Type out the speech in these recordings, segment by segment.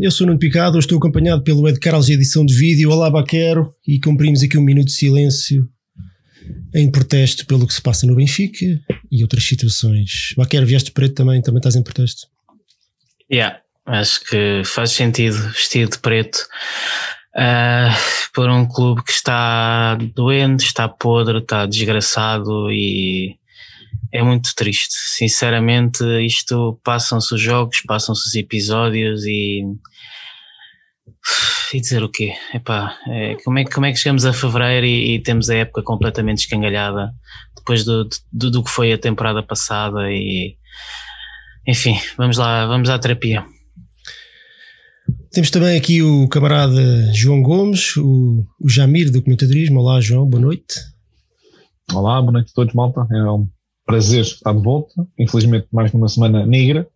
eu sou o Nuno Picado, estou acompanhado pelo Ed Carlos edição de vídeo. Olá, Baquero, e cumprimos aqui um minuto de silêncio em protesto pelo que se passa no Benfica e outras situações. Baquero, vieste preto também, também estás em protesto? Yeah, acho que faz sentido vestido de preto uh, por um clube que está doente, está podre, está desgraçado e é muito triste. Sinceramente, isto passam-se os jogos, passam-se os episódios e. E dizer o quê? Epá, é, como, é, como é que chegamos a fevereiro e, e temos a época completamente escangalhada depois do, do, do que foi a temporada passada e enfim, vamos lá, vamos à terapia. Temos também aqui o camarada João Gomes, o, o Jamir do Comentadorismo. Olá, João, boa noite. Olá, boa noite a todos, malta. É um prazer estar de volta. Infelizmente, mais numa semana negra.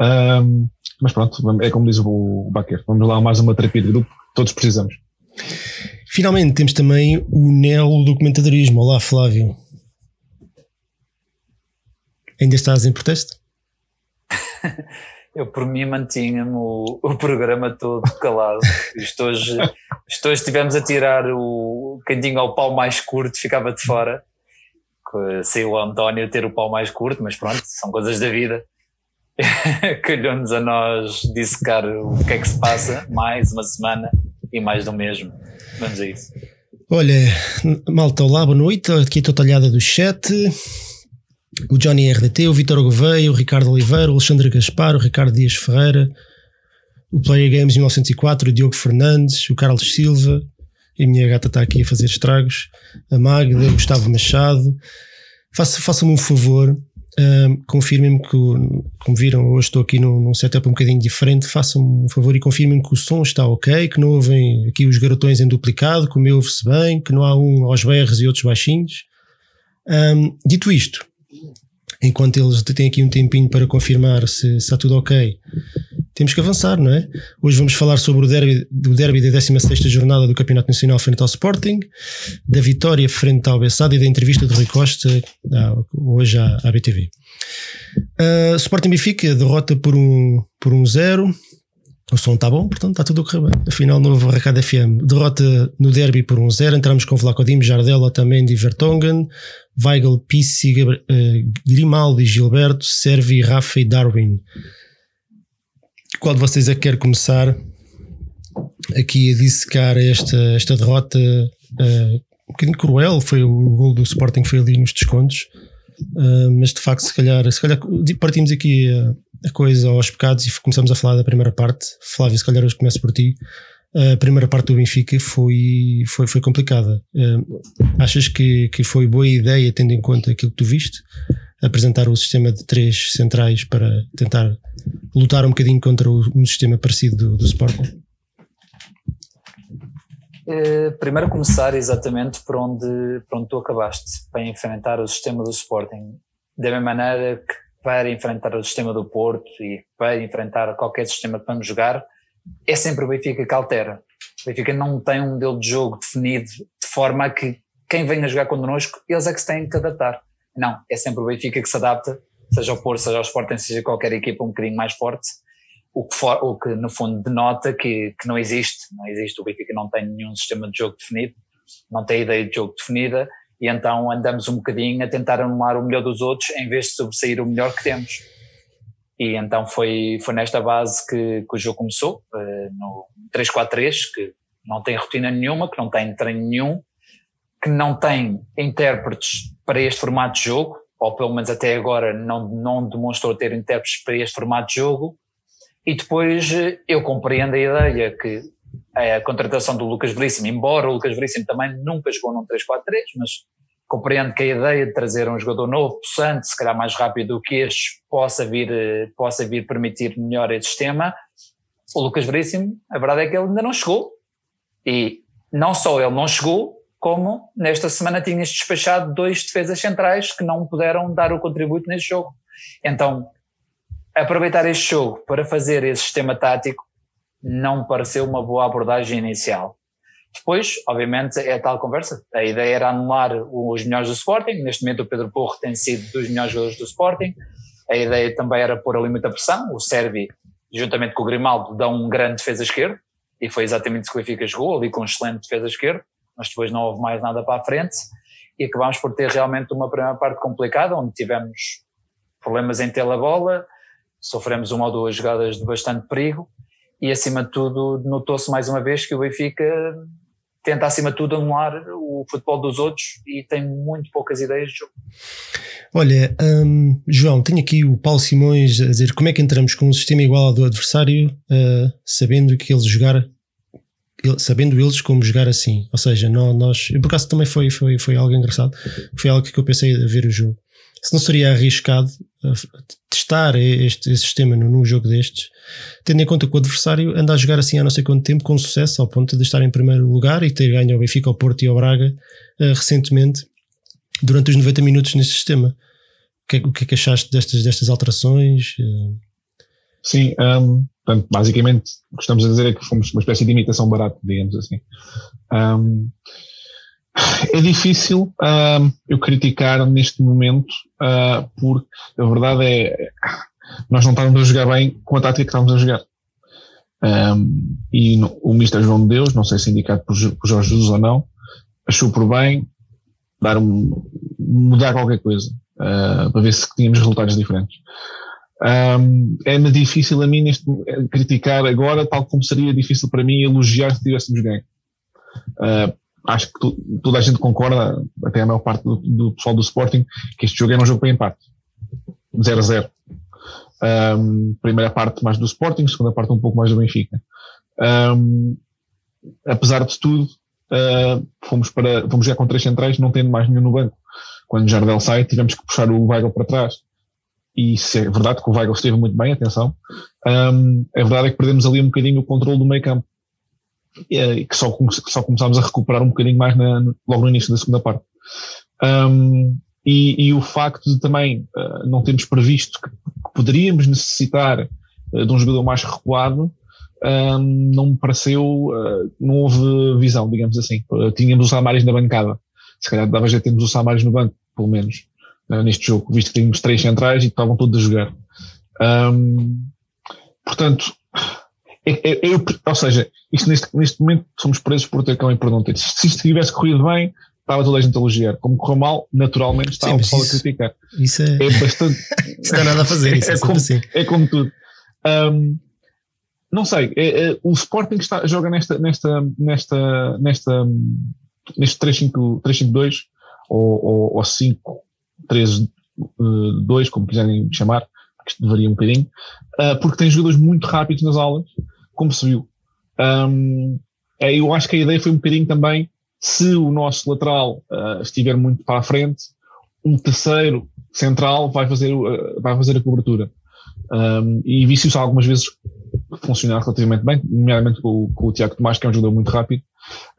Um, mas pronto, é como diz o Baquer. Vamos lá, mais uma terapia de grupo. Todos precisamos. Finalmente, temos também o Nelo do Comentadorismo. Olá, Flávio. Ainda estás em protesto? eu por mim mantinha-me o, o, programa todo calado. Isto hoje, isto hoje estivemos a tirar o cantinho ao pau mais curto, ficava de fora. Saiu o António ter o pau mais curto, mas pronto, são coisas da vida. Calhou-nos a nós dissecar o que é que se passa, mais uma semana e mais do mesmo. Vamos a isso. Olha, malta, olá, boa noite. Aqui estou talhada do chat o Johnny RDT, o Vitor Gouveia, o Ricardo Oliveira, o Alexandre Gaspar, o Ricardo Dias Ferreira, o Player Games 1904, o Diogo Fernandes, o Carlos Silva, a minha gata está aqui a fazer estragos, a Magda, o Gustavo Machado. Façam-me um favor, um, confirmem-me que, como viram, hoje estou aqui num, num setup um bocadinho diferente. Façam-me um favor e confirmem que o som está ok, que não ouvem aqui os garotões em duplicado, que o meu ouve-se bem, que não há um aos berros e outros baixinhos. Um, dito isto, enquanto eles têm aqui um tempinho para confirmar se, se está tudo ok, temos que avançar, não é? Hoje vamos falar sobre o derby, do derby da 16 jornada do Campeonato Nacional frente ao Sporting, da vitória frente ao Bessado e da entrevista de Rui Costa ah, hoje à, à BTV. Uh, Sporting Benfica derrota por um, por um zero. O som está bom, portanto está tudo a correr bem. Afinal, novo Arracada FM. Derrota no derby por um zero. Entramos com Vlaco Dim, Jardel, Otamendi, Vertonghen, Weigl, Pissi, uh, Grimaldi, Gilberto, Servi, Rafa e Darwin. Qual de vocês é que quer começar aqui a dissecar esta, esta derrota uh, um bocadinho cruel? Foi o gol do Sporting foi ali nos descontos, uh, mas de facto, se calhar, se calhar partimos aqui a, a coisa aos pecados e começamos a falar da primeira parte. Flávio, se calhar hoje começo por ti a primeira parte do Benfica foi, foi, foi complicada. Achas que, que foi boa ideia, tendo em conta aquilo que tu viste, apresentar o sistema de três centrais para tentar lutar um bocadinho contra um sistema parecido do, do Sporting? Uh, primeiro começar exatamente por onde, por onde tu acabaste, para enfrentar o sistema do Sporting. Da mesma maneira que para enfrentar o sistema do Porto e para enfrentar qualquer sistema que vamos jogar, é sempre o Benfica que altera. O Benfica não tem um modelo de jogo definido de forma a que quem venha jogar connosco, eles é que se têm que adaptar. Não, é sempre o Benfica que se adapta, seja o Porto, seja o Sporting, seja qualquer equipa um bocadinho mais forte, o que, for, o que no fundo denota que, que não existe, não existe, o Benfica não tem nenhum sistema de jogo definido, não tem ideia de jogo definida, e então andamos um bocadinho a tentar anular o melhor dos outros em vez de sobressair o melhor que temos. E então foi, foi nesta base que, que o jogo começou, uh, no 3-4-3, que não tem rotina nenhuma, que não tem treino nenhum, que não tem intérpretes para este formato de jogo, ou pelo menos até agora não, não demonstrou ter intérpretes para este formato de jogo. E depois eh, eu compreendo a ideia que a contratação do Lucas Veríssimo, embora o Lucas Veríssimo também nunca jogou num 3-4-3, mas compreendo que a ideia de trazer um jogador novo, possante, se calhar mais rápido do que este, possa vir, eh, possa vir permitir melhor este sistema. O Lucas Veríssimo, a verdade é que ele ainda não chegou. E não só ele não chegou, como nesta semana tinhas despachado dois defesas centrais que não puderam dar o contributo neste jogo. Então, aproveitar este jogo para fazer esse sistema tático não pareceu uma boa abordagem inicial. Depois, obviamente, é a tal conversa. A ideia era anular os melhores do Sporting. Neste momento, o Pedro Porro tem sido dos melhores jogadores do Sporting. A ideia também era pôr ali muita pressão. O Servi, juntamente com o Grimaldo, dão um grande defesa esquerdo, e foi exatamente isso que o Benfica jogou, ali com um excelente defesa esquerdo, mas depois não houve mais nada para a frente, e acabámos por ter realmente uma primeira parte complicada, onde tivemos problemas em ter a bola, sofremos uma ou duas jogadas de bastante perigo, e acima de tudo notou-se mais uma vez que o Benfica tenta acima de tudo anular o futebol dos outros e tem muito poucas ideias de jogo. Olha, hum, João, tenho aqui o Paulo Simões a dizer como é que entramos com um sistema igual ao do adversário, uh, sabendo que eles jogar, sabendo eles como jogar assim. Ou seja, não, nós, por acaso também foi, foi, foi algo engraçado, foi algo que eu pensei a ver o jogo. Se não seria arriscado uh, testar este, este sistema num jogo destes, tendo em conta que o adversário anda a jogar assim há não sei quanto tempo com sucesso, ao ponto de estar em primeiro lugar e ter ganho ao Benfica, ao Porto e ao Braga uh, recentemente durante os 90 minutos nesse sistema. O que, é, o que é que achaste destas, destas alterações? Sim, um, portanto, basicamente o que estamos a dizer é que fomos uma espécie de imitação barata, digamos assim. Um, é difícil um, eu criticar neste momento, uh, porque a verdade é nós não estávamos a jogar bem com a tática que estávamos a jogar. Um, e no, o Mister João de Deus, não sei se indicado por, por Jorge Jesus ou não, achou por bem dar um, mudar qualquer coisa uh, para ver se tínhamos resultados diferentes. Um, é-me difícil a mim neste, criticar agora, tal como seria difícil para mim elogiar se tivéssemos ganho. Uh, acho que tu, toda a gente concorda, até a maior parte do, do, pessoal do Sporting, que este jogo era um jogo para empate. 0 a 0. Um, primeira parte mais do Sporting, segunda parte um pouco mais do Benfica. Um, apesar de tudo, uh, fomos, para, fomos jogar com três centrais, não tendo mais nenhum no banco. Quando Jardel sai, tivemos que puxar o Weigl para trás. E isso é verdade que o Weigl esteve muito bem, atenção. Um, a verdade é que perdemos ali um bocadinho o controle do meio campo. E, que só, só começámos a recuperar um bocadinho mais na, logo no início da segunda parte. Um, e, e, o facto de também uh, não termos previsto que, que poderíamos necessitar uh, de um jogador mais recuado, um, não me pareceu, uh, não houve visão, digamos assim. Tínhamos o Samaris na bancada. Se calhar dava já termos o Samaris no banco, pelo menos, uh, neste jogo, visto que tínhamos três centrais e estavam todos a jogar. Um, portanto, é, é, é, ou seja, isto neste, neste momento somos presos por ter cão e por não ter. Se isto tivesse corrido bem, estava toda a gente a elogiar. Como correu mal, naturalmente estava o pessoal a criticar. Isso é, é bastante. isso não há nada a fazer, isso é, é como, assim. é como tudo. Um, não sei, é, é, o Sporting está, joga nesta, nesta, nesta, nesta, neste 3-5-2 ou, ou, ou 5-3-2, como quiserem chamar, que isto deveria um bocadinho, uh, porque tem jogadores muito rápidos nas aulas, como se viu. Um, é, eu acho que a ideia foi um bocadinho também, se o nosso lateral uh, estiver muito para a frente, um terceiro central vai fazer, uh, vai fazer a cobertura. Um, e vi-se isso algumas vezes funcionar relativamente bem, nomeadamente com, com, o Tiago Tomás, que é um jogador muito rápido.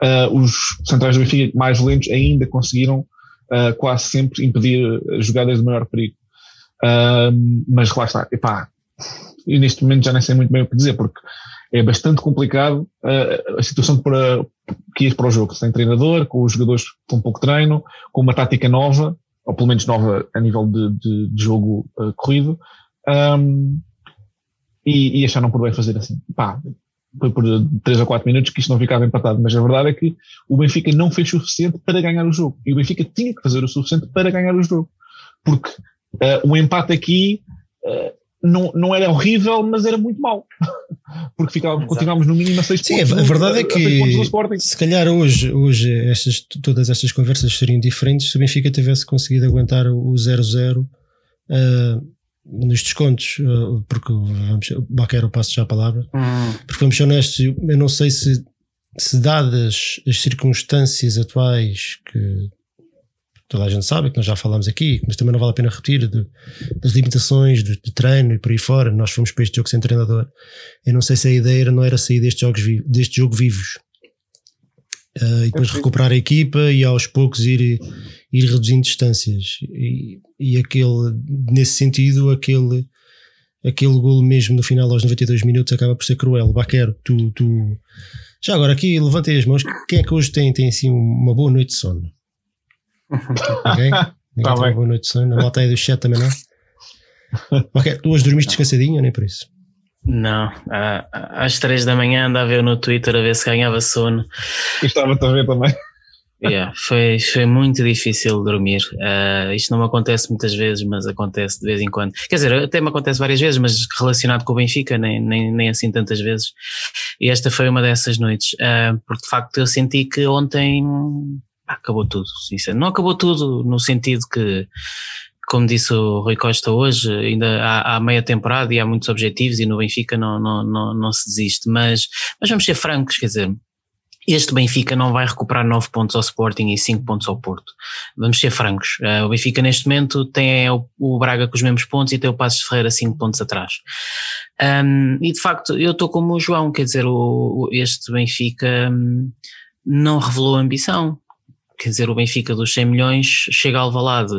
Uh, os centrais do Benfica mais lentos ainda conseguiram uh, quase sempre impedir jogadas de maior perigo. Uh, mas lá está, epá, eu neste momento já nem sei muito bem o que dizer, porque é bastante complicado a situação para, que ir para o jogo, sem treinador, com os jogadores com pouco treino, com uma tática nova, ou pelo menos nova a nível de, de, de jogo corrido, um, e, e acharam por bem fazer assim. Pá, foi por 3 a 4 minutos que isto não ficava empatado, mas a verdade é que o Benfica não fez o suficiente para ganhar o jogo. E o Benfica tinha que fazer o suficiente para ganhar o jogo. Porque uh, o empate aqui uh, não, não era horrível, mas era muito mau. Porque ficava, continuámos no mínimo a 6 pontos. Sim, a verdade é que se calhar hoje, hoje estas, todas estas conversas seriam diferentes se o Benfica tivesse conseguido aguentar o 0-0. Uh, nos descontos, eh, porque vamos, Baquero passo já a palavra, hum. porque vamos ser honestos, eu não sei se, se dadas as circunstâncias atuais que toda a gente sabe, que nós já falámos aqui, mas também não vale a pena repetir, de, das limitações de, treino e por aí fora, nós fomos para este jogo sem treinador. Eu não sei se a ideia era, não era sair destes jogos, deste jogo vivos. Uh, e depois recuperar a equipa e aos poucos ir, ir reduzindo distâncias. E, e aquele, nesse sentido, aquele, aquele golo mesmo no final aos 92 minutos acaba por ser cruel. Baquero, tu, tu. Já agora aqui levantei as mãos. Quem é que hoje tem, tem assim uma boa noite de sono? Ok? Tá uma boa noite de sono. A malta aí do chat também não? ok, tu hoje dormiste descansadinho ou nem por isso? Não, às três da manhã andava eu no Twitter a ver se ganhava sono. E estava-te a ver também. Yeah, foi, foi muito difícil dormir. Uh, isto não me acontece muitas vezes, mas acontece de vez em quando. Quer dizer, até me acontece várias vezes, mas relacionado com o Benfica, nem, nem, nem assim tantas vezes. E esta foi uma dessas noites, uh, porque de facto eu senti que ontem acabou tudo. Não acabou tudo no sentido que como disse o Rui Costa hoje, ainda há, há, meia temporada e há muitos objetivos e no Benfica não, não, não, não se desiste, mas, mas vamos ser francos, quer dizer, este Benfica não vai recuperar 9 pontos ao Sporting e 5 pontos ao Porto. Vamos ser francos. Uh, o Benfica neste momento tem o, o, Braga com os mesmos pontos e tem o Passos Ferreira 5 pontos atrás. Um, e de facto eu estou como o João, quer dizer, o, este Benfica um, não revelou ambição quer dizer, o Benfica dos 100 milhões chega ao Alvalade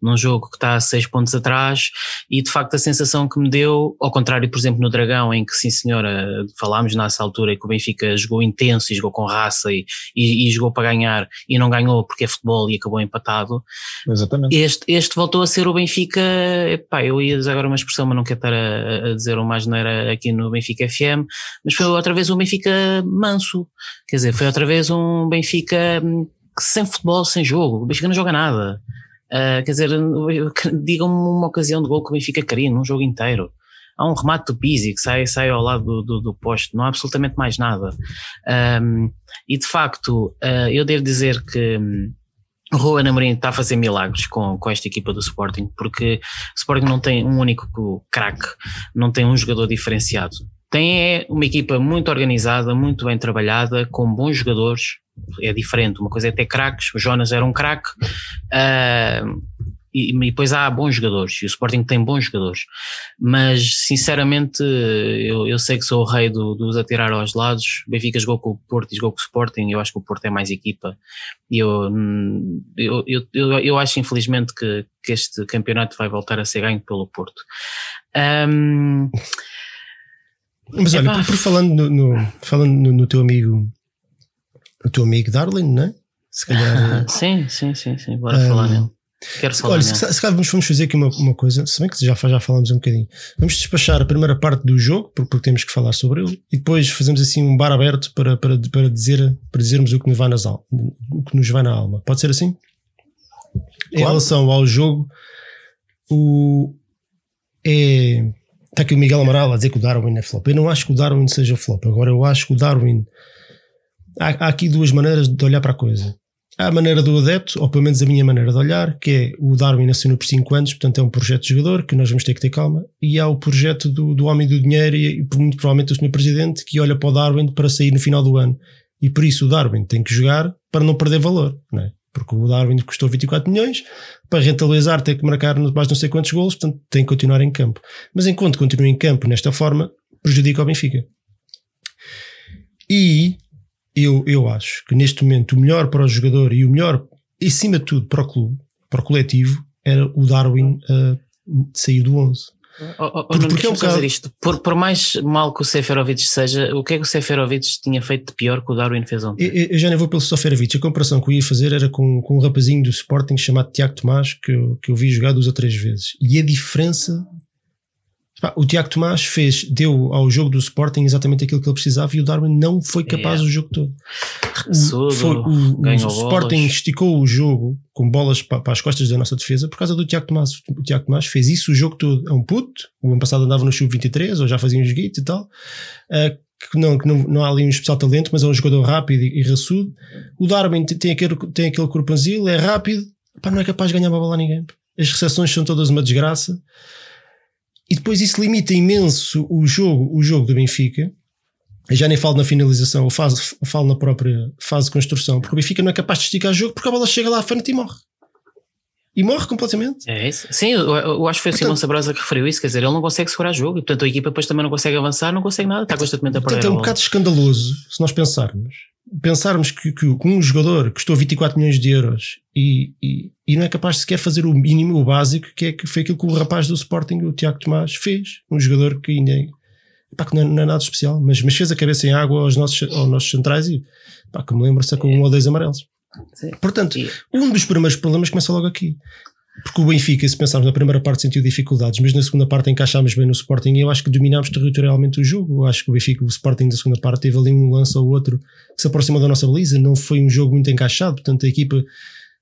num jogo que está a 6 pontos atrás e de facto a sensação que me deu, ao contrário, por exemplo, no Dragão, em que sim senhora, falámos nessa altura que o Benfica jogou intenso e jogou com raça e, e, e jogou para ganhar e não ganhou porque é futebol e acabou empatado. Exatamente. Este, este voltou a ser o Benfica, epá, eu ia dizer agora uma expressão, mas não quero estar a, a dizer uma geneira aqui no Benfica FM, mas foi outra vez um Benfica manso, quer dizer, foi outra vez um Benfica hum, sem futebol, sem jogo. O Benfica não joga nada. Uh, quer dizer, digam-me uma ocasião de gol que o Benfica cria num jogo inteiro. Há um remate do Pizzi que sai, sai ao lado do, do, do poste, não há absolutamente mais nada. Um, e de facto, uh, eu devo dizer que um, o Juan Amorim está a fazer milagres com, com esta equipa do Sporting, porque o Sporting não tem um único craque, não tem um jogador diferenciado. Tem é uma equipa muito organizada, muito bem trabalhada, com bons jogadores, é diferente. Uma coisa é ter craques, o Jonas era um craque, uh, e, e, depois há bons jogadores, e o Sporting tem bons jogadores. Mas, sinceramente, eu, eu sei que sou o rei do, dos atirar aos lados. Benfica jogou com o Porto e jogou com o Sporting, eu acho que o Porto é mais equipa. E eu, eu, eu, eu, eu acho, infelizmente, que, que este campeonato vai voltar a ser ganho pelo Porto. Um, mas olha, por, por, falando, no, no falando no, no, teu amigo o teu amigo Darwin, não é? Se calhar. Eh, sim, sim, sim, sim. Bora um, falar nele. Quero falar olha, nele. Se, se calhar vamos, vamos fazer aqui uma, uma coisa, se bem que já, já falamos um bocadinho. Vamos despachar a primeira parte do jogo, porque, porque temos que falar sobre ele, e depois fazemos assim um bar aberto para, para, para, dizer, para dizermos o que, nos vai nas al o que nos vai na alma. Pode ser assim? Claro. Em relação ao jogo, o. É, Está aqui o Miguel Amaral a dizer que o Darwin é flop. Eu não acho que o Darwin seja flop. Agora, eu acho que o Darwin há, há aqui duas maneiras de olhar para a coisa. Há a maneira do adepto, ou pelo menos a minha maneira de olhar, que é o Darwin assinou por 5 anos, portanto é um projeto de jogador que nós vamos ter que ter calma, e há o projeto do, do homem do dinheiro e, e muito provavelmente o Sr. Presidente que olha para o Darwin para sair no final do ano. E por isso o Darwin tem que jogar para não perder valor, não é? porque o Darwin custou 24 milhões, para rentabilizar tem que marcar mais não sei quantos golos, portanto tem que continuar em campo. Mas enquanto continua em campo nesta forma, prejudica o Benfica. E eu, eu acho que neste momento o melhor para o jogador e o melhor, acima de tudo, para o clube, para o coletivo, era o Darwin uh, sair do 11. Oh, oh, porque, porque é um bocado... isto. Por, por mais mal que o Seferovic seja, o que é que o Seferovic tinha feito de pior que o Darwin fez ontem? Eu, eu já nem vou pelo Seferovic. A comparação que eu ia fazer era com, com um rapazinho do Sporting chamado Tiago Tomás, que eu, que eu vi jogar duas ou três vezes. E a diferença o Tiago Tomás fez, deu ao jogo do Sporting exatamente aquilo que ele precisava e o Darwin não foi capaz yeah. o jogo todo. O, foi, o, o Sporting esticou o jogo com bolas para, para, as costas da nossa defesa por causa do Tiago Tomás. O Tiago Tomás fez isso o jogo todo. É um puto. O ano passado andava no Sub-23 ou já fazia uns guitos e tal. Uh, que, não, que não, não há ali um especial talento, mas é um jogador rápido e, e raçudo. O Darwin tem aquele, tem aquele corpanzil, é rápido, pá, não é capaz de ganhar bola a ninguém. As recepções são todas uma desgraça. E depois isso limita imenso o jogo, o jogo do Benfica. Eu já nem falo na finalização, eu, falo, na própria fase de construção, porque o Benfica não é capaz de esticar o jogo porque a bola chega lá à frente e morre. E morre completamente. É isso. Sim, eu, eu acho que foi o Simão Sabrosa que referiu isso, quer dizer, ele não consegue segurar jogo e portanto a equipa depois também não consegue avançar, não consegue nada, está constantemente a perder. Portanto, é um bocado escandaloso se nós pensarmos pensarmos que, que, um jogador custou 24 milhões de euros e, e, e, não é capaz de sequer fazer o mínimo, o básico, que, é, que foi aquilo que o rapaz do Sporting, o Tiago Tomás, fez. Um jogador que ainda pá, que não, é, não, é, nada especial, mas, mas fez a cabeça em água aos nossos, aos nossos centrais e pá, que me lembro com um ou dois amarelos. Sim. Portanto, um dos primeiros problemas começa logo aqui. Porque o Benfica, se pensarmos na primeira parte, sentiu dificuldades, mas na segunda parte encaixámos bem no Sporting e eu acho que dominámos territorialmente o jogo. Eu acho que o Benfica, o Sporting da segunda parte, teve ali um lance ou outro que se aproxima da nossa baliza. Não foi um jogo muito encaixado, portanto a equipa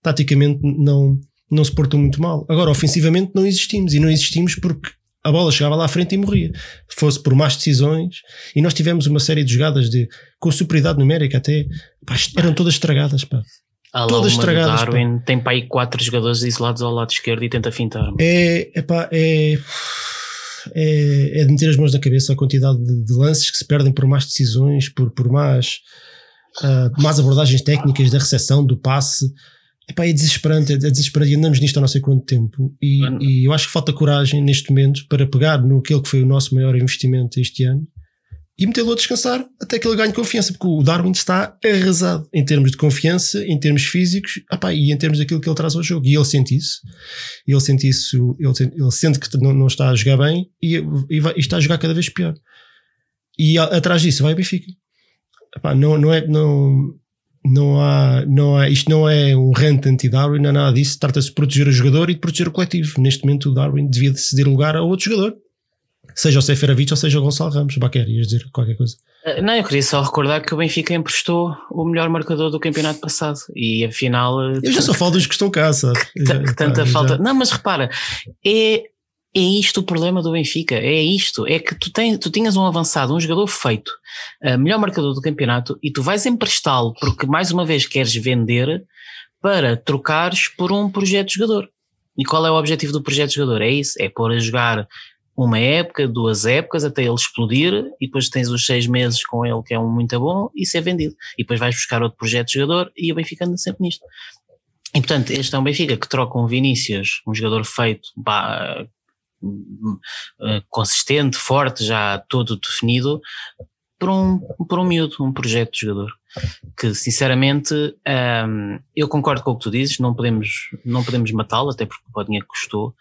taticamente não, não se portou muito mal. Agora, ofensivamente, não existimos e não existimos porque a bola chegava lá à frente e morria. Fosse por más decisões. E nós tivemos uma série de jogadas de, com superioridade numérica até. Pá, eram todas estragadas. Pá. Há todas estragadas. Darwin pá. tem para aí quatro jogadores isolados ao lado esquerdo e tenta fintar. É, é, pá, é, é, é de meter as mãos na cabeça a quantidade de, de lances que se perdem por más decisões, por, por más, uh, más abordagens técnicas da recepção, do passe. Epá, é desesperante, é desesperante e andamos nisto há não sei quanto tempo e, e, eu acho que falta coragem neste momento para pegar no aquele que foi o nosso maior investimento este ano e metê-lo a descansar até que ele ganhe confiança, porque o Darwin está arrasado em termos de confiança, em termos físicos epá, e em termos daquilo que ele traz ao jogo. E ele sente isso, ele sente isso, ele, sente, ele sente que não, não, está a jogar bem e, e, vai, e, está a jogar cada vez pior. E a, atrás disso vai o Benfica. Epá, não, não é, não, não há, não há, isto não é um rant anti-Darwin, não é nada disso. Trata-se de proteger o jogador e de proteger o coletivo. Neste momento, o Darwin devia ceder lugar a outro jogador, seja o Seferovic ou seja o Gonçalo Ramos. Baquer, ias dizer qualquer coisa? Eh, não, eu queria só recordar que o Benfica emprestou o melhor marcador do campeonato passado e afinal. Eh, eu já só falo dos que estão cá, sabe? Tanta falta. Já. Não, mas repara, é é isto o problema do Benfica, é isto, é que tu, tem, tu tinhas um avançado, um jogador feito, uh, melhor marcador do campeonato, e tu vais emprestá-lo porque mais uma vez queres vender para trocares por um projeto de jogador. E qual é o objetivo do projeto de jogador? É isso, é pôr a jogar uma época, duas épocas, até ele explodir, e depois tens os seis meses com ele, que é um muito bom, e ser vendido. E depois vais buscar outro projeto de jogador, e o Benfica anda sempre nisto. E portanto, este é um Benfica que troca um Vinícius, um jogador feito, bah, eh, consistente, forte, já todo definido, por um, por um miúdo, um projeto de jogador. Que sinceramente ehm, eu concordo com o que tu dizes, não podemos, não podemos matá-lo, até porque o dinheiro custou.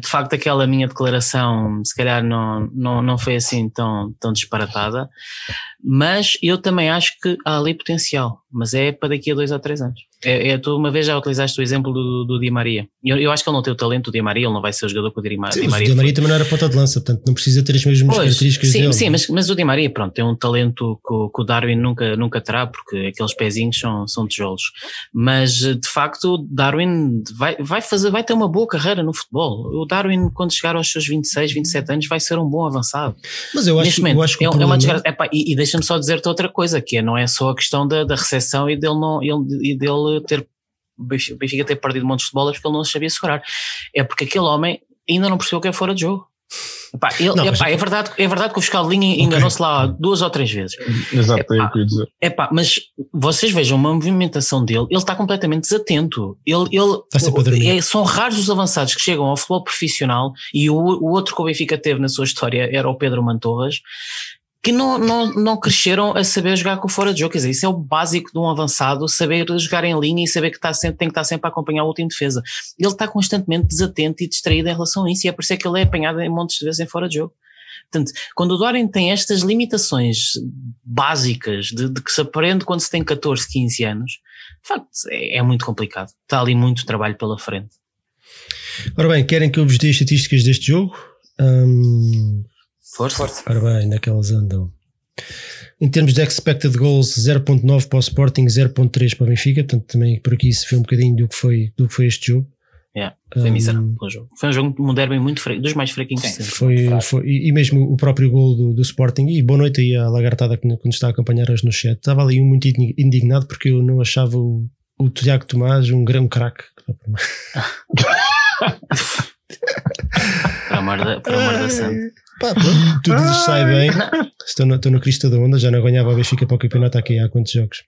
De facto, aquela minha declaração se calhar não, não, não foi assim tão, tão disparatada, mas eu também acho que há ali potencial, mas é para daqui a dois ou três anos. É, é, tu uma vez já utilizaste o exemplo do, do Di Maria. Eu, eu acho que ele não tem o talento do Di Maria, ele não vai ser o jogador com o Di, Maria. Sim, Di Maria. O Di Maria também não era ponta de lança, portanto não precisa ter as mesmas pois, características sim, dele. Sim, mas, mas o Di Maria, pronto, tem um talento que, que o Darwin nunca, nunca terá, porque aqueles pezinhos são, são tijolos. Mas de facto, Darwin vai, vai, fazer, vai ter uma boa carreira no futebol. O Darwin, quando chegar aos seus 26, 27 anos, vai ser um bom avançado. Mas eu acho, Neste momento, eu acho que é, é uma desgraça. Epá, e, e deixa-me só dizer-te outra coisa, que é, não é só a questão da, da recessão e dele, não, ele, e dele ter o Benfica ter perdido montes de bolas porque ele não sabia segurar. É porque aquele homem ainda não percebeu que é fora de jogo. Epá, ele, não, epá, é, verdade, é verdade que o fiscal de linha okay. enganou-se lá duas ou três vezes. Exato, epá, é o que eu ia dizer. Epá, mas vocês vejam uma movimentação dele, ele está completamente desatento. Ele, ele, é, são raros os avançados que chegam ao futebol profissional e o, o outro que o Benfica teve na sua história era o Pedro Mantorras que não, não, não cresceram a saber jogar com fora de jogo. Quer dizer, isso é o básico de um avançado, saber jogar em linha e saber que está sempre, tem que estar sempre a acompanhar o último defesa. Ele está constantemente desatento e distraído em relação a isso, e é por isso é que ele é apanhado em montes de vezes em fora de jogo. Portanto, quando o Dorian tem estas limitações básicas de, de, que se aprende quando se tem 14, 15 anos, de facto, é, é muito complicado. Está ali muito trabalho pela frente. Ora bem, querem que eu vos dê estatísticas deste jogo? Hum, Força. Força. Ora bem, naquelas andam. Em termos de expected goals, 0.9 para o Sporting, 0.3 para o Benfica, portanto também por aqui se vê um bocadinho do que foi, do que foi este jogo. Yeah, foi um, miserável jogo. Foi um jogo um derby muito fraco, dos mais fraquinhos sim, foi, foi, e mesmo o próprio gol do, do, Sporting, e boa noite aí à lagartada que quando está a acompanhar hoje no chat, estava ali muito indignado porque eu não achava o, o Tiago Tomás um grande craque. para amor da, amor da santa. Pá, tudo lhes sai bem. Estou no, estou no Cristo da Onda, já não ganhava a Benfica para o campeonato aqui há quantos jogos?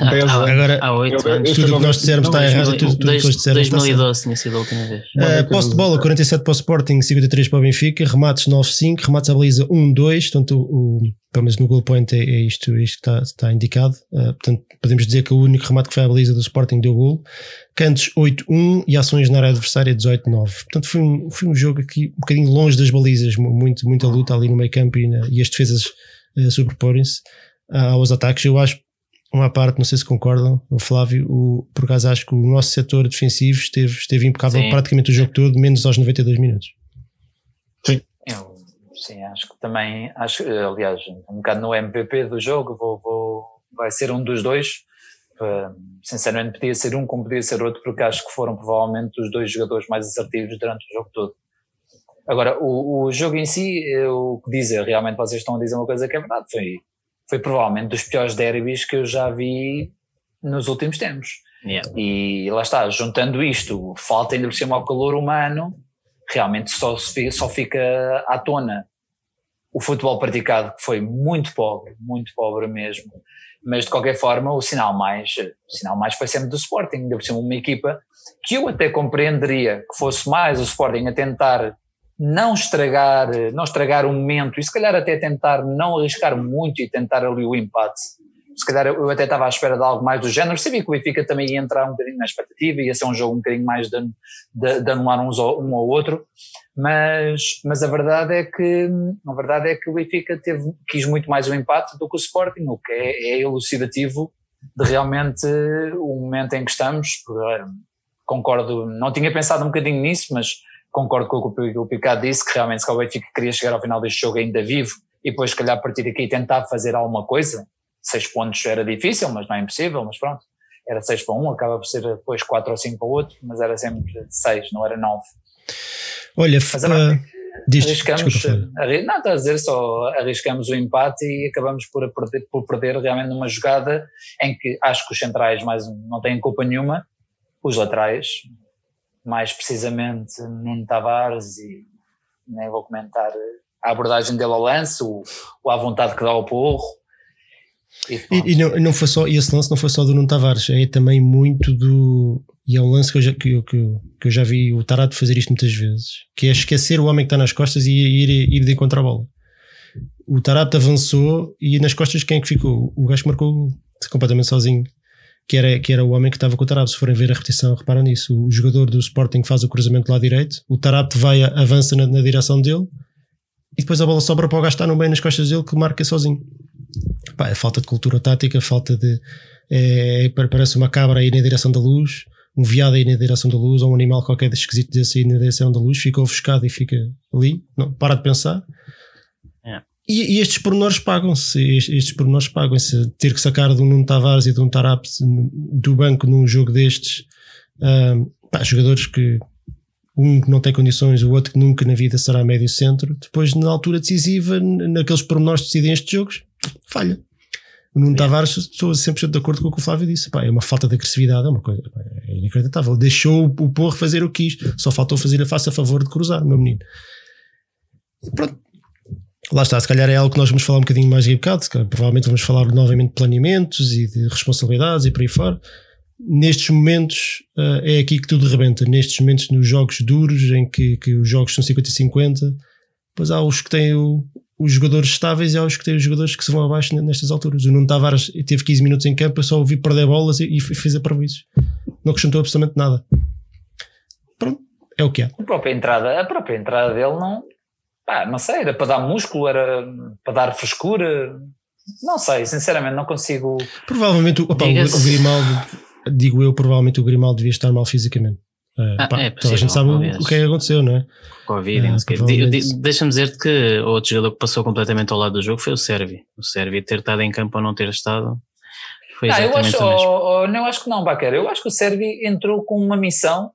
Agora, há oito anos. Tudo o que nós dissermos está errado. Tudo, tudo que nós dissermos 2012 tinha sido a última vez. Uh, posse de bola, 47 para o Sporting, 53 para o Benfica. Remates 9-5, remates à baliza 1-2. Portanto, o, pelo menos no goal point é, é isto, é isto que está, está indicado. Uh, portanto, podemos dizer que o único remate que foi à baliza do Sporting deu gol. Cantos 8-1 e ações na área adversária 18-9. Portanto, foi um, foi um jogo aqui um bocadinho longe das balizas, muito, muita luta ali no meio campo e, na, e as defesas uh, sobreporem-se uh, aos ataques. Eu acho uma parte, não sei se concordam, o Flávio, o, por acaso acho que o nosso setor defensivo esteve, esteve impecável sim. praticamente o jogo todo, menos aos 92 minutos. Sim. Eu, sim, acho que também, acho, aliás, um bocado no MVP do jogo, vou, vou vai ser um dos dois. Sinceramente, podia ser um como podia ser outro, porque acho que foram provavelmente os dois jogadores mais assertivos durante o jogo todo. Agora, o, o jogo em si, o que dizer, realmente vocês estão a dizer uma coisa que é verdade, foi foi provavelmente dos piores derbys que eu já vi nos últimos tempos. Yeah. E lá está, juntando isto, falta ainda por cima ao calor humano, realmente só, só fica à tona o futebol praticado, que foi muito pobre, muito pobre mesmo. Mas de qualquer forma, o sinal mais, o sinal mais foi sempre do Sporting, ainda por uma equipa que eu até compreenderia que fosse mais o Sporting a tentar não estragar, não estragar o momento e se calhar até tentar não arriscar muito e tentar ali o empate. Se calhar eu até estava à espera de algo mais do género, sabia que o Benfica também ia entrar um bocadinho na expectativa, ia ser um jogo um bocadinho mais de, de, de anular uns ao, um ao outro, mas, mas a verdade é que a verdade é que o Benfica teve, quis muito mais o empate do que o Sporting, o que é, é elucidativo de realmente o momento em que estamos. Concordo, não tinha pensado um bocadinho nisso, mas concordo com o que o Picado disse, que realmente se o Benfica queria chegar ao final deste jogo ainda vivo e depois, se calhar, partir daqui tentar fazer alguma coisa. Seis pontos era difícil, mas não é impossível, mas pronto. Era seis para um, acaba por ser depois quatro ou cinco para o outro, mas era sempre seis, não era nove. Olha, mas, uh, diz, arriscamos, desculpa, não, está a dizer só, arriscamos o empate e acabamos por perder, por perder realmente numa jogada em que acho que os centrais mais não têm culpa nenhuma, os laterais mais precisamente Nuno Tavares e nem vou comentar a abordagem dele ao lance, o, o à vontade que dá ao porro. E, e, não, não foi só, esse lance não foi só do Nuno Tavares, é também muito do. E é um lance que eu já, que eu, que eu, que eu já vi o Tarado fazer isto muitas vezes, que é esquecer o homem que está nas costas e ir, ir de encontrar a bola. O Tarado avançou e nas costas quem é que ficou? O gajo marcou completamente sozinho que era, que era o homem que estava com o Tarab. Se forem ver a repetição, reparam nisso. O jogador do Sporting faz o cruzamento lá direito, o Tarab vai, avança na, na, direção dele e depois a bola sobra para o gajo estar no meio nas costas dele que marca sozinho. Pá, é falta de cultura tática, falta de. É, é parece uma cabra aí na direção da luz, um veado aí na direção da luz, ou um animal qualquer esquisito desse aí na direção da luz, fica ofuscado e fica ali, não, para de pensar. E, e, estes pormenores pagam-se, estes pormenores pagam-se. Ter que sacar de um Nuno Tavares e de um Tarap do banco num jogo destes, pá, jogadores que um que não tem condições, o outro que nunca na vida será médio centro, depois na altura decisiva, naqueles pormenores que decidem estes jogos, falha. O Nuno é. Tavares, estou sempre de acordo com o que o Flávio disse. Pá, é uma falta de agressividade, é uma coisa é inacreditável. Deixou o Porro fazer o que quis, só faltou fazer a face a favor de cruzar, meu menino. E pronto, Lá está, se calhar é algo que nós vamos falar um bocadinho mais bocado, provavelmente vamos falar novamente de planeamentos e de responsabilidades e por aí fora. Nestes momentos uh, é aqui que tudo rebenta, nestes momentos nos jogos duros em que, que os jogos são 50-50, pois há os que têm o, os jogadores estáveis e há os que têm os jogadores que se vão abaixo nestas alturas. O Nuno Tavares teve 15 minutos em campo, eu só ouvi perder bolas e, e fez a isso. Não acrescentou absolutamente nada. Pronto, é o que é. A própria entrada, a própria entrada dele não, Pá, não sei, era para dar músculo, era para dar frescura. Não sei, sinceramente, não consigo. Provavelmente opa, o, o Grimaldo, digo eu, provavelmente o Grimaldo devia estar mal fisicamente. Uh, ah, pá, é possível, a gente sabe o que é que aconteceu, não é? Covid, uh, provavelmente... Deixa-me dizer-te que outro jogador que passou completamente ao lado do jogo foi o Sérvio. O Sérvio ter estado em campo ou não ter estado foi não, eu acho, oh, oh, não, acho que não, Baquer. Eu acho que o Sérvio entrou com uma missão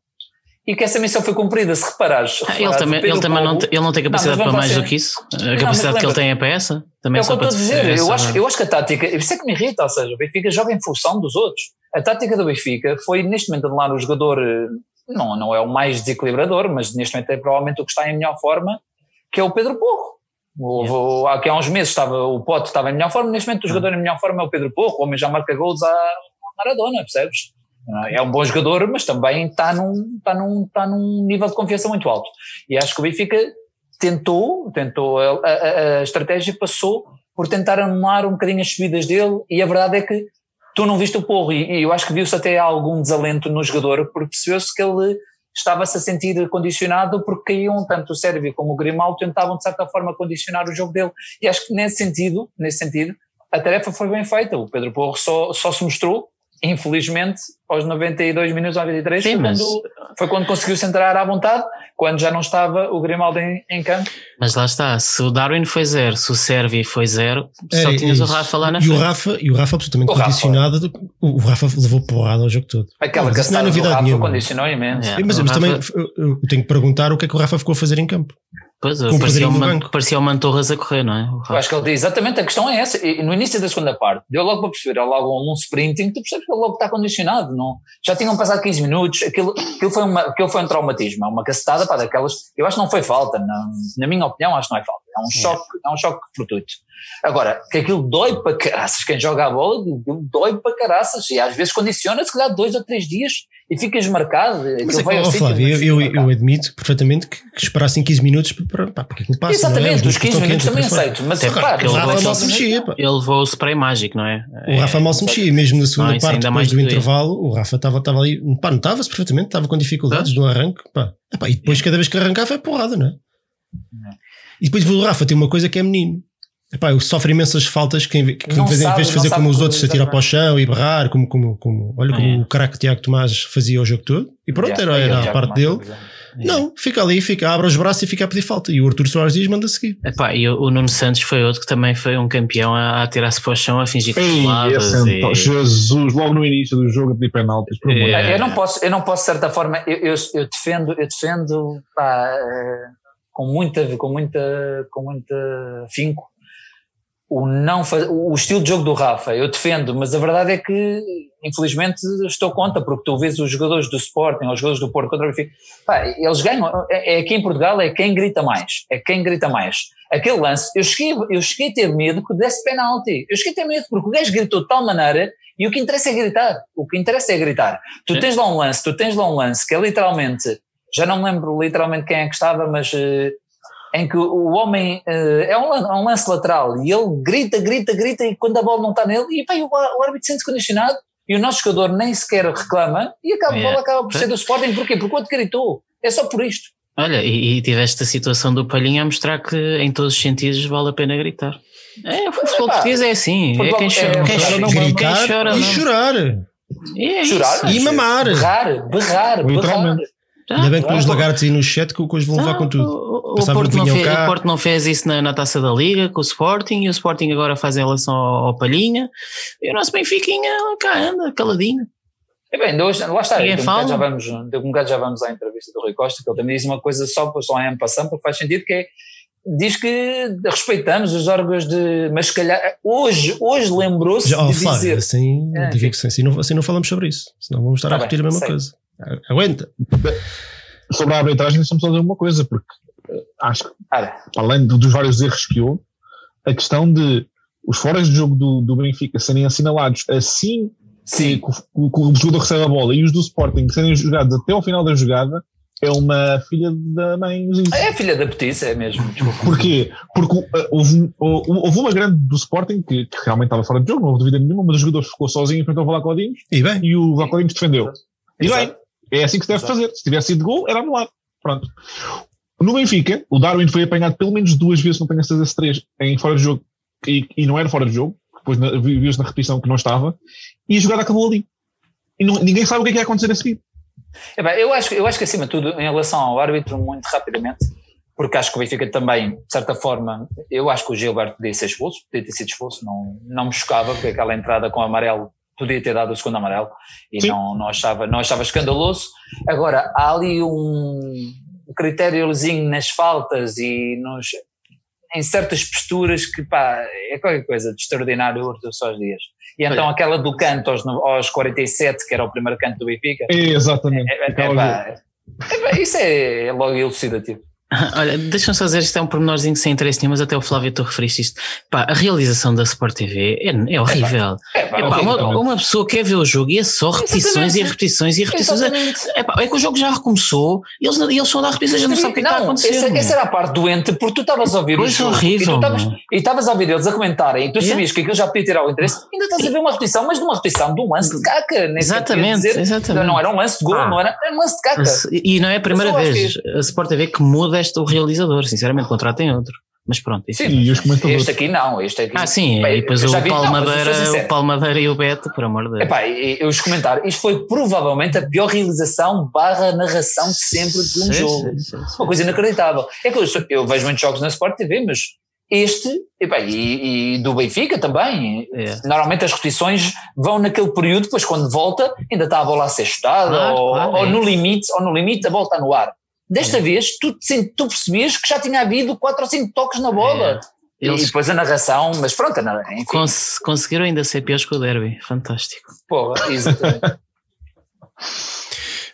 e que essa missão foi cumprida, se reparares. Ah, ele também, ele também não, ele não tem capacidade não, para mais do que isso. A não, capacidade que ele tem é para essa. Também é, o que eu estou a dizer. Eu acho, eu acho que a tática, isso é que me irrita, ou seja, o Benfica joga em função dos outros. A tática do Benfica foi neste momento anular o jogador, eh, não, não é o mais desequilibrador, mas neste momento é provavelmente o que está em melhor forma, que é o Pedro Porro. Aqui há uns meses estava, o Pote estava em melhor forma, neste momento o jogador em melhor forma é o Pedro Porro, o homem já marca gols à Maradona, percebes? É um bom jogador, mas também está num, está, num, está num nível de confiança muito alto. E acho que o Benfica tentou, tentou a, a, a estratégia passou por tentar anular um bocadinho as subidas dele e a verdade é que tu não viste o porro e, e eu acho que viu-se até algum desalento no jogador porque percebeu-se que ele estava-se a sentir condicionado porque caíam tanto o Sérvio como o Grimaldo tentavam de certa forma condicionar o jogo dele e acho que nesse sentido, nesse sentido a tarefa foi bem feita. O Pedro Porro só, só se mostrou, infelizmente, aos 92 minutos, 93, Sim, foi, mas... quando, foi quando conseguiu centrar à vontade, quando já não estava o Grimaldo em, em campo. Mas lá está, se o Darwin foi zero, se o Servi foi zero, só é, tinhas é o Rafa lá na e frente. O Rafa, e o Rafa absolutamente o condicionado, Rafa. o Rafa levou porrada ao jogo todo. Aquela mas, não é novidade nenhuma. condicionou imenso. É, mas, mas Rafa... também eu tenho que perguntar o que é que o Rafa ficou a fazer em campo. Pois, parecia, uma, parecia o Mantorras a correr, não é? Eu acho que ele diz, exatamente, a questão é essa. E no início da segunda parte, deu logo para perceber, é logo um sprinting, tu percebes que ele logo está condicionado, não? Já tinham passado 15 minutos, aquilo, aquilo, foi, uma, aquilo foi um traumatismo, é uma cacetada para daquelas, eu acho que não foi falta, não, na minha opinião acho que não é falta, é um choque, é um choque fortuito. Agora, que aquilo dói para caraças, quem joga a bola dói para caraças e às vezes condiciona se calhar dois ou três dias e ficas marcado. Mas é, oh, Flávio, eu, eu, eu, admito perfeitamente que, que esperassem 15 minutos para, para, para que aquilo passe. Exatamente, é? os 15 minutos também aceito, mas é claro, o Rafa mal se mexia. Ele levou o spray mágico, não é? O Rafa mal se mexia, mesmo na segunda não, parte, depois do intervalo, o Rafa estava, estava ali, pá, notava-se perfeitamente, estava com dificuldades no arranque, pá. E depois cada vez que arrancava é porrada, não é? E depois o Rafa tem uma coisa que é menino Epá, eu sofro imensas faltas que, que em vez, sabe, de fazer como os outros, se atirar para o chão e berrar, como, como, como olha como é. o craque Tiago Tomás fazia o jogo todo, e pronto, era, era a parte dele. É. Não, fica ali, fica, abre os braços e fica a pedir falta. E o Arthur Soares diz, manda seguir. Epá, e o, o Nuno Santos foi outro que também foi um campeão a, a tirar-se para o chão, a fingir que falava. E... Jesus, logo no início do jogo a pedir penaltis. É. Eu não posso, eu não posso, de certa forma, eu, eu, eu defendo, eu defendo pá, eh, com muita, com muita, com muita finco o, não o estilo de jogo do Rafa, eu defendo, mas a verdade é que, infelizmente, estou contra, porque tu vês os jogadores do Sporting, os jogadores do Porto contra o Benfica, pá, eles ganham, é, é aqui em Portugal, é quem grita mais, é quem grita mais. Aquele lance, eu cheguei, eu cheguei a ter medo que desse penalti, eu cheguei a ter medo, porque o gajo gritou de tal maneira, e o que interessa é gritar, o que interessa é gritar. Tu tens lá um lance, tu tens lá um lance que é literalmente, já não me lembro literalmente quem é que estava, mas... Uh, em que o homem uh, é, um, é, um, lance lateral e ele grita, grita, grita e quando a bola não está nele, e bem, o, o árbitro sente-se condicionado e o nosso jogador nem sequer reclama e acaba, yeah. a bola acaba por ser do Sporting. Porquê? Porque o outro gritou. É só por isto. Olha, e, e tiveste a situação do Palhinha a mostrar que em todos os sentidos vale a pena gritar. É, o futebol português é assim. é quem chora, é, quem chora, não, gritar quem chora, e não. chorar. É chorar e mamar. Berrar, berrar, berrar. Ainda bem que os lagartos aí no chat que hoje vão levar com tudo. O, o, Porto não fez, o Porto não fez isso na, na, taça da Liga com o Sporting e o Sporting agora faz em relação ao, ao Palhinha e o nosso Benfiquinha cá anda, caladinho. É bem, hoje, lá está, de um, já vamos, de um já vamos à entrevista do Rui Costa, que ele também diz uma coisa só, só em passando, porque faz sentido, que é, diz que respeitamos os órgãos de, mas se calhar, hoje, hoje lembrou-se oh, de Flávio, dizer... Assim, é, que, assim, não, assim não falamos sobre isso, senão vamos estar tá a repetir bem, a mesma sei. coisa. Aguenta. Sobre a arbitragem, deixa-me só dizer uma coisa, porque eh, acho que, além dos vários erros que houve, a questão de os foras de jogo do, do Benfica serem assinalados assim Sim. que, o, o jogador recebe a bola e os do Sporting serem jogados até ao final da jogada é uma filha da mãe. É filha da petiça, é mesmo. Desculpa. Porquê? Porque uh, houve, houve uma grande do Sporting que, que, realmente estava fora de jogo, não houve dúvida nenhuma, mas o jogador ficou sozinho em frente ao Vlacodimos e, bem. e o Vlacodimos defendeu. E bem, é assim que se deve Exato. fazer. Se tivesse sido gol, era anulado. Pronto. No Benfica, o Darwin foi apanhado pelo menos duas vezes, não tenho a certeza, três, em fora de jogo, e, e não era fora de jogo, depois viu-se na repetição que não estava, e a jogada acabou ali. E não, ninguém sabe o que é que ia acontecer a seguir. É bem, eu, acho, eu acho que, acima de tudo, em relação ao árbitro, muito rapidamente, porque acho que o Benfica também, de certa forma, eu acho que o Gilberto podia ser expulso, podia ter sido expulso, não, não me chocava, porque aquela entrada com o amarelo podia ter dado o segundo amarelo e não, não, achava, não achava escandaloso. Agora, há ali um critériozinho nas faltas e nos, em certas posturas que pá, é qualquer coisa de extraordinário o só os dias. E então aquela do canto aos, aos 47, que era o primeiro canto do Benfica. É, exatamente. É, é, é, pá, é, isso é, é logo elucidativo. Olha, deixa-me só dizer, isto é um pormenorzinho sem interesse nenhum, mas até o Flávio tu referiste isto. Pá, a realização da Sport TV é, é horrível. É, pá, é pá, uma, uma, pessoa quer ver o jogo e é só repetições e repetições e repetições. É, é que o jogo já recomeçou e eles, eles só dão repetições, já não sabem o que é está a acontecer. Essa, essa, era a parte doente, porque tu estavas a ouvir o jogo horrível, e estavas a ouvir eles a comentarem e tu sabias que aquilo já podia tirar o interesse, ainda estás a ver uma repetição, mas de uma repetição de um lance de caca. Exatamente, dizer, exatamente. Não era um lance de gol, ah. não era, era um lance de caca. E não é a primeira vez a Sport TV que muda este, o realizador sinceramente, contratem outro. Mas pronto. Sim, e os comentadores. Este aqui não, este aqui. Ah, sim, bem, e depois o Palmadeira, o Palmadeira e o Beto, por amor de Deus. Epá, eu os comentar, isto foi provavelmente a pior realização barra narração de sempre de um sim, jogo. Sim, sim, Uma coisa inacreditável. É que eu, eu, vejo muitos jogos na Sport TV, mas este, epá, e, e, do Benfica também. É. Normalmente as repetições vão naquele período, depois quando volta, ainda está a bola a ser chutada, claro, ou, claro, ou é no limite, ou no limite a bola está no ar. Desta é. vez, tu, tu percebias que já tinha havido 4 ou 5 toques na bola. É. Eles... E depois a narração, mas pronto, enfim. Cons conseguiram ainda ser piores que o derby, fantástico. Porra, exatamente.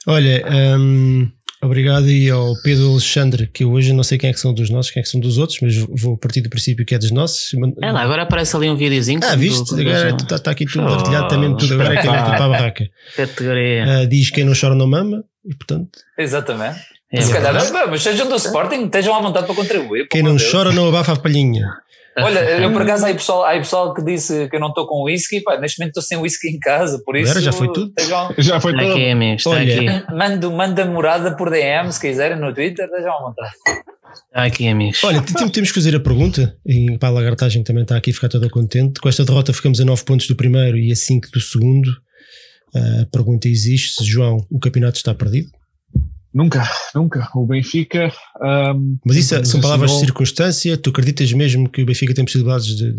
Olha, um, obrigado e ao Pedro Alexandre, que hoje não sei quem é que são dos nossos, quem é que são dos outros, mas vou partir do princípio que é dos nossos. É lá, agora aparece ali um videozinho. Ah, viste? Do, agora está tá aqui tudo oh, partilhado também, tudo agora é é que para a barraca. Categoria. Uh, diz quem não chora não mama, e portanto. Exatamente. É, Se calhar, mas sejam do Sporting, estejam à vontade para contribuir. Quem não Deus. chora não abafa a palhinha. Olha, eu por acaso há pessoal, há pessoal que disse que eu não estou com whisky, pá, neste momento estou sem whisky em casa, por isso. já foi tudo? Estejam, já foi tudo. Aqui, amigo, está Olha. aqui. Mando, manda morada por DM se quiserem no Twitter, estejam à vontade. Está aqui, amigos. Olha, temos que fazer a pergunta, e para a lagartagem também está aqui a ficar toda contente. Com esta derrota ficamos a 9 pontos do primeiro e a 5 do segundo. A pergunta existe: João, o campeonato está perdido? Nunca, nunca. O Benfica. Um, Mas isso são palavras de circunstância? Tu acreditas mesmo que o Benfica tem possibilidades de,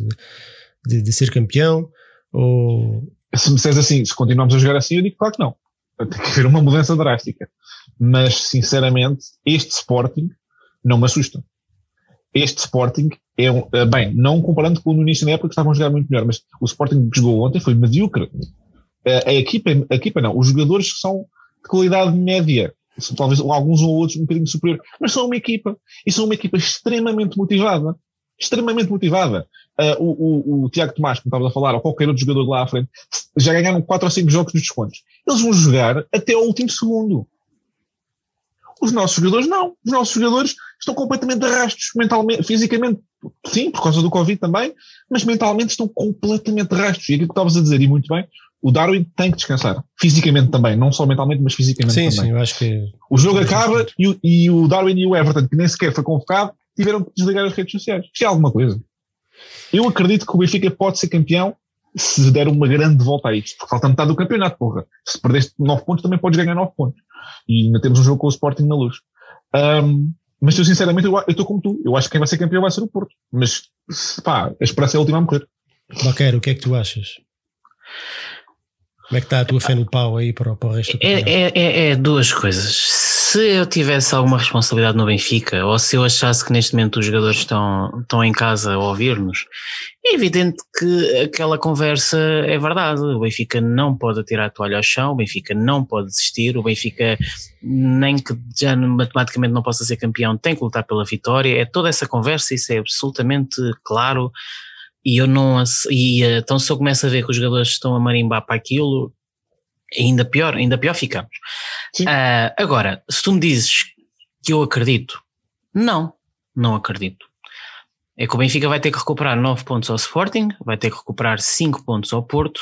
de, de ser campeão? Ou... Se me disseres assim, se continuarmos a jogar assim, eu digo claro que não. Tem que haver uma mudança drástica. Mas, sinceramente, este Sporting não me assusta. Este Sporting é um, eh, bem, não comparando com o início da época que estavam a jogar muito melhor, mas o Sporting que jogou ontem foi medíocre. Eh, a equipa, a equipa não, os jogadores são de qualidade média talvez alguns ou outros um bocadinho superior, mas são uma equipa, e são uma equipa extremamente motivada, extremamente motivada. Uh, o, o, o, Tiago Tomás, como estava a falar, ou qualquer outro jogador lá à frente, já ganharam 4 ou 5 jogos nos descontos. Eles vão jogar até ao último segundo. Os nossos jogadores não. Os nossos jogadores estão completamente arrastos, mentalmente, fisicamente, sim, por causa do Covid também, mas mentalmente estão completamente arrastos. E aquilo que estavas a dizer, e muito bem, o Darwin tem que descansar. Fisicamente também, não só mentalmente, mas fisicamente sim, também. Sim, eu acho que. O jogo acaba e o, e o Darwin e o Everton, que nem sequer foi convocado, tiveram que desligar as redes sociais. Isto é alguma coisa. Eu acredito que o Benfica pode ser campeão se der uma grande volta a isto, porque falta metade do campeonato, porra. Se perdeste 9 pontos, também podes ganhar 9 pontos. E ainda temos um jogo com o Sporting na luz. Um, mas eu sinceramente, eu estou como tu. Eu acho que quem vai ser campeão vai ser o Porto. Mas, pá, a esperança é a última a morrer. Baqueiro, o que é que tu achas? Como é que está a tua fé no pau aí para, para o resto do é, é, é, é, duas coisas. Se eu tivesse alguma responsabilidade no Benfica, ou se eu achasse que neste momento os jogadores estão, estão em casa a ouvir-nos, é evidente que aquela conversa é verdade. O Benfica não pode tirar a toalha ao chão, o Benfica não pode desistir, o Benfica, nem que já matematicamente não possa ser campeão, tem que lutar pela vitória. É toda essa conversa, isso é absolutamente claro e eu não e então se eu começo a ver que os jogadores estão a marimbar para aquilo ainda pior ainda pior ficamos. Uh, agora se tu me dizes que eu acredito não não acredito. É que o Benfica vai ter que recuperar 9 pontos ao Sporting vai ter que recuperar 5 pontos ao Porto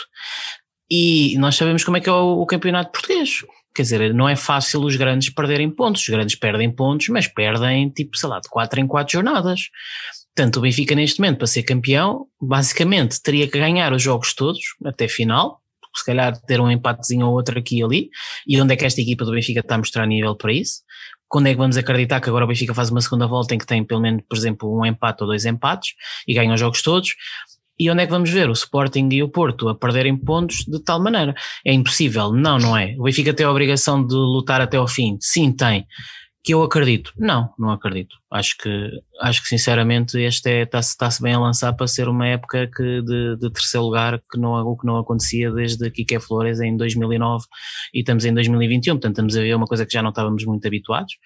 e nós sabemos como é que é o, o campeonato português quer dizer, não é fácil os grandes perderem pontos, os grandes perdem pontos, mas perdem tipo, sei lá, de 4 em 4 jornadas. Portanto, o Benfica neste momento, para ser campeão, basicamente teria que ganhar os jogos todos até final, se calhar ter um empatezinho ou outro aqui e ali, e onde é que esta equipa do Benfica está a mostrar nível para isso? Quando é que vamos acreditar que agora o Benfica faz uma segunda volta em que tem pelo menos, por exemplo, um empate ou dois empates e ganha os jogos todos? E onde é que vamos ver o Sporting e o Porto a perderem pontos de tal maneira? É impossível? Não, não é. O Benfica tem a obrigação de lutar até ao fim? Sim, tem que eu acredito. Não, não acredito. Acho que, acho que sinceramente este é, está-se está bem a lançar para ser uma época que de, de, terceiro lugar, que não, o que não acontecia desde Kike Flores em 2009 e estamos em 2021, portanto estamos a ver uma coisa que já não estávamos muito habituados.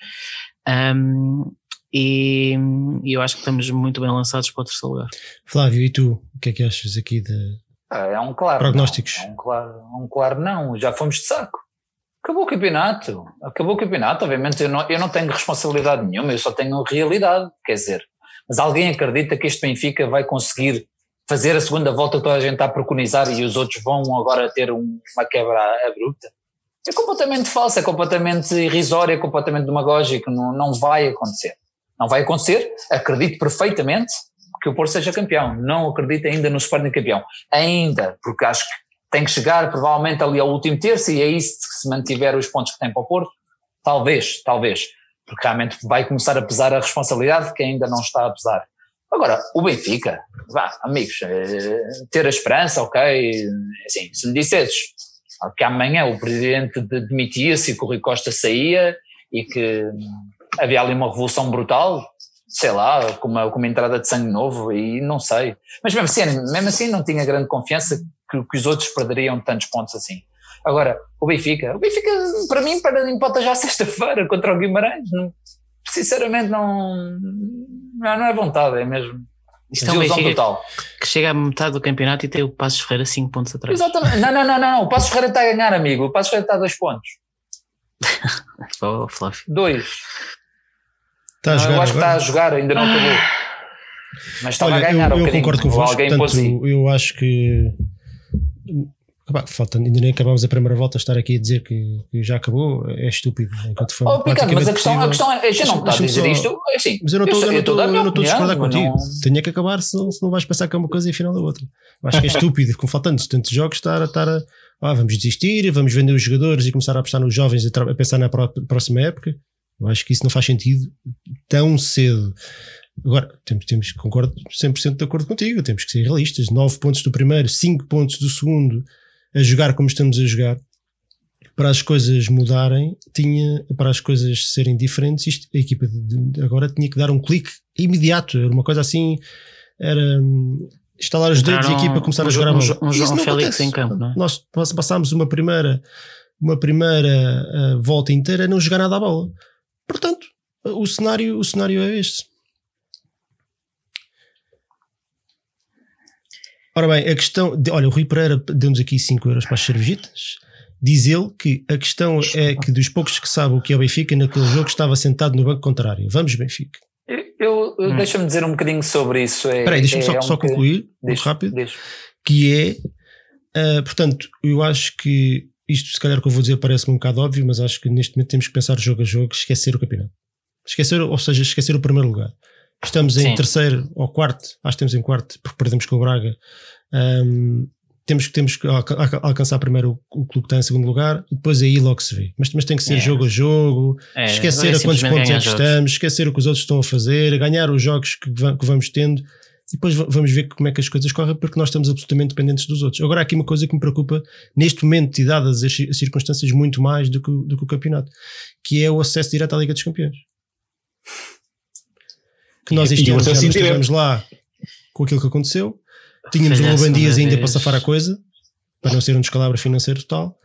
Um, e, e, eu acho que estamos muito bem lançados para o terceiro lugar. Flávio, e tu, o que é que achas aqui de ah, é um claro prognósticos? Não, é um claro, um claro não, já fomos de saco. Acabou o campeonato. Acabou o campeonato. Obviamente eu não, eu não tenho responsabilidade nenhuma, eu só tenho realidade. Quer dizer, mas alguém acredita que este Benfica vai conseguir fazer a segunda volta que toda a gente está a preconizar e os outros vão agora ter um, uma quebra abrupta? É completamente falso, é completamente irrisório, é completamente demagógico, não, não vai acontecer. Não vai acontecer, acredito perfeitamente que o Porto seja campeão. Não acredito ainda no Sporting campeão. Ainda, porque acho que tem que chegar provavelmente ali ao último terço e é isso que se mantiver os pontos que tem para o Porto, talvez, talvez, porque realmente vai começar a pesar a responsabilidade que ainda não está a pesar. Agora, o Benfica, vá, amigos, eh, ter a esperança, ok, assim, se me dissesses que amanhã o presidente demitia-se e que o Rui Costa saía e que havia ali uma revolução brutal, sei lá, com uma, com uma entrada de sangue novo e não sei. Mas mesmo assim, mesmo assim não tinha grande confiança que, que os outros perderiam tantos pontos assim. Agora, o Benfica, o Benfica para mim para empata já sexta-feira contra o Guimarães, não, sinceramente não, não, é vontade, é mesmo isto é um Benfica total. que chega à metade do campeonato e tem o Passos Ferreira 5 pontos atrás. Exatamente, não, não, não, não, o Passos Ferreira está a ganhar amigo, o Passos Ferreira está a 2 pontos. oh, Flávio. 2. Está a jogar eu acho agora? que está a jogar, ainda não acabou. Mas estava Olha, a ganhar eu, um eu bocadinho. concordo convosco, portanto, aí. eu acho que falta, ainda nem acabámos a primeira volta, estar aqui a dizer que, que já acabou é estúpido. Enquanto for Oh, Picado, mas a questão, a questão é, gente não está a dizer só- isto, é assim, Mas eu não estou eu eu não estou a eu não estou discordar contigo. não- Tenha que acabar, senão, senão vais pensar que é uma coisa e afinal é outra. Acho que é estúpido, com faltantes tantos jogos, estar a. Estar a ah, vamos desistir, vamos vender os jogadores e começar a apostar nos jovens e a, a pensar na pró- próxima época. Eu acho que isso não faz sentido tão cedo. Agora, temos, temos concordo 100% de acordo contigo, temos que ser realistas. 9 pontos do primeiro, 5 pontos do segundo, a jogar como estamos a jogar. Para as coisas mudarem, tinha, para as coisas serem diferentes, isto, a equipa de, agora tinha que dar um clique imediato. Era uma coisa assim, era hum, instalar os dedos e a Entraram equipa começar a um jogar a Jo- um um João não Félix acontece. em campo, não é? Nós pass- passámos uma primeira, uma primeira ah, volta inteira a não jogar nada à bola. Portanto, o cenário, o cenário é este. Ora bem, a questão. De, olha, o Rui Pereira deu-nos aqui 5 euros para as cervejitas. Diz ele que a questão é que dos poucos que sabem o que é o Benfica, naquele jogo estava sentado no banco contrário. Vamos, Benfica. Eu, eu- Hum. deixa-me dizer um bocadinho sobre isso. É, Espera aí, deixa-me é, só, é um só concluir, muito Deixa- rápido. deixa. que é, ah, portanto, eu acho que isto, se calhar, que eu vou dizer parece-me um bocado óbvio, mas acho que neste momento temos que pensar jogo a jogo, esquecer o campeonato. Esquecer, ou seja, esquecer o primeiro lugar. Estamos em Sim. terceiro ou quarto, acho que estamos em quarto, porque perdemos com o Braga. Ahm, temos que, temos que alca- alca- alcançar primeiro o, o clube que está em segundo lugar e depois aí logo se vê. Mas, mas tem que ser É. jogo a jogo, É, esquecer agora é a quantos pontos é que estamos, esquecer o que os outros estão a fazer, ganhar os jogos que, que vamos tendo e depois va- vamos ver como é que as coisas correm, porque nós estamos absolutamente dependentes dos outros. Agora, há aqui uma coisa que me preocupa neste momento e dadas as ci- as circunstâncias muito mais do que, o- do que o campeonato, que é o acesso direto à Liga dos Campeões. Que nós este e ano já estivemos lá com aquilo que aconteceu. Tínhamos o Ruben Dias ainda para safar a coisa, para não ser um descalabro financeiro total.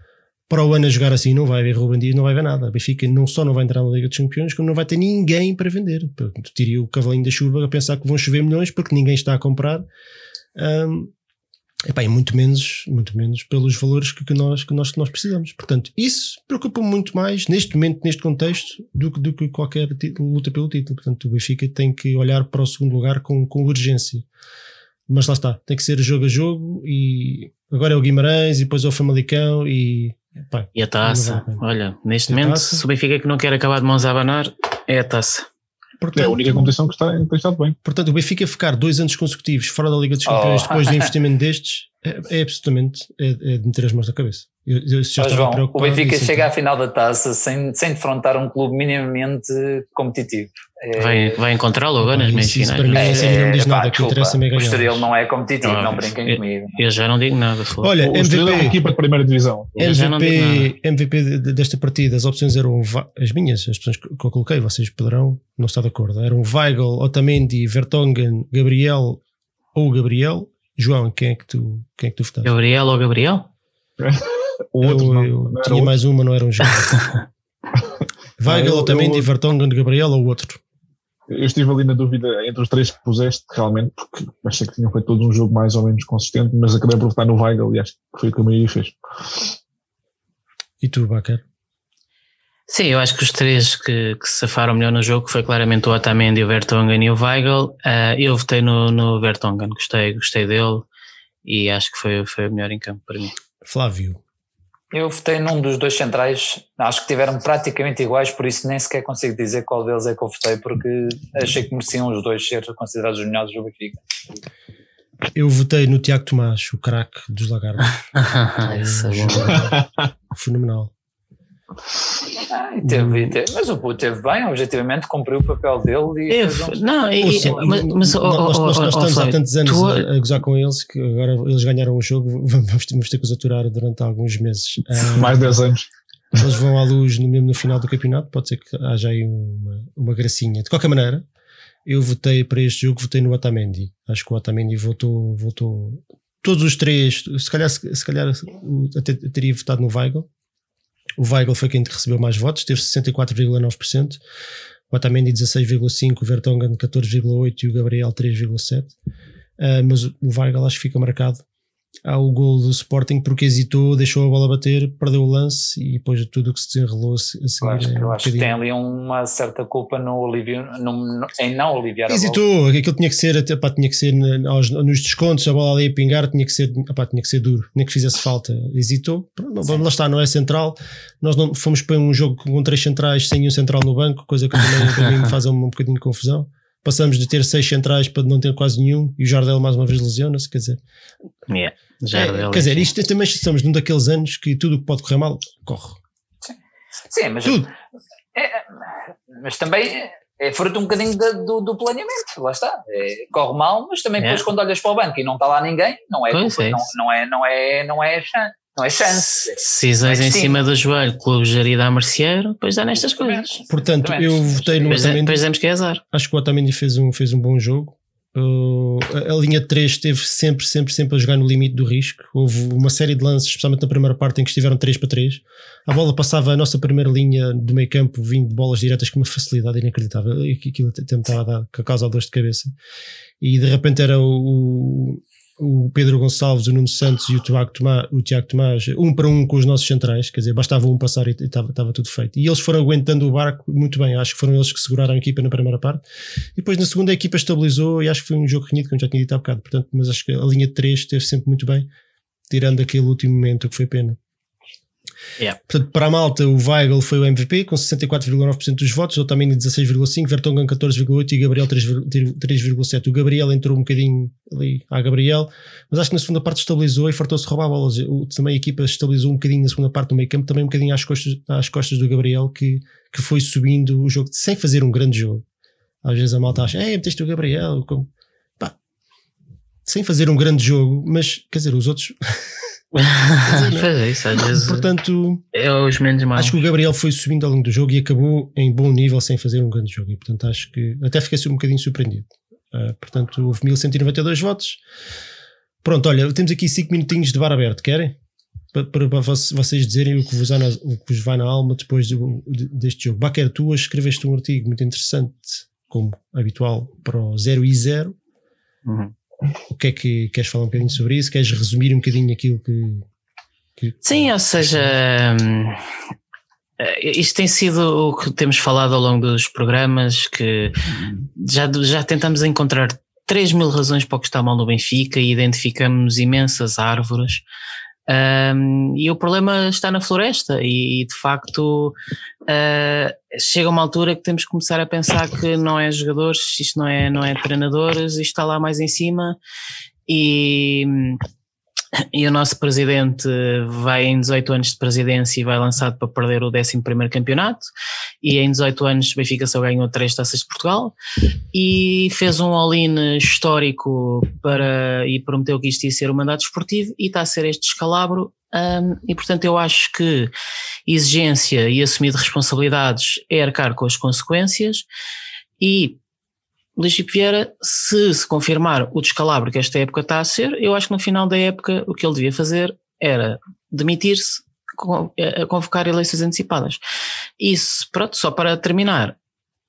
Para o ano a jogar assim não vai haver Ruben Dias, não vai haver nada. A Benfica não só não vai entrar na Liga dos Campeões, como não vai ter ninguém para vender. Tire o cavalinho da chuva a pensar que vão chover milhões porque ninguém está a comprar. Hum, epá, e muito menos, muito menos pelos valores que, que nós, que, nós, que nós precisamos. Portanto, isso preocupa-me muito mais neste momento, neste contexto, do, que- do que qualquer luta pelo título. Portanto, o Benfica tem que olhar para o segundo lugar com, com urgência. Mas lá está, tem que ser jogo a jogo e agora é o Guimarães e depois é o Famalicão e epá, E a taça, vale olha, neste E momento, taça? se o Benfica que não quer acabar de mãos a abanar, é a taça. portanto, É a única competição que está, tem estado bem. portanto, o Benfica ficar dois anos consecutivos fora da Liga dos Campeões Oh. depois de um investimento destes é, é absolutamente é, é de meter as mãos na cabeça. Eu, eu já estava João, o Benfica nisso, chega então. à final da taça sem, sem defrontar um clube minimamente competitivo. É- Vai, vai encontrá-lo agora nas meias isso- isso finais. para mim não é? isso a mim não me diz pá, nada, o que desculpa, interessa-me é O. Estoril não é competitivo, Ah, não brinquem eu- comigo. Eu já não digo nada, Flávio. Olha, O Estoril é uma MVP, equipa de primeira divisão. Eu não MVP, MVP de- de- desta partida, as opções eram as minhas, as opções que eu coloquei, vocês poderão não estar de acordo. Eram Weigl, Otamendi, Vertonghen, Gabriel ou Gabriel. João, quem é que tu, quem é que tu votaste? Gabriel ou Gabriel? O outro eu, não, eu não tinha outro. mais uma, não era um jogo. Weigl, Otamendi, Vertonghen, Gabriel ou outro. Eu estive ali na dúvida entre os três que puseste, realmente, porque achei que tinham feito todo um jogo mais ou menos consistente, mas acabei por votar no Weigl e acho que foi o que a maioria fez. E tu, Bacar? Sim, eu acho que os três que, que se safaram melhor no jogo foi claramente o Otamendi, o Vertonghen e o Weigl. Ah, eu votei no, no Vertonghen, gostei, gostei dele e acho que foi, foi o melhor em campo para mim. Flávio. Eu votei num dos dois centrais, acho que tiveram praticamente iguais, por isso nem sequer consigo dizer qual deles é que eu votei, porque achei que mereciam os dois ser considerados os melhores do Benfica. Eu votei no Tiago Tomás, o craque dos Lagartos. Esse é Fenomenal. Ah, teve, teve, mas o Puto teve bem, objetivamente cumpriu o papel dele. E Eu, não, e, Ouça, mas, mas oh, nós, oh, nós- oh, nós oh, estamos há Flávio, tantos anos tu- a, a gozar com eles que agora eles ganharam o jogo, vamos ter, vamos ter que os aturar durante alguns meses. Ah, Mais 10 anos. eles vão à luz no, mesmo no final do campeonato, pode ser que haja aí uma, uma gracinha. De qualquer maneira, eu votei para este jogo, votei no Otamendi. Acho que o Otamendi votou, votou todos os três, se calhar, se, calhar até teria votado no Weigl. O Weigl foi quem recebeu mais votos, teve 64,9%. O Otamendi 16,5%, o Vertonghen 14,8% e o Gabriel 3,7%. Ah, mas o Weigl acho que fica marcado ao gol do Sporting porque hesitou, deixou a bola bater, perdeu o lance e depois de tudo o que se desenrolou a se- a seguir. Eu acho, é eu acho que tem ali uma certa culpa no alívio, no, no- em não aliviar a bola. Hesitou, aquilo tinha que ser, até, pá, tinha que ser aos- nos descontos, a bola ali a pingar, tinha que ser, pá, tinha que ser duro, nem que fizesse falta. Hesitou, Pronto, vamos lá está, não é central. Nós não fomos para um jogo com três centrais sem um central no banco, coisa que também mim me faz um, um bocadinho de confusão. Passamos de ter seis centrais para não ter quase nenhum e o Jardel mais uma vez lesiona-se, quer dizer. Yeah, já É, dele, quer dizer, sim. isto também estamos num daqueles anos que tudo o que pode correr mal, corre. Sim, mas, Tudo. é, mas também é fruto um bocadinho da- do, do planeamento, lá está. É, corre mal, mas também É. depois quando olhas para o banco e não está lá ninguém, não é, Pois culpa, é não, não é, não é, não é chance. Não é chance. Decisões É em cima do joelho, clube gerido a Merciero, depois dá nestas coisas. Portanto, eu votei no é- Otamendi. depois temos que é azar. Acho que o Otamendi fez um, fez um bom jogo. Uh, a, linha 3 esteve sempre, sempre, sempre a jogar no limite do risco. Houve uma série de lances, especialmente na primeira parte, em que estiveram 3 para 3. A bola passava a nossa primeira linha do meio campo, vindo de bolas diretas com uma facilidade inacreditável. Aquilo até me estava a dar causa dores de cabeça. E de repente era o, o Pedro Gonçalves, o Nuno Santos e o Tiago, Tomás, o Tiago Tomás, um para um com os nossos centrais, quer dizer, bastava um passar e estava tudo feito. E eles foram aguentando o barco muito bem, acho que foram eles que seguraram a equipa na primeira parte. E depois na segunda a equipa estabilizou e acho que foi um jogo renhido, como já tinha dito há bocado. Portanto, mas acho que a linha de 3 esteve sempre muito bem, tirando aquele último momento que foi pena. Yeah. Portanto, para a malta, o Weigl foi o MVP com 64,9% dos votos, Otamendi 16,5%, Vertonghen 14,8% e Gabriel 3,- 3,7%. O Gabriel entrou um bocadinho ali à Gabriel, mas acho que na segunda parte estabilizou e fartou-se roubar bolas. O- Também a equipa estabilizou um bocadinho na segunda parte do meio campo, também um bocadinho às costas, às costas do Gabriel, que, que foi subindo o jogo sem fazer um grande jogo. Às vezes a malta acha, é, meteste o Gabriel, como... Pá, sem fazer um grande jogo, mas quer dizer, os outros. Pois é isso, às vezes Portanto, é os menos maus. Acho que o Gabriel foi subindo ao longo do jogo e acabou em bom nível sem fazer um grande jogo. E portanto acho que até fiquei um bocadinho surpreendido. Ah, portanto, houve 1192 votos. Pronto, olha, temos aqui 5 minutinhos de bar aberto, querem? Para, para, vocês dizerem o que, vos vai na, o que vos vai na alma depois do- deste jogo. Baquer, tu escreveste um artigo muito interessante, como habitual, para o 0 e 0. Uhum. O que é que queres falar um bocadinho sobre isso? Queres resumir um bocadinho aquilo que. que Sim, ou seja, hum, isto tem sido o que temos falado ao longo dos programas, que já, já tentamos encontrar 3 mil razões para o que está mal no Benfica e identificamos imensas árvores. Hum, e o problema está na floresta e, de facto uh, chega uma altura que temos que começar a pensar que não é jogadores, isto não é, não é treinadores, isto está lá mais em cima e, e o nosso presidente vai em 18 anos de presidência e vai lançado para perder o 11 campeonato e em 18 anos Benfica só ganhou 3 taças de Portugal e fez um all-in histórico para, e prometeu que isto ia ser o mandato esportivo e está a ser este descalabro um, e portanto eu acho que exigência e assumir de responsabilidades é arcar com as consequências e Luís Vieira, se se confirmar o descalabro que esta época está a ser, eu acho que no final da época o que ele devia fazer era demitir-se a convocar eleições antecipadas. Isso, pronto, só para terminar,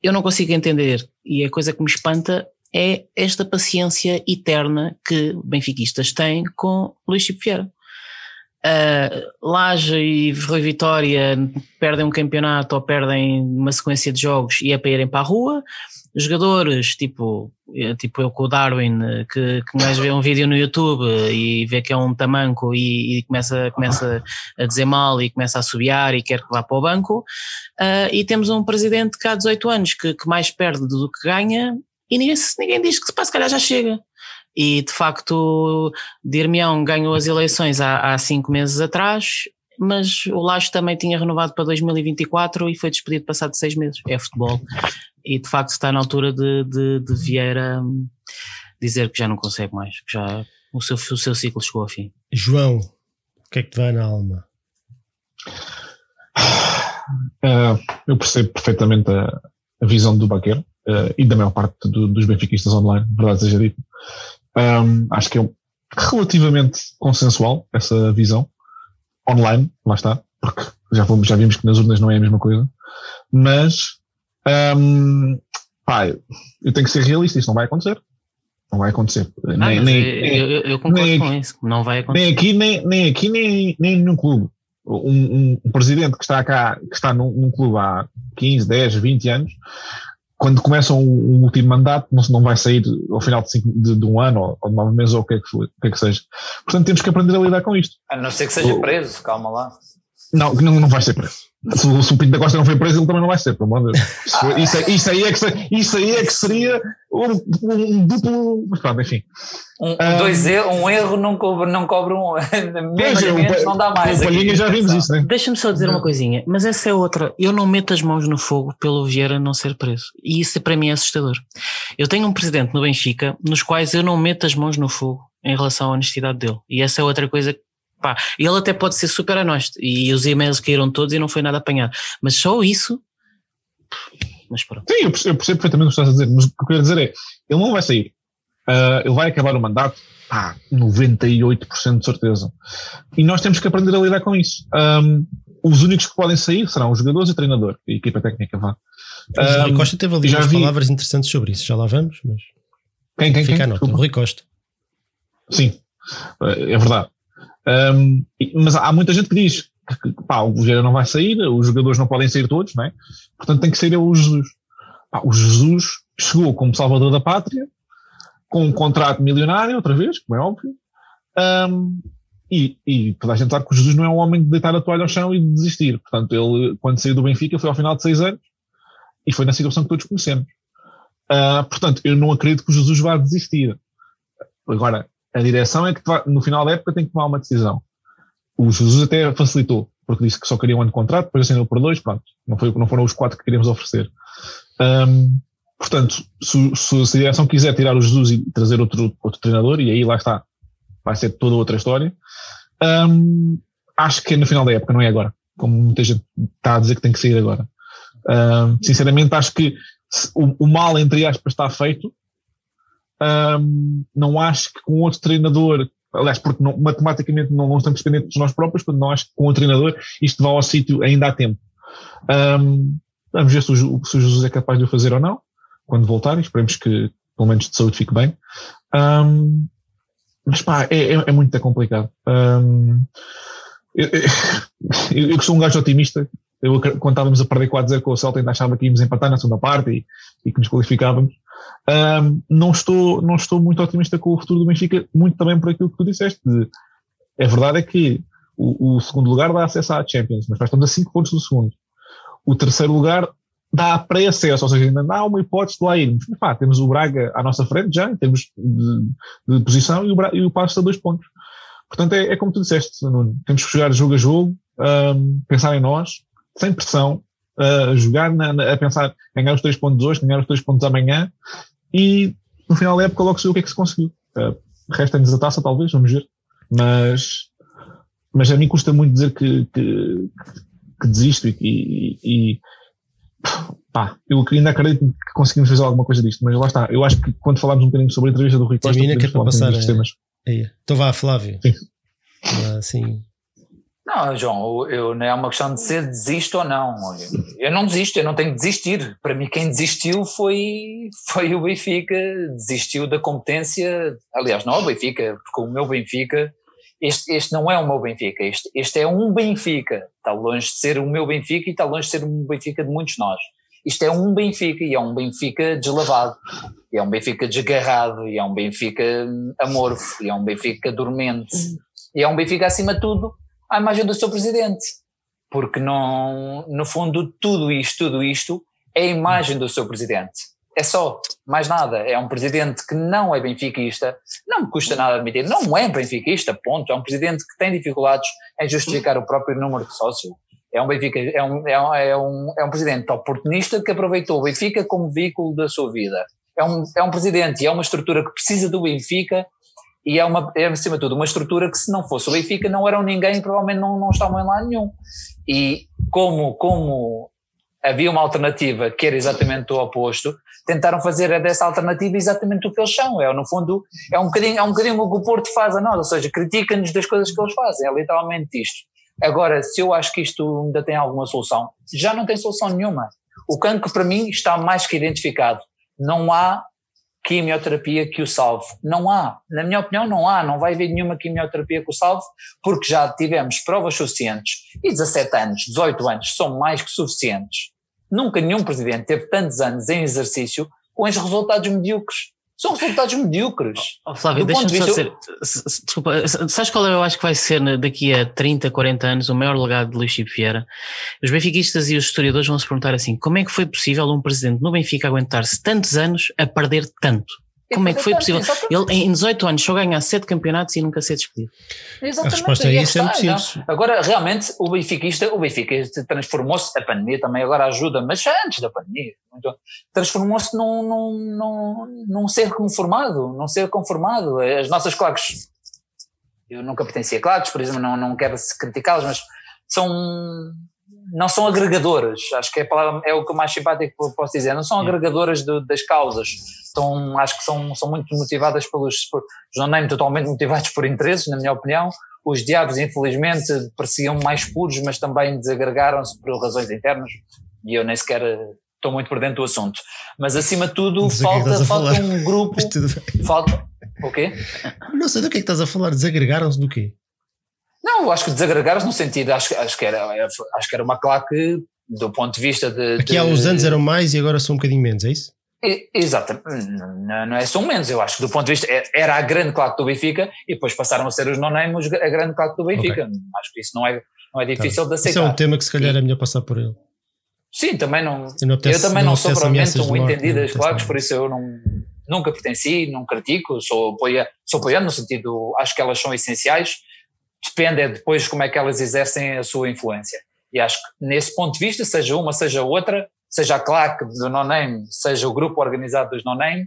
eu não consigo entender, e a coisa que me espanta é esta paciência eterna que benfiquistas têm com Luís Chico Vieira. Uh, Laje e Vitória perdem um campeonato ou perdem uma sequência de jogos e é para irem para a rua. jogadores, tipo, eh, tipo eu com o Darwin, que, que mais vê um vídeo no YouTube e vê que é um tamanco e, e começa, começa a dizer mal e começa a subiar e quer que vá para o banco. Uh, e temos um presidente que há 18 anos que, que mais perde do que ganha e ninguém, ninguém diz que se calhar já chega. E de facto, Dirmião ganhou as eleições há, há cinco meses atrás, mas o Lacho também tinha renovado para 2024 e foi despedido passado seis meses. É futebol. E de facto está na altura de, de, de Vieira hum, dizer que já não consegue mais, que já o seu, o seu ciclo chegou ao fim. João, o que é que te vai na alma? Uh, eu percebo perfeitamente a, a visão do Baquer uh, e da maior parte do, dos benfiquistas online, verdade seja dito. Um, acho que é relativamente consensual essa visão. Online, lá está, porque já, fomos, já vimos que nas urnas não é a mesma coisa. Mas, um, pá, eu tenho que ser realista, isso não vai acontecer. Não vai acontecer. Não, nem, nem, eu, eu, eu, concordo nem, com isso. Não vai acontecer. Nem aqui, nem, nem aqui, nem, nem num clube. Um, um, presidente que está cá, que está num, num clube há 15, 10, 20 anos, quando começa um, um último mandato, não, não vai sair ao final de, cinco, de, de um ano ou, ou, de nove meses ou o que, é que, o que é que seja. Portanto, temos que aprender a lidar com isto. A não ser que seja preso, calma lá. Não, não, não vai ser preso. Se, se, o Pinto da Costa não foi preso, ele também não vai ser, pelo amor de Deus. Isso, isso, é, isso, aí é que, isso aí é que seria um, um duplo. Mas pronto, enfim. Um, um, dois erros, um erro não cobre, não cobre um. Menos, é, menos, não dá mais. Palhinha já vimos isso, né? Deixa-me só dizer uma coisinha, mas essa é outra. Eu não meto as mãos no fogo pelo Vieira não ser preso. E isso para mim é assustador. Eu tenho um presidente no Benfica nos quais eu não meto as mãos no fogo em relação à honestidade dele. E essa é outra coisa que Pá, ele até pode ser super honesto e os e-mails caíram todos e não foi nada apanhado. Mas só isso. Mas pronto. Sim, eu percebo, eu percebo perfeitamente o que estás a dizer, mas o que eu quero dizer é: ele não vai sair. Uh, ele vai acabar o mandato, pá, 98% de certeza. E nós temos que aprender a lidar com isso. Um, os únicos que podem sair serão os jogadores e o treinador, a equipa técnica vá. O Rui Costa teve ali umas vi... palavras interessantes sobre isso, já lá vamos, mas. Quem, quem, Fica quem? a nota, o Rui Costa. Sim, é verdade. Um, mas há muita gente que diz que pá, o Vieira não vai sair, os jogadores não podem sair todos, não é? Portanto tem que sair o Jesus. Pá, o Jesus chegou como salvador da pátria, com um contrato milionário, outra vez, como é óbvio, um, e, e toda a gente sabe que o Jesus não é um homem de deitar a toalha ao chão e de desistir. Portanto, ele, quando saiu do Benfica, foi ao final de seis anos e foi na situação que todos conhecemos. Uh, portanto, eu não acredito que o Jesus vá desistir. Agora, a direção é que no final da época tem que tomar uma decisão. O Jesus até facilitou, porque disse que só queria um ano de contrato, depois assinou por dois, pronto. Não, foi, não foram os quatro que queríamos oferecer. Um, portanto, se, se, a direção quiser tirar o Jesus e trazer outro, outro treinador, e aí lá está, vai ser toda outra história, um, acho que é no final da época, não é agora. Como muita gente está a dizer que tem que sair agora. Um, sinceramente, acho que o, o mal, entre aspas, está feito um, não acho que com outro treinador, aliás, porque não, matematicamente não, não estamos dependentes de nós próprios, portanto não acho que com outro treinador isto vá ao sítio ainda há tempo. Um, vamos ver se o, se o Jesus é capaz de o fazer ou não, quando voltar, esperemos que pelo menos de saúde fique bem. Um, mas pá, é, é, é muito complicado. Eu, eu, eu, sou um gajo otimista. Eu, quando estávamos a perder 4-0 com o Celta, ainda achava que íamos empatar na segunda parte e, e que nos qualificávamos. Um, não, estou, não estou muito otimista com o futuro do Benfica, muito também por aquilo que tu disseste. A verdade é que o, o, segundo lugar dá acesso à Champions, mas nós estamos a 5 pontos do segundo. O terceiro lugar dá pré-acesso, ou seja, ainda há uma hipótese de lá irmos. Mas, pá, temos o Braga à nossa frente já, em termos de, de posição, e o, Braga, e o Passo a dois pontos. Portanto, é, é, como tu disseste, Nuno. Temos que jogar jogo a jogo, um, pensar em nós, sem pressão, uh, jogar na, a pensar ganhar os três pontos hoje, ganhar os três pontos amanhã, e no final da época logo se o que é que se conseguiu. Uh, Resta-nos a taça, talvez, vamos ver. Mas, mas a mim custa muito dizer que, que, que desisto e, e, e pá, eu ainda acredito que conseguimos fazer alguma coisa disto, mas lá está. Eu acho que quando falarmos um bocadinho sobre a entrevista do Rui Costa, Termina que é para passar. A... Temas. Então vá, Flávio. Sim. Assim, não, João, eu, não é uma questão de ser desisto ou não. Eu não desisto, eu não tenho que desistir. Para mim, quem desistiu foi, foi o Benfica, desistiu da competência. Aliás, não é o Benfica, porque o meu Benfica, este, este não é o meu Benfica, este, este é um Benfica. Está longe de ser o meu Benfica e está longe de ser um Benfica de muitos nós. Isto é um Benfica e é um Benfica deslavado, e é um Benfica desgarrado, e é um Benfica amorfo, e é um Benfica dormente, e é um Benfica acima de tudo à imagem do seu presidente. Porque não, no fundo tudo isto, tudo isto é a imagem do seu presidente. É só, mais nada. É um presidente que não é benfiquista, não me custa nada admitir, não é benfiquista, ponto. É um presidente que tem dificuldades em justificar o próprio número de sócios. É um, Benfica, é um, é um, é um, é um presidente oportunista que aproveitou o Benfica como veículo da sua vida. É um, é um presidente e é uma estrutura que precisa do Benfica e é, uma, é, acima de tudo, uma estrutura que se não fosse o Benfica não eram ninguém, provavelmente não, não estavam em lá nenhum. E como, como havia uma alternativa que era exatamente o oposto, tentaram fazer dessa alternativa exatamente o que eles são. É, no fundo, é um bocadinho, é um bocadinho o que o Porto faz a nós, ou seja, critica-nos das coisas que eles fazem, é literalmente isto. Agora, se eu acho que isto ainda tem alguma solução, já não tem solução nenhuma. O cancro, para mim, está mais que identificado. Não há quimioterapia que o salve. Não há. Na minha opinião, não há. Não vai haver nenhuma quimioterapia que o salve, porque já tivemos provas suficientes. E 17 anos, 18 anos são mais que suficientes Nunca nenhum presidente teve tantos anos em exercício com os resultados medíocres. São resultados medíocres. Oh, Flávio, deixa-me só dizer. Desculpa, sabes qual eu acho que vai ser daqui a 30, 40 anos o maior legado de Luís Chico Vieira? Os benfiquistas e os historiadores vão se perguntar assim: como é que foi possível um presidente no Benfica aguentar-se tantos anos a perder tanto? Como é que foi possível? Ele em 18 anos só ganhar 7 campeonatos e nunca ser despedido. Exatamente. A resposta é isso é muito simples. Agora, realmente, o Benfiquista, o Benfica transformou-se, a pandemia também agora ajuda, mas antes da pandemia, transformou-se num, num, num, num ser conformado, num ser conformado. As nossas claques, eu nunca pertenci a claques, por exemplo, não, não quero criticá-las, mas são não são agregadoras, acho que é, palavra, é o que mais simpático posso dizer, não são agregadoras de, das causas, estão, acho que são, são muito motivadas pelos, por, os non totalmente motivados por interesses, na minha opinião, os diabos infelizmente pareciam mais puros, mas também desagregaram-se por razões internas, e eu nem sequer estou muito por dentro do assunto, mas acima de tudo é falta, falta um grupo, falta, o quê? Não sei do que é que estás a falar, desagregaram-se do quê? Não, acho que desagregaram no sentido, acho, acho, que era, acho que era uma claque do ponto de vista de. Aqui de, há uns anos eram mais e agora são um bocadinho menos, é isso? Exatamente, não, não é são menos, eu acho que do ponto de vista, é, era a grande claque do Benfica e depois passaram a ser os non-names a grande claque do Benfica. Okay. Acho que isso não é, não é tá difícil tá. de aceitar. Isso é um tema que se calhar é melhor passar por ele. Sim, também não. não apetece, eu também não, não sou provavelmente um entendido das claques, por isso eu não, nunca pertenci, não critico, sou, apoia, sou apoiando no sentido, acho que elas são essenciais depende é depois como é que elas exercem a sua influência. E acho que nesse ponto de vista, seja uma, seja outra, seja a claque do no-name, seja o grupo organizado dos no-name,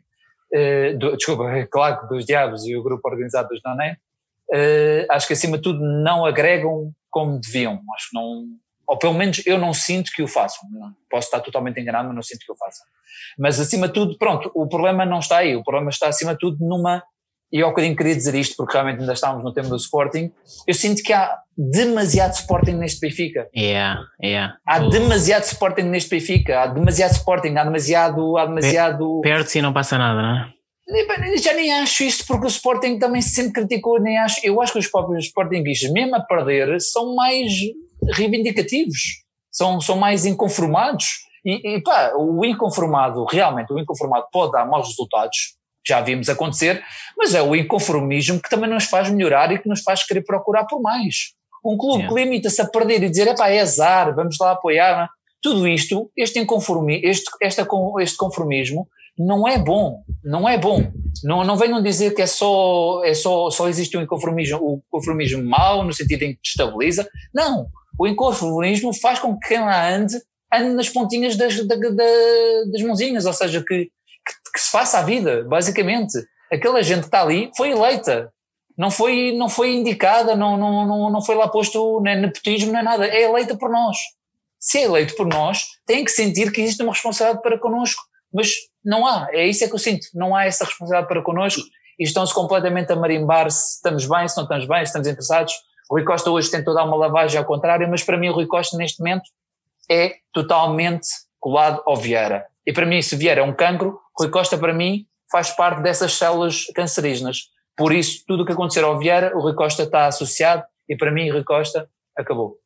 eh, do, desculpa, a claque dos diabos e o grupo organizado dos no-name, eh, acho que acima de tudo não agregam como deviam. Acho que não, ou pelo menos eu não sinto que o façam. Posso estar totalmente enganado, mas não sinto que o façam. Mas acima de tudo, pronto, o problema não está aí, o problema está acima de tudo numa e eu bocadinho queria dizer isto, porque realmente ainda estávamos no tema do Sporting, eu sinto que há demasiado Sporting neste Benfica. Yeah, yeah. Há demasiado Sporting neste Benfica, há demasiado Sporting, há demasiado... Há demasiado... Perde-se e não passa nada, não é? Já nem acho isto, porque o Sporting também sempre criticou, nem acho, eu acho que os próprios Sportingistas, mesmo a perder, são mais reivindicativos, são, são mais inconformados, e, e pá, o inconformado, realmente, o inconformado pode dar maus resultados, já vimos acontecer, mas é o inconformismo que também nos faz melhorar e que nos faz querer procurar por mais. Um clube yeah. que limita-se a perder e dizer, epá, é azar, vamos lá apoiar, tudo isto, este inconformismo, este, esta, este conformismo, não é bom, não é bom. Não, não venham dizer que é só, é só, só existe um inconformismo, o conformismo mau, no sentido em que destabiliza. Não, o inconformismo faz com que quem lá ande, ande nas pontinhas das, das, das mãozinhas, ou seja, que que, se faça a vida, basicamente. Aquela gente que está ali foi eleita, não foi, não foi indicada, não, não, não, não foi lá posto nem nepotismo nem nada, é eleita por nós. Se é eleito por nós, tem que sentir que existe uma responsabilidade para connosco, mas não há, é isso é que eu sinto, não há essa responsabilidade para connosco e estão-se completamente a marimbar se estamos bem, se não estamos bem, se estamos interessados. O Rui Costa hoje tentou dar uma lavagem ao contrário, mas para mim o Rui Costa neste momento é totalmente colado ao Vieira. E para mim, se vier é um cancro, Rui Costa, para mim, faz parte dessas células cancerígenas. Por isso, tudo o que acontecer ao Vieira, o Rui Costa está associado e para mim, Rui Costa acabou.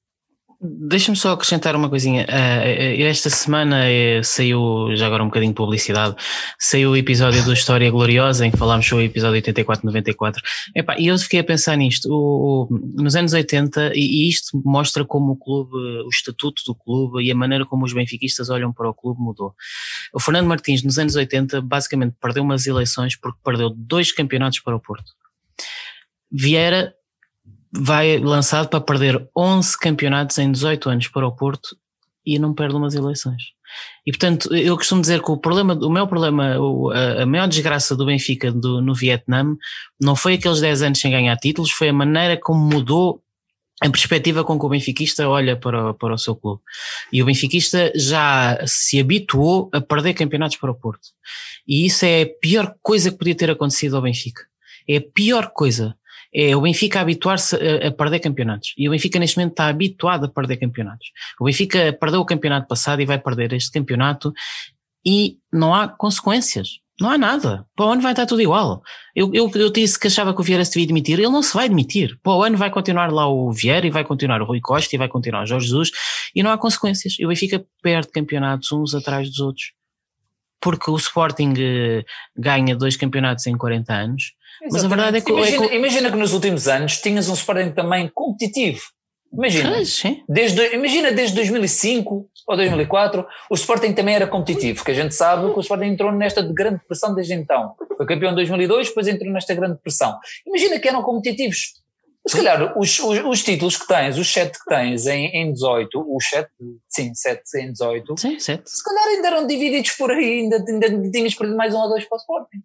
Deixa-me só acrescentar uma coisinha. Uh, esta semana uh, saiu, já agora um bocadinho de publicidade, saiu o episódio do História Gloriosa, em que falámos sobre o episódio 84-94. E eu fiquei a pensar nisto. O, o, nos anos 80, e, e, isto mostra como o clube, o estatuto do clube e a maneira como os benfiquistas olham para o clube mudou. O Fernando Martins, nos anos 80, basicamente perdeu umas eleições porque perdeu dois campeonatos para o Porto. Vieira vai lançado para perder 11 campeonatos em 18 anos para o Porto e não perde umas eleições. E portanto, eu costumo dizer que o problema, o meu problema, a maior desgraça do Benfica do, no Vietnã não foi aqueles 10 anos sem ganhar títulos, foi a maneira como mudou a perspectiva com que o benfiquista olha para, para o seu clube. E o benfiquista já se habituou a perder campeonatos para o Porto. E isso é a pior coisa que podia ter acontecido ao Benfica. É a pior coisa é o Benfica habituar-se a, a, perder campeonatos. E o Benfica neste momento está habituado a perder campeonatos. O Benfica perdeu o campeonato passado e vai perder este campeonato e não há consequências. Não há nada. Para o ano vai estar tudo igual. Eu, eu, eu disse que achava que o Vieira se devia demitir. Ele não se vai demitir. Para o ano vai continuar lá o Vieira e vai continuar o Rui Costa e vai continuar o Jorge Jesus e não há consequências. E o Benfica perde campeonatos uns atrás dos outros. Porque o Sporting eh, ganha dois campeonatos em 40 anos mas a verdade é que, imagina, é que... imagina que nos últimos anos tinhas um Sporting também competitivo. Imagina, desde, imagina desde 2005 ou 2004, o Sporting também era competitivo, porque a gente sabe que o Sporting entrou nesta grande pressão desde então. Foi campeão em 2002, depois entrou nesta grande pressão. Imagina que eram competitivos. Se calhar os, os, os, títulos que tens, os 7 que tens em, em 18, os 7, sim, 7 em 18, sim, 7. se calhar ainda eram divididos por aí, ainda, ainda tinhas perdido mais um ou dois para o Sporting.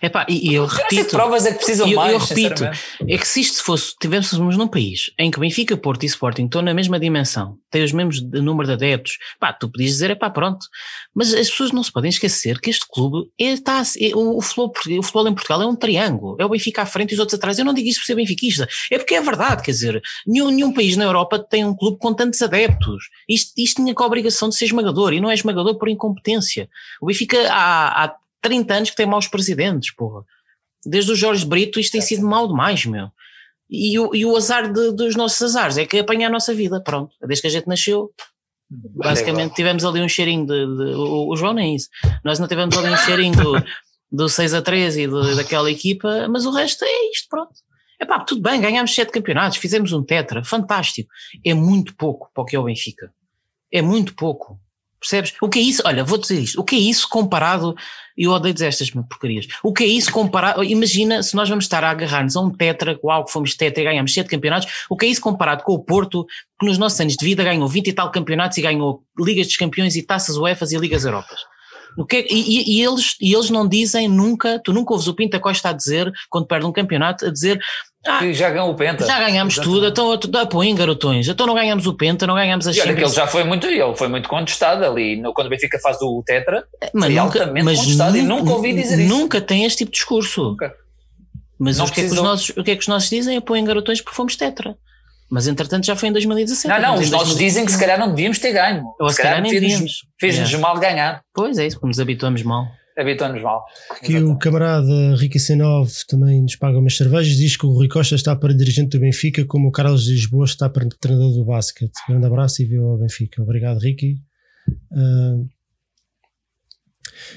Epá, e, e eu repito. provas é que precisam eu, mais. Eu repito, é que se isto fosse, tivéssemos num país em que Benfica, Porto e Sporting estão na mesma dimensão, têm os mesmos número de adeptos, pá, tu podias dizer, é pá, pronto. Mas as pessoas não se podem esquecer que este clube é, está, é, o, o, futebol, o futebol em Portugal é um triângulo. É o Benfica à frente e os outros atrás. Eu não digo isso por ser benfiquista, é porque é verdade, quer dizer, nenhum, nenhum país na Europa tem um clube com tantos adeptos. Isto, isto tinha com a obrigação de ser esmagador e não é esmagador por incompetência. O Benfica há, há 30 anos que tem maus presidentes, porra. Desde o Jorge Brito isto tem sido mal demais, meu. E o, e o azar de, dos nossos azares é que apanha a nossa vida, pronto. Desde que a gente nasceu, basicamente tivemos ali um cheirinho de, de o, o, João nem é isso. Nós não tivemos ali um cheirinho do, do 6 a 3 e do, daquela equipa, mas o resto é isto, pronto. É pá, tudo bem, ganhámos sete campeonatos, fizemos um tetra, fantástico. É muito pouco para o que é o Benfica. É muito pouco. Percebes? O que é isso? Olha, vou dizer isto. O que é isso comparado? Eu odeio dizer estas porcarias. O que é isso comparado? Imagina se nós vamos estar a agarrar-nos a um tetra, uau, que fomos tetra e ganhamos sete campeonatos. O que é isso comparado com o Porto, que nos nossos anos de vida ganhou 20 e tal campeonatos e ganhou Ligas dos Campeões e taças UEFAs e Ligas Europas? O que é, e, e, eles, e eles não dizem nunca, tu nunca ouves o Pinta Costa a dizer, quando perde um campeonato, a dizer ah, já ganhou o Penta. Já ganhamos tudo, então dá põe garotões. Então não ganhamos o Penta, não ganhamos a Champions. Olha que ele já foi muito, ele foi muito contestado ali, no, quando o Benfica faz o Tetra, mas foi nunca, altamente mas contestado nunca, nunca ouvi dizer isso. Nunca tem este tipo de discurso. Nunca. Mas o que, é que os nossos, o que é que os nossos dizem? Apoiem garotões porque fomos Tetra. Mas entretanto já foi em 2017. Não, não, os nossos dizem que se calhar não devíamos ter ganho. Ou se, se calhar, calhar nem devíamos. Fez-nos yeah. mal ganhar. Pois é isso, como nos habituamos mal habituamos mal. Que o camarada Ricky C9 também nos paga umas cervejas, diz que o Rui Costa está para dirigente do Benfica, como o Carlos Lisboa está para treinador do basquete. Grande abraço e viu ao Benfica. Obrigado, Ricky. Uh,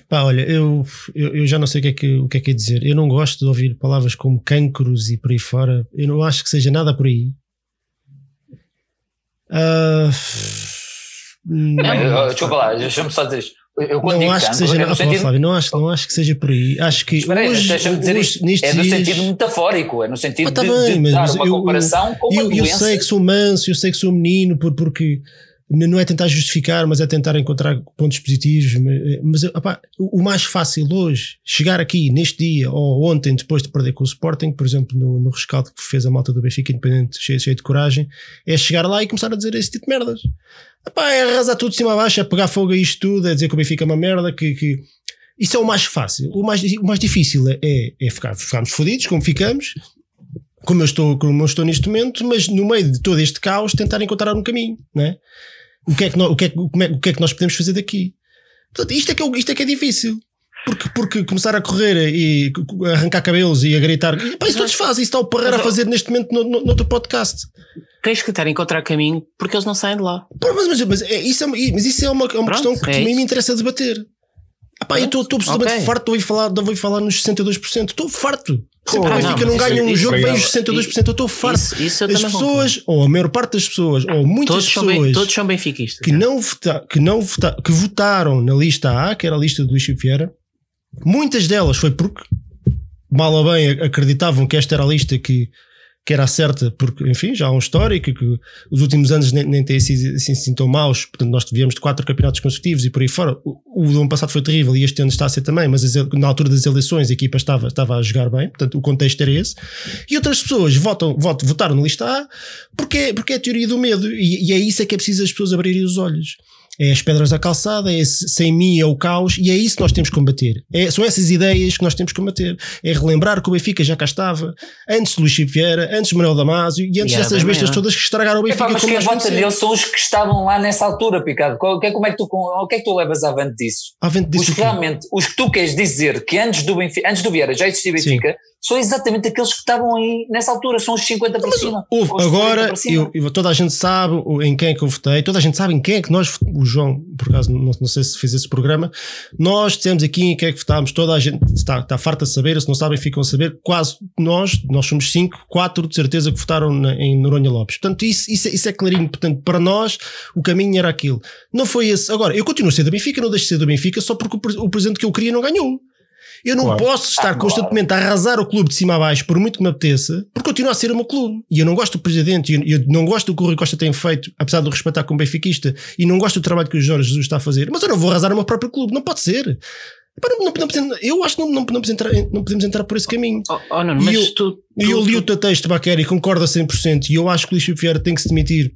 pá, olha, eu, eu, eu, já não sei o que, é que, o que é que é dizer. Eu não gosto de ouvir palavras como cancros e por aí fora. Eu não acho que seja nada por aí. Uh, não, desculpa lá, deixa-me só dizer isto. Eu não acho que seja, é sentido... Flávio, não acho, não acho que seja por aí. Acho que Espera aí, hoje, dizer hoje, isto. é no dias... sentido metafórico, é no sentido tá de, bem, de dar uma eu, comparação com uma eu, doença. Eu sei que sou manso, eu sei que sou menino, por, porque não é tentar justificar, mas é tentar encontrar pontos positivos. Mas o mais fácil hoje, chegar aqui neste dia ou ontem, depois de perder com o Sporting, por exemplo, no, no rescaldo que fez a malta do Benfica Independente, cheio, cheio de coragem, é chegar lá e começar a dizer esse tipo de merdas. Epá, é arrasar tudo de cima a baixo, é pegar fogo a isto tudo, é dizer que o Benfica é uma merda, que, que... isso é o mais fácil. O mais, o mais difícil é, é, é ficar, ficarmos fodidos, como ficamos, como eu, estou, como eu estou neste momento, mas no meio de todo este caos tentar encontrar um caminho, né? O que é que nós, o que é, como é, o que é que nós podemos fazer daqui? Portanto, isto é que é, isto é, que é difícil. Porque, porque começar a correr e arrancar cabelos e a gritar. Pá, isso todos fazem, isso está o Parreira a fazer neste momento no, no, podcast. Tens que estar a encontrar caminho porque eles não saem de lá. Pô, mas, mas, mas, é, isso, é, mas isso é uma, é uma Pronto, questão que é a mim me interessa debater. Ah, pá, eu estou absolutamente ok. farto de ouvir falar, de ouvir falar nos 62%. Estou farto. Sempre o não, Benfica não, mas ganha um isso- jogo é- os 62%. Eu estou farto. Isso, isso eu As pessoas, ou a maior parte das pessoas, ou muitas Todos são, pessoas bem, todos são benfiquistas. que, não vota, que, não vota, que votaram na lista A, que era a lista do Luís Vieira, muitas delas foi porque, mal ou bem, acreditavam que esta era a lista que, que era certa, porque, enfim, já há um histórico, que os últimos anos nem, nem têm sido assim, assim tão maus, portanto, nós viemos de quatro campeonatos consecutivos e por aí fora. O, o ano passado foi terrível e este ano está a ser também, mas as- na altura das eleições a equipa estava, estava a jogar bem, portanto, o contexto era esse. E outras pessoas votam, votam, votaram na lista A porque, porque é a teoria do medo e, e é isso é que é preciso as pessoas abrirem os olhos. É as pedras da calçada, é esse, sem mim é o caos, e é isso que nós temos que combater. É, são essas ideias que nós temos que combater. É relembrar que o Benfica já cá estava, antes de Luís Chico Vieira, antes de Manuel Damasio e antes era dessas bem bestas maior. todas que estragaram o Benfica mas como quem vota neles são os que estavam lá nessa altura, Picado. Qual- que- Como é que tu, o que é que tu levas avante disso? À frente Os disso que aqui. realmente, os que tu queres dizer que antes do, Benfica, antes do Vieira já existia Benfica, são exatamente aqueles que estavam aí nessa altura, são os 50 para cima. Houve, ou os 40 agora, cima. eu, toda a gente sabe em quem é que eu votei, toda a gente sabe em quem é que nós, o João, por acaso, não, não sei se fez esse programa, nós dissemos aqui em quem é que votámos, toda a gente está, está farta de saber, se não sabem, ficam a saber, quase nós, nós somos cinco, quatro de certeza que votaram na- em Noronha Lopes. Portanto, isso, isso, é- isso é clarinho, portanto, para nós, o caminho era aquilo. Não foi esse. Agora, eu continuo a ser do Benfica, não deixo de ser do Benfica só porque o, o presidente que eu queria não ganhou. Eu não Claro. posso estar Ah, claro. constantemente a arrasar o clube de cima a baixo, por muito que me apeteça, porque continua a ser o meu clube. E eu não gosto do presidente, e eu, eu não gosto do que o Rui Costa tem feito, apesar de o respeitar como benfiquista, e não gosto do trabalho que o Jorge Jesus está a fazer, mas eu não vou arrasar o meu próprio clube, não pode ser. Não- não- não eu acho que não, não, não podemos entrar, não podemos entrar por esse caminho. Oh, oh, E mas eu- tu, E eu tu- li o tu- teu texto, Baqueri, e concordo a 100%, e eu acho que o Luís Filipe Vieira tem que se demitir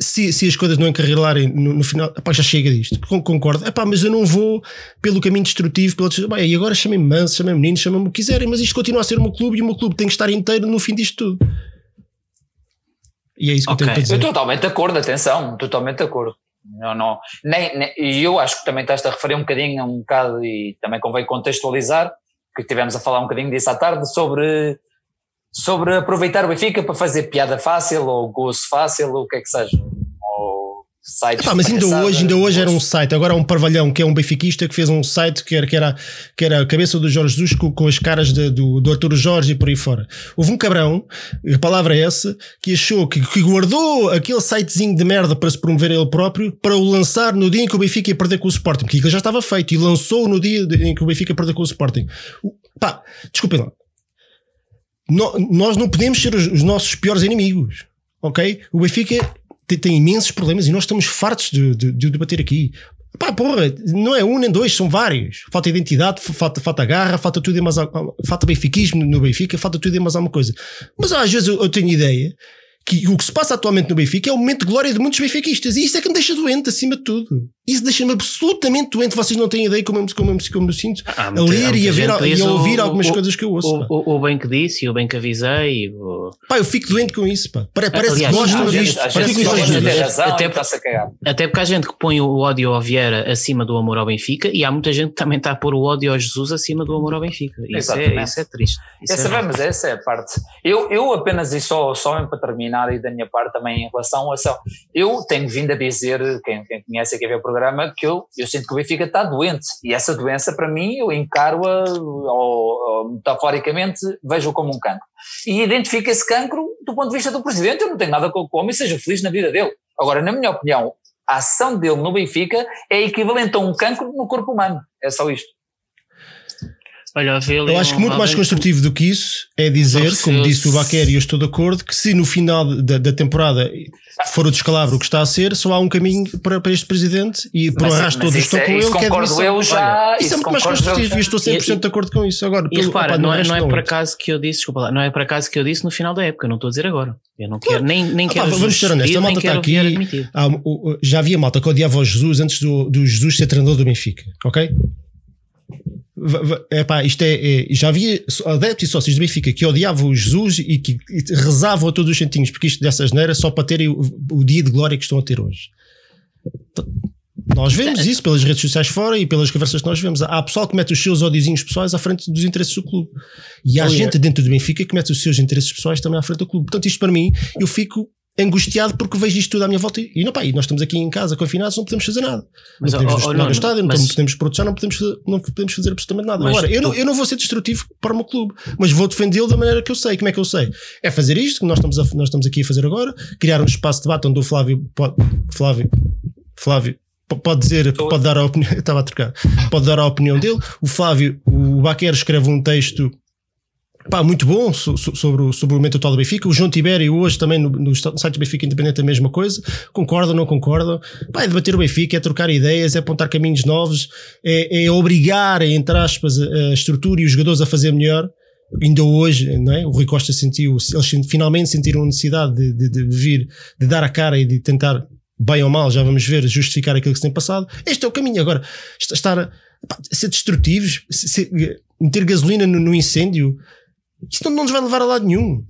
se, se as coisas não encarrilarem no, no final, epá, já chega disto, Con- concordo, epá, mas eu não vou pelo caminho destrutivo, pelo, bem, e agora chamem-me manso, chamem-me menino, chamem-me o que quiserem, mas isto continua a ser o meu clube e o meu clube tem que estar inteiro no fim disto tudo. E é isso que Ok. eu tenho para Eu dizer. estou totalmente de acordo, atenção, totalmente de acordo. Não, não, nem, nem- e eu acho que também estás a referir um bocadinho, um bocado, e também convém contextualizar, que tivemos a falar um bocadinho disso à tarde, sobre, sobre aproveitar o Benfica para fazer piada fácil, ou gozo fácil, ou o que é que seja. Ou sites Epá, mas ainda hoje, ainda hoje era um site, agora há um parvalhão que é um benfiquista que fez um site que era, que era, que era a cabeça do Jorge Jesus com, com as caras de- do, do Arturo Jorge e por aí fora. Houve um cabrão, a palavra é essa, que achou que, que guardou aquele sitezinho de merda para se promover ele próprio para o lançar no dia em que o Benfica ia perder com o Sporting, porque aquilo já estava feito e lançou no dia em que o Benfica ia perder com o Sporting. Pá, desculpem lá. No- nós não podemos ser os, os nossos piores inimigos, ok? O Benfica tem, tem imensos problemas e nós estamos fartos de, de, de debater aqui. Pá, porra, não é um nem dois, são vários. Falta identidade, falta, falta garra, falta tudo e mais al- falta benfiquismo no Benfica, falta tudo e mais alguma coisa. Mas às vezes eu, eu tenho ideia que o que se passa atualmente no Benfica é o momento de glória de muitos benfiquistas e isso é que me deixa doente acima de tudo. Isso deixa-me absolutamente doente. Vocês não têm ideia como eu, como eu, como eu me sinto Há a muita- há ler e a, ver, e a ouvir o- algumas o- coisas que eu ouço. O, o, o bem que disse e o bem que avisei. O... Pá, eu fico doente com isso, pá. Pare- Parece Aliás, que gosto disto. Parece que gosto disto. Até-. Até porque há gente que põe o ódio ao Vieira acima do amor ao Benfica e há muita gente que também está a pôr o ódio ao Jesus acima do amor ao Benfica. Isso, é, Exatamente. isso é triste. Isso Essa, é mas essa é a parte. Eu, eu apenas, e só, só para terminar, e da minha parte também em relação a ação, eu tenho vindo a dizer, quem, quem conhece aqui vê o programa, que eu, eu sinto que o Benfica está doente. E essa doença, para mim, eu encaro-a, metaforicamente, vejo como um cancro. E identifico esse cancro do ponto de vista do presidente. Eu não tenho nada com o homem, seja feliz na vida dele. Agora, na minha opinião, a ação dele no Benfica é equivalente a um cancro no corpo humano. É só isto. Ali Eu acho que muito mais construtivo do que isso é dizer, como se- disse o Baquer, e eu estou de acordo, que se no final da, da temporada for o descalabro que está a ser, só há um caminho para, para este presidente e por o arrasto mas todos é- com isso ele. que é concordo demissão. eu já, Olha, isso isso é muito mais construtivo já. e eu estou 100% E- de acordo com isso. Agora, E pelo- repara, opá, não, é, resto não é por é. acaso que eu disse, desculpa lá, não é por acaso que eu disse no final da época, não estou a dizer agora. Eu não quero, nem, nem Ah, quero pá, vamos ser honestos, a malta está aqui. há o- o- já havia malta que odiava o Jesus antes do, do Jesus ser treinador do Benfica, ok? Epá, isto é, é- já havia adeptos e sócios do Benfica que odiavam o Jesus e que e rezavam a todos os centinhos porque isto dessas neiras só para terem o, o dia de glória que estão a ter hoje. Nós vemos isso pelas redes sociais fora e pelas conversas que nós vemos. Há pessoal que mete os seus odizinhos pessoais à frente dos interesses do clube. E há gente dentro do Benfica que mete os seus interesses pessoais também à frente do clube. Portanto, isto para mim, eu fico angustiado porque vejo isto tudo à minha volta e não, pá, e nós estamos aqui em casa confinados, não podemos fazer nada. Mas, não podemos oh, oh, no estádio, mas... não podemos proteger, não podemos, não podemos fazer absolutamente nada. Agora, eu, não, eu não vou ser destrutivo para o meu clube, mas vou defendê-lo da maneira que eu sei. Como é que eu sei? É fazer isto que nós estamos, a, nós estamos aqui a fazer agora, criar um espaço de debate onde o Flávio pode, Flávio, Flávio pode dizer, pode dar a opinião, estava a trocar, pode dar a opinião dele. O Flávio, o Baquer escreve um texto Pá, muito bom so, so, sobre, o, sobre o momento atual do Benfica. O João Tibério hoje também no, no site do Benfica Independente a mesma coisa. Concordam, não concordam? Pá, é debater o Benfica, é trocar ideias, é apontar caminhos novos, é, é obrigar, entre aspas, a, estrutura e os jogadores a fazer melhor ainda hoje, não é? O Rui Costa sentiu, eles finalmente sentiram a necessidade de, de, de, vir, de dar a cara e de tentar, bem ou mal, já vamos ver, justificar aquilo que se tem passado. Este é o caminho. Agora, estar ser destrutivos, ser, meter gasolina no, no incêndio, isto não nos vai levar a lado nenhum.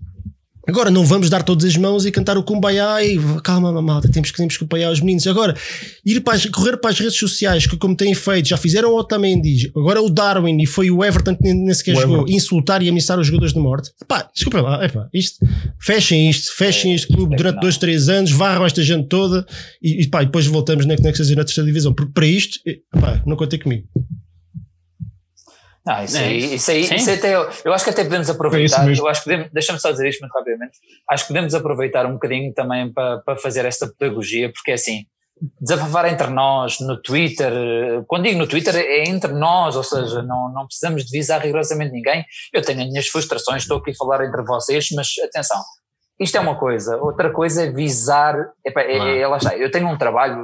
Agora, não vamos dar todas as mãos e cantar o Kumbaya e calma, malta, temos que, temos que apoiar os meninos. Agora, ir para as, correr para as redes sociais, que como têm feito, já fizeram o Otamendi, agora o Darwin e foi o Everton que nem sequer jogou, insultar e ameaçar os jogadores de morte. Pá, desculpa lá, epá, isto, fechem isto, fechem este clube durante dois, três anos, varram esta gente toda e, e, pá, e depois voltamos na, na, na terceira divisão. Porque para isto, pá, não contem comigo. Não, isso, é aí, isso, aí, isso até, eu acho que até podemos aproveitar, é eu acho que podemos, deixa-me só dizer isto muito rapidamente, acho que podemos aproveitar um bocadinho também para, para fazer esta pedagogia, porque é assim, desabafar entre nós no Twitter, quando digo no Twitter é entre nós, ou seja, não, não precisamos de visar rigorosamente ninguém, eu tenho as minhas frustrações, estou aqui a falar entre vocês, mas atenção, isto é uma coisa, outra coisa é visar, epa, é, é, é, lá está, eu tenho um trabalho,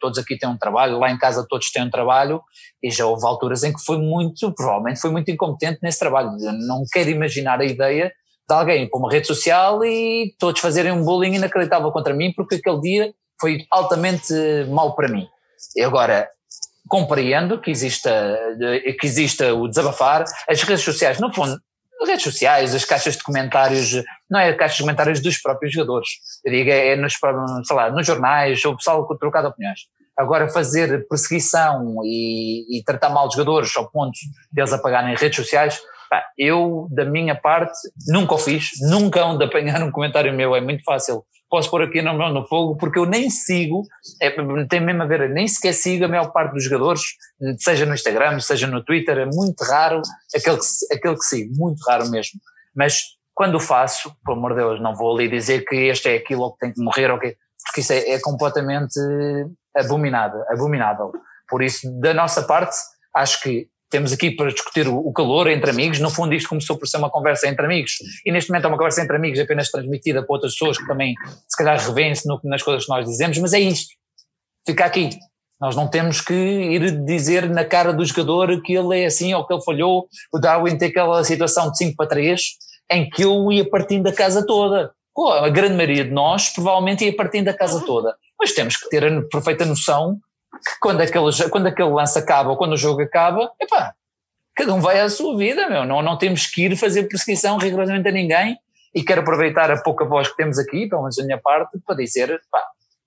todos aqui têm um trabalho, lá em casa todos têm um trabalho, e já houve alturas em que foi muito, provavelmente foi muito incompetente nesse trabalho. Não quero imaginar a ideia de alguém para uma rede social e todos fazerem um bullying inacreditável contra mim, porque aquele dia foi altamente mau para mim. E agora, compreendo que exista, que exista o desabafar, as redes sociais, no fundo, redes sociais, as caixas de comentários, não é? Caixas de comentários dos próprios jogadores, eu digo é, é nos, sei lá, nos jornais, o pessoal trocado opiniões. Agora fazer perseguição e, e, tratar mal os jogadores ao ponto deles apagarem redes sociais, pá, eu da minha parte nunca o fiz, nunca onde apanhar um comentário meu, é muito fácil posso pôr aqui no, no fogo, porque eu nem sigo, é, tem mesmo a ver, nem sequer sigo a maior parte dos jogadores, seja no Instagram, seja no Twitter, é muito raro aquele que, aquele que sigo, muito raro mesmo. Mas quando faço, pelo amor de Deus, não vou ali dizer que este é aquilo que tem que morrer, que, porque isso é, é completamente abominável, abominável. Por isso, da nossa parte, acho que temos aqui para discutir o, calor entre amigos. No fundo, isto começou por ser uma conversa entre amigos e neste momento é uma conversa entre amigos apenas transmitida para outras pessoas que também, se calhar, revêem-se nas coisas que nós dizemos, mas é isto. Fica aqui. Nós não temos que ir dizer na cara do jogador que ele é assim ou que ele falhou. O Darwin tem aquela situação de 5 para 3 em que eu ia partindo da casa toda. A grande maioria de nós provavelmente ia partindo da casa toda. Mas temos que ter a perfeita noção que quando aquele, quando aquele lance acaba ou quando o jogo acaba, epá, cada um vai à sua vida, meu. Não, não temos que ir fazer perseguição rigorosamente a ninguém. E quero aproveitar a pouca voz que temos aqui, pelo menos da minha parte, para dizer, pá,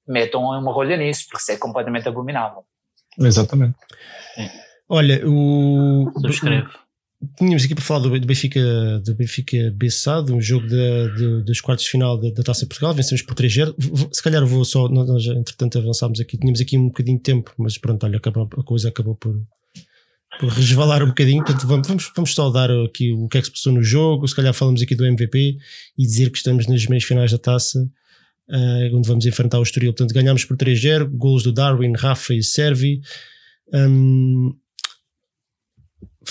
metam uma rolha nisso, porque isso é completamente abominável. Exatamente. Olha, o. Subscreve. Tínhamos aqui para falar do, Benfica, do Benfica Bessado, um jogo dos quartos de final da, da, Taça Portugal, vencemos por 3-0. Se calhar vou só, nós entretanto avançámos aqui, tínhamos aqui um bocadinho de tempo, mas pronto, olha, acabou, a coisa acabou por, por resvalar um bocadinho. Portanto, vamos, vamos, só dar aqui o que é que se passou no jogo, se calhar falamos aqui do MVP e dizer que estamos nas meias finais da taça, uh, onde vamos enfrentar o Estoril. Portanto, ganhámos por 3-0, golos do Darwin, Rafa e Servi. Um,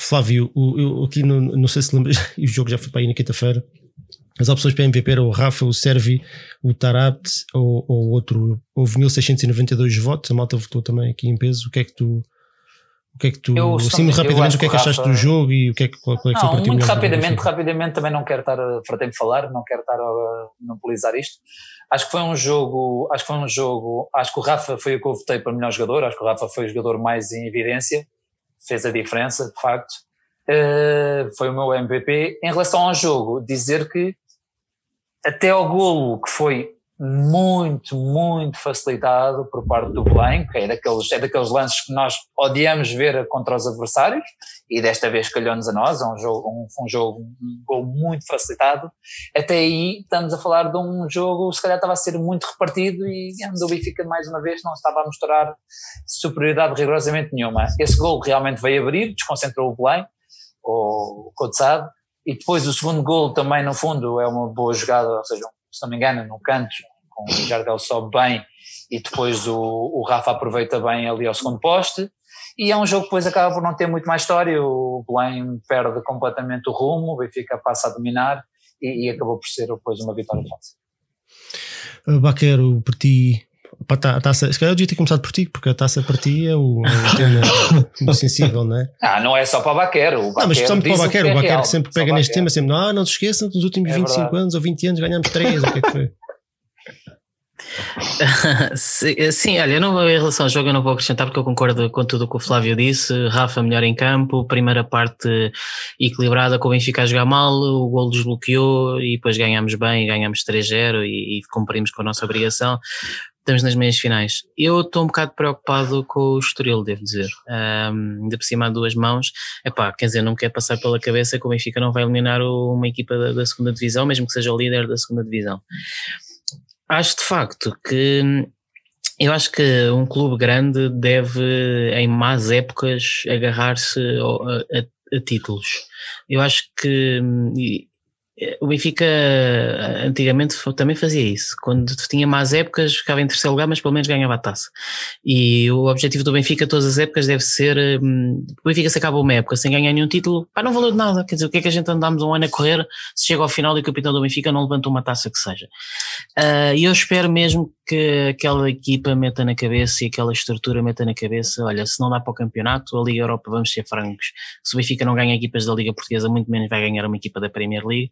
Flávio, o, eu aqui no, não sei se lembras, e o jogo já foi para aí na quinta-feira. As opções para MVP eram o Rafa, o Servi, o Tarabt ou, ou outro. Houve 1692 votos, a malta votou também aqui em peso. O que é que tu. O que é que tu. Eu, assim, rapidamente, o que é que achaste do jogo e o que é que, qual, qual é que não, foi para Muito rapidamente, rapidamente também não quero estar a fartei falar, não quero estar a monopolizar isto. Acho que foi um jogo, acho que foi um jogo, acho que o Rafa foi o que eu votei para melhor jogador, acho que o Rafa foi o jogador mais em evidência fez a diferença, de facto. Uh, foi o meu MVP. Em relação ao jogo, dizer que até ao golo que foi muito, muito facilitado por parte do que é daqueles, é daqueles lances que nós odiamos ver contra os adversários, e desta vez calhou-nos a nós, é um jogo, um, um jogo, um gol muito facilitado. Até aí estamos a falar de um jogo, se calhar estava a ser muito repartido e o Benfica mais uma vez não estava a mostrar superioridade rigorosamente nenhuma. Esse gol realmente veio abrir, desconcentrou o Belém, o Cotzado, e depois o segundo gol também no fundo é uma boa jogada, ou seja, se não me engano, no canto, com o Jardel sobe bem e depois o, o Rafa aproveita bem ali ao segundo poste. E é um jogo que depois acaba por não ter muito mais história. O Belém perde completamente o rumo, o Benfica passa a dominar e, e acabou por ser depois uma vitória fácil. Baquero, por ti, a taça, se calhar eu devia ter começado por ti, porque a taça para ti é o, é tema sensível, não é? Ah, não é só para o Baquero. O Baquero não, mas só para o Baquero. O Baquero sempre pega neste tema, sempre, ah, não se esqueçam que nos últimos é 25 verdade. anos ou 20 anos ganhamos 3, o que é que foi? Sim, olha, não em relação ao jogo, eu não vou acrescentar porque eu concordo com tudo o que o Flávio disse. Rafa melhor em campo, primeira parte equilibrada com o Benfica a jogar mal, o gol desbloqueou e depois ganhamos bem, ganhamos 3-0 e, e cumprimos com a nossa obrigação estamos nas meias finais. Eu estou um bocado preocupado com o Estoril, devo dizer. Um, ainda por cima há duas mãos. Epá, quer dizer, não quer passar pela cabeça que o Benfica não vai eliminar uma equipa da, da segunda divisão, mesmo que seja o líder da segunda divisão. Acho de facto que eu acho que um clube grande deve, em más épocas, agarrar-se a, a, a, títulos. Eu acho que o Benfica antigamente também fazia isso. Quando tinha más épocas, ficava em terceiro lugar, mas pelo menos ganhava a taça. E o objetivo do Benfica todas as épocas deve ser. Hum, o Benfica se acaba uma época sem ganhar nenhum título, pá, não valeu de nada. Quer dizer, o que é que a gente andámos um ano a correr se chega ao final e o capitão do Benfica não levantou uma taça que seja? Ah, e eu espero mesmo que aquela equipa meta na cabeça e aquela estrutura meta na cabeça: olha, se não dá para o campeonato, a Liga Europa vamos ser francos. Se o Benfica não ganha equipas da Liga Portuguesa, muito menos vai ganhar uma equipa da Premier League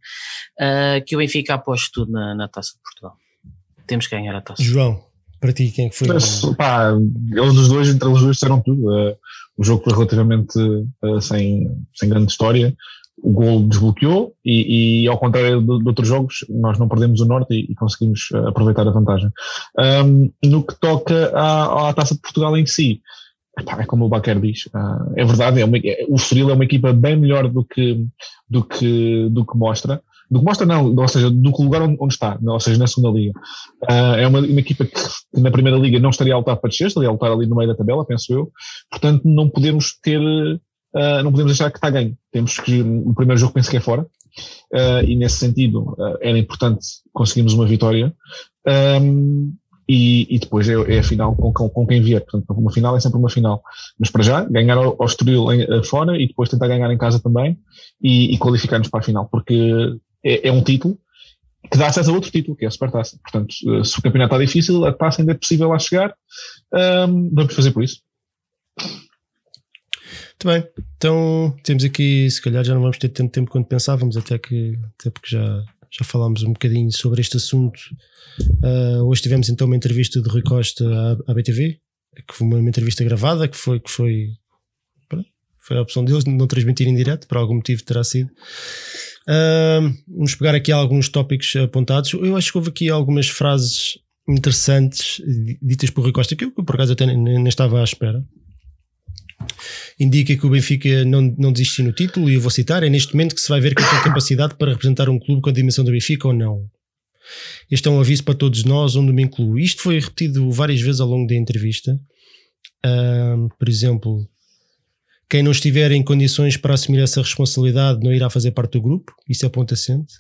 uh, que o Benfica aposte tudo na, na, Taça de Portugal. Temos que ganhar a taça. João, para ti, quem é que foi? Mas, pá, eles os dois, entre eles dois, disseram tudo. Uh, o jogo foi relativamente uh, sem, sem grande história. O gol desbloqueou e, e ao contrário de, de, outros jogos, nós não perdemos o norte e, e conseguimos aproveitar a vantagem. Um, no que toca à, à Taça de Portugal em si, é como o Baquer diz, uh, é verdade, é uma, é, o Estoril é uma equipa bem melhor do que, do que, do que mostra, do que mostra não, ou seja, do que lugar onde, está, ou seja, na segunda liga. Uh, é uma, uma, equipa que na primeira liga não estaria a lutar para descer, estaria a lutar ali no meio da tabela, penso eu, portanto não podemos ter, uh, não podemos achar que está ganho, temos que, o primeiro jogo penso que é fora, e nesse sentido era importante conseguirmos uma vitória, um, e, e depois é, é, a final com, com, quem vier. Portanto, uma final é sempre uma final. Mas para já, ganhar ao, ao Estoril eh, fora e depois tentar ganhar em casa também e, e qualificar-nos para a final, porque é, é, um título que dá acesso a outro título, que é a Supertaça. Portanto, eh, se o campeonato está difícil, a taça ainda é possível lá chegar, um, vamos fazer por isso. Muito bem, então temos aqui, se calhar já não vamos ter tanto tempo quanto pensávamos, até que até porque já, já falámos um bocadinho sobre este assunto Uh, hoje tivemos então uma entrevista de Rui Costa à, à BTV, que foi uma, uma, entrevista gravada, que foi, que foi, foi a opção deles não transmitir em direto, por algum motivo terá sido. Uh, vamos pegar aqui alguns tópicos apontados. Eu acho que houve aqui algumas frases interessantes ditas por Rui Costa, que eu por acaso até nem, nem estava à espera. Indica que o Benfica não, não desistiu no título, e eu vou citar: é neste momento que se vai ver quem tem capacidade para representar um clube com a dimensão do Benfica ou não. Este é um aviso para todos nós, onde me incluo. Isto foi repetido várias vezes ao longo da entrevista. Uh, por exemplo, quem não estiver em condições para assumir essa responsabilidade não irá fazer parte do grupo. Isso é ponto assente.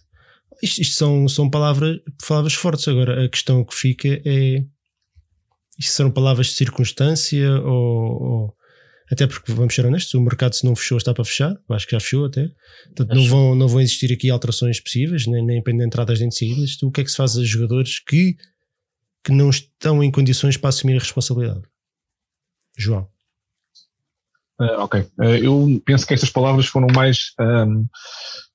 Isto, isto, são, são palavras, palavras fortes. Agora, a questão que fica é: isto são palavras de circunstância ou, ou até porque, vamos ser honestos, o mercado se não fechou está para fechar, acho que já fechou até, portanto não vão, não vão existir aqui alterações possíveis, nem, nem de entradas nem de saídas, o que é que se faz a jogadores que, que não estão em condições para assumir a responsabilidade? João. Uh, ok, uh, eu penso que estas palavras foram mais um,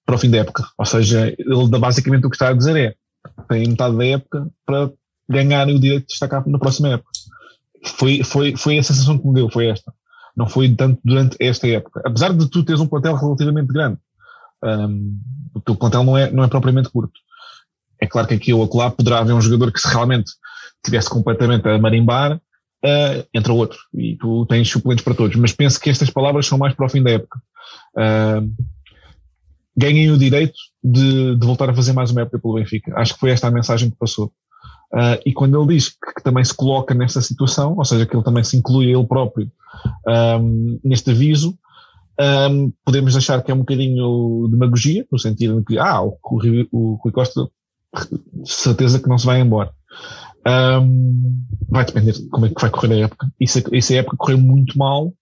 para o fim da época, ou seja, ele basicamente o que está a dizer é tem metade da época para ganhar o direito de estar cá na próxima época. Foi, foi, foi a sensação que me deu, foi esta não foi tanto durante esta época. Apesar de tu teres um plantel relativamente grande, um, o teu plantel não é, não é propriamente curto. É claro que aqui ou acolá poderá haver um jogador que se realmente estivesse completamente a marimbar, uh, entra outro. E tu tens suplentes para todos. Mas penso que estas palavras são mais para o fim da época. Uh, ganhem o direito de, de, voltar a fazer mais uma época pelo Benfica. Acho que foi esta a mensagem que passou. Uh, e quando ele diz que, que, também se coloca nesta situação, ou seja, que ele também se inclui ele próprio um, neste aviso, um, podemos achar que é um bocadinho demagogia, no sentido de que, ah, o, o, Rui Costa, certeza que não se vai embora. Um, vai depender de como é que vai correr a época. E se, e se a época correr muito mal,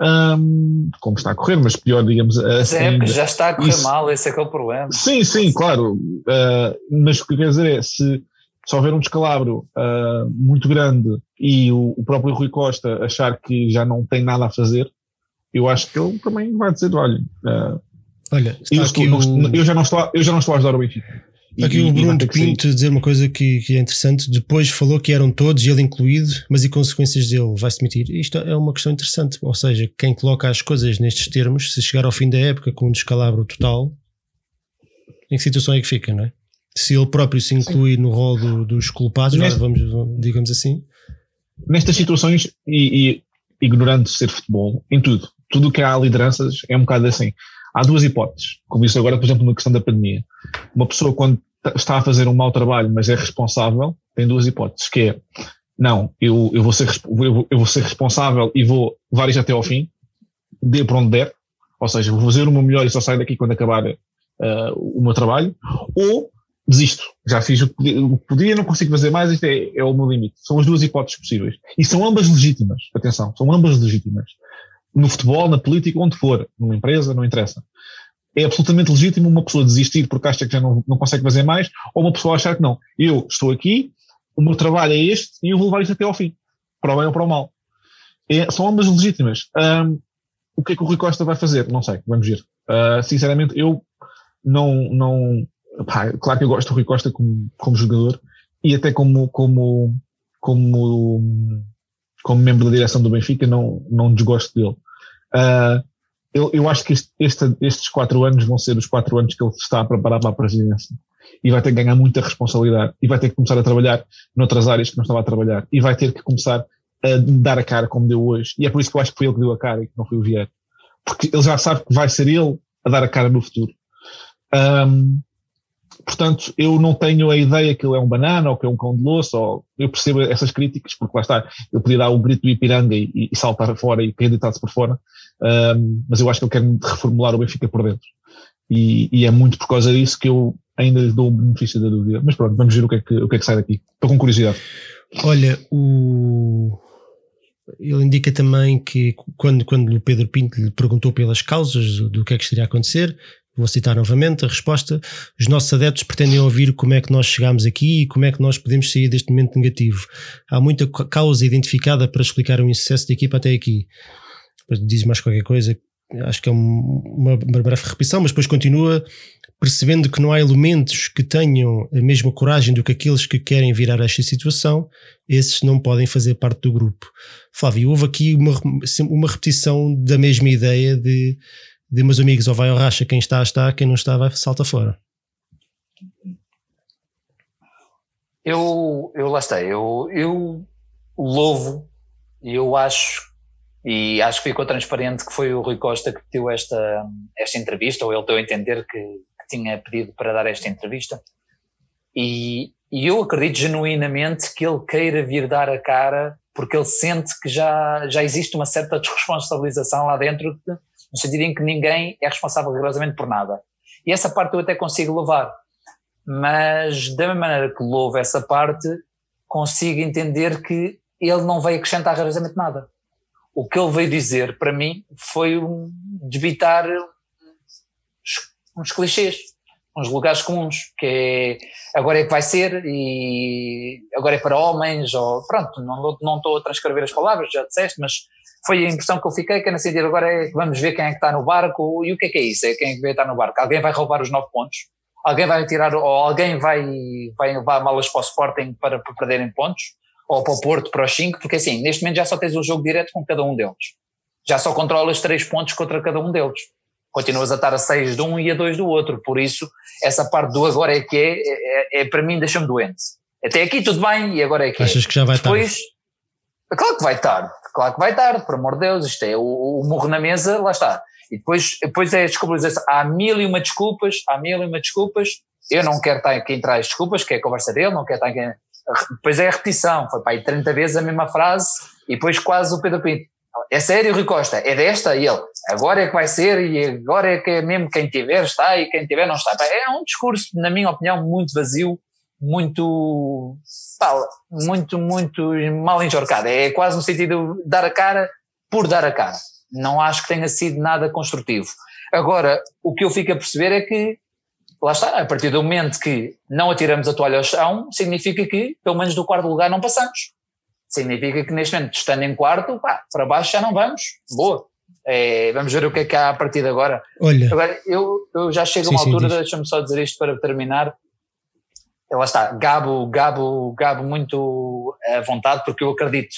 um, como está a correr, mas pior, digamos. Mas a época já está a correr isso, mal, esse é que é o problema. Sim, sim, claro. Uh, mas o que quer dizer é, se, se houver um descalabro uh, muito grande e o, o, próprio Rui Costa achar que já não tem nada a fazer, eu acho que ele também vai dizer, olha, uh, olha eu, estou, o... eu, já não estou, eu já não estou a ajudar o Benfica. Aqui o Bruno de Pinto dizer uma coisa que, que, é interessante. Depois falou que eram todos, ele incluído, mas e consequências dele? Vai-se demitir? Isto é uma questão interessante. Ou seja, quem coloca as coisas nestes termos, se chegar ao fim da época com um descalabro total, em que situação é que fica, não é? Se ele próprio se inclui Sim. no rol do, dos culpados, Neste, vamos, digamos assim. Nestas situações, e, e ignorando ser futebol, em tudo, tudo que há lideranças é um bocado assim. Há duas hipóteses, como isso agora, por exemplo, na questão da pandemia. Uma pessoa, quando está a fazer um mau trabalho, mas é responsável, tem duas hipóteses, que é, não, eu, eu, vou, ser, eu, eu vou ser responsável e vou levar isto até ao fim, dê por onde der, ou seja, vou fazer o meu melhor e só saio daqui quando acabar uh, o meu trabalho, ou desisto, já fiz o que podia, não consigo fazer mais, isto é, é, o meu limite. São as duas hipóteses possíveis. E são ambas legítimas, atenção, são ambas legítimas no futebol, na política, onde for, numa empresa, não interessa. É absolutamente legítimo uma pessoa desistir porque acha que já não, não consegue fazer mais, ou uma pessoa achar que não. Eu estou aqui, o meu trabalho é este e eu vou levar isto até ao fim, para o bem ou para o mal. É, são ambas legítimas. Um, o que é que o Rui Costa vai fazer? Não sei, vamos ver. Uh, sinceramente, eu não. não pá, claro que eu gosto do Rui Costa como, como jogador e até como, como, como, como membro da direção do Benfica, não, não desgosto dele. Uh, eu, eu, acho que este, este, estes quatro anos vão ser os quatro anos que ele está a preparar para a presidência. E vai ter que ganhar muita responsabilidade. E vai ter que começar a trabalhar noutras áreas que não estava a trabalhar. E vai ter que começar a dar a cara como deu hoje. E é por isso que eu acho que foi ele que deu a cara e que não foi o Vieira. Porque ele já sabe que vai ser ele a dar a cara no futuro. Um, portanto, eu não tenho a ideia que ele é um banana ou que é um cão de louça, ou eu percebo essas críticas, porque lá está, eu podia dar o grito do Ipiranga e, e saltar fora e deitado por fora, um, mas eu acho que ele quer reformular o Benfica por dentro. E, e, é muito por causa disso que eu ainda lhe dou o benefício da dúvida. Mas pronto, vamos ver o que é que, o que, é que sai daqui. Estou com curiosidade. Olha, o... ele indica também que quando, quando o Pedro Pinto lhe perguntou pelas causas do, do que é que estaria a acontecer, Vou citar novamente a resposta. Os nossos adeptos pretendem ouvir como é que nós chegámos aqui e como é que nós podemos sair deste momento negativo. Há muita causa identificada para explicar o insucesso da equipa até aqui. Depois diz mais qualquer coisa, acho que é uma, uma breve repetição, mas depois continua percebendo que não há elementos que tenham a mesma coragem do que aqueles que querem virar esta situação, esses não podem fazer parte do grupo. Flávio, houve aqui uma, uma repetição da mesma ideia de de meus amigos, ou vai ao racha, quem está, está, quem não está, vai salta fora. Eu, eu lá está, eu, eu louvo eu acho, e acho que ficou transparente que foi o Rui Costa que pediu esta, esta entrevista, ou ele deu a entender que, que tinha pedido para dar esta entrevista. E, e eu acredito genuinamente que ele queira vir dar a cara porque ele sente que já, já existe uma certa desresponsabilização lá dentro de, no sentido em que ninguém é responsável rigorosamente por nada. E essa parte eu até consigo louvar, mas da mesma maneira que louvo essa parte, consigo entender que ele não veio acrescentar rigorosamente nada. O que ele veio dizer para mim foi um, debitar uns clichês, uns lugares comuns, que é agora é que vai ser e agora é para homens, ou pronto, não, não estou a transcrever as palavras, já disseste, mas foi a impressão que eu fiquei, que é no sentido agora é que vamos ver quem é que está no barco, e o que é que é isso? É quem é que vai estar no barco? Alguém vai roubar os nove pontos? Alguém vai tirar, ou alguém vai, vai levar malas para o Sporting para, para perderem pontos? Ou para o Porto, para os cinco? Porque assim, neste momento já só tens o jogo direto com cada um deles. Já só controlas três pontos contra cada um deles. continuas a estar a 6 de um e a 2 do outro, por isso essa parte do agora é que é, é, é para mim deixa-me doente. Até aqui tudo bem e agora é que Achas é. que já vai Depois, tarde? Claro que vai tarde, claro que vai tarde, por amor de Deus, isto é o, o morro na mesa, lá está. E depois, depois é a desculpabilização, há mil e uma desculpas, há mil e uma desculpas, eu não quero estar quem traz desculpas, que é a conversa dele, não quero estar quem... Depois é a repetição, foi para aí 30 vezes a mesma frase e depois quase o Pedro Pinto. É sério, Rui Costa? É desta? E ele, agora é que vai ser e agora é que é mesmo quem tiver está e quem tiver não está. É um discurso, na minha opinião, muito vazio, muito, pá, muito, muito mal enjorcado. É quase no sentido de dar a cara por dar a cara. Não acho que tenha sido nada construtivo. Agora, o que eu fico a perceber é que, lá está, a partir do momento que não atiramos a toalha ao chão, significa que, pelo menos do quarto lugar, não passamos. Significa que neste momento, estando em quarto, pá, para baixo já não vamos. Boa. É, vamos ver o que é que há a partir de agora. Olha, Agora, eu, eu já chego a uma Sim, sim, altura, deixa-me só dizer isto para terminar. Lá está, gabo, gabo, gabo muito à vontade, porque eu acredito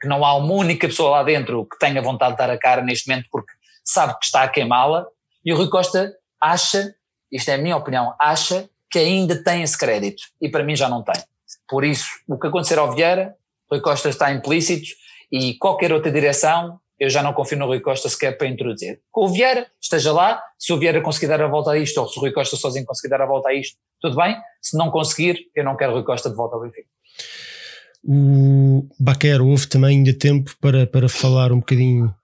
que não há uma única pessoa lá dentro que tenha vontade de dar a cara neste momento, porque sabe que está a queimá-la. E o Rui Costa acha, isto é a minha opinião, acha que ainda tem esse crédito. E para mim já não tem. Por isso, o que acontecer ao Vieira, Rui Costa está implícito e qualquer outra direção, eu já não confio no Rui Costa sequer para introduzir. Com o Vieira, esteja lá, se o Vieira conseguir dar a volta a isto, ou se o Rui Costa sozinho conseguir dar a volta a isto, tudo bem. Se não conseguir, eu não quero o Rui Costa de volta ao Benfica. o Baquer, houve também ainda tempo para, para falar um bocadinho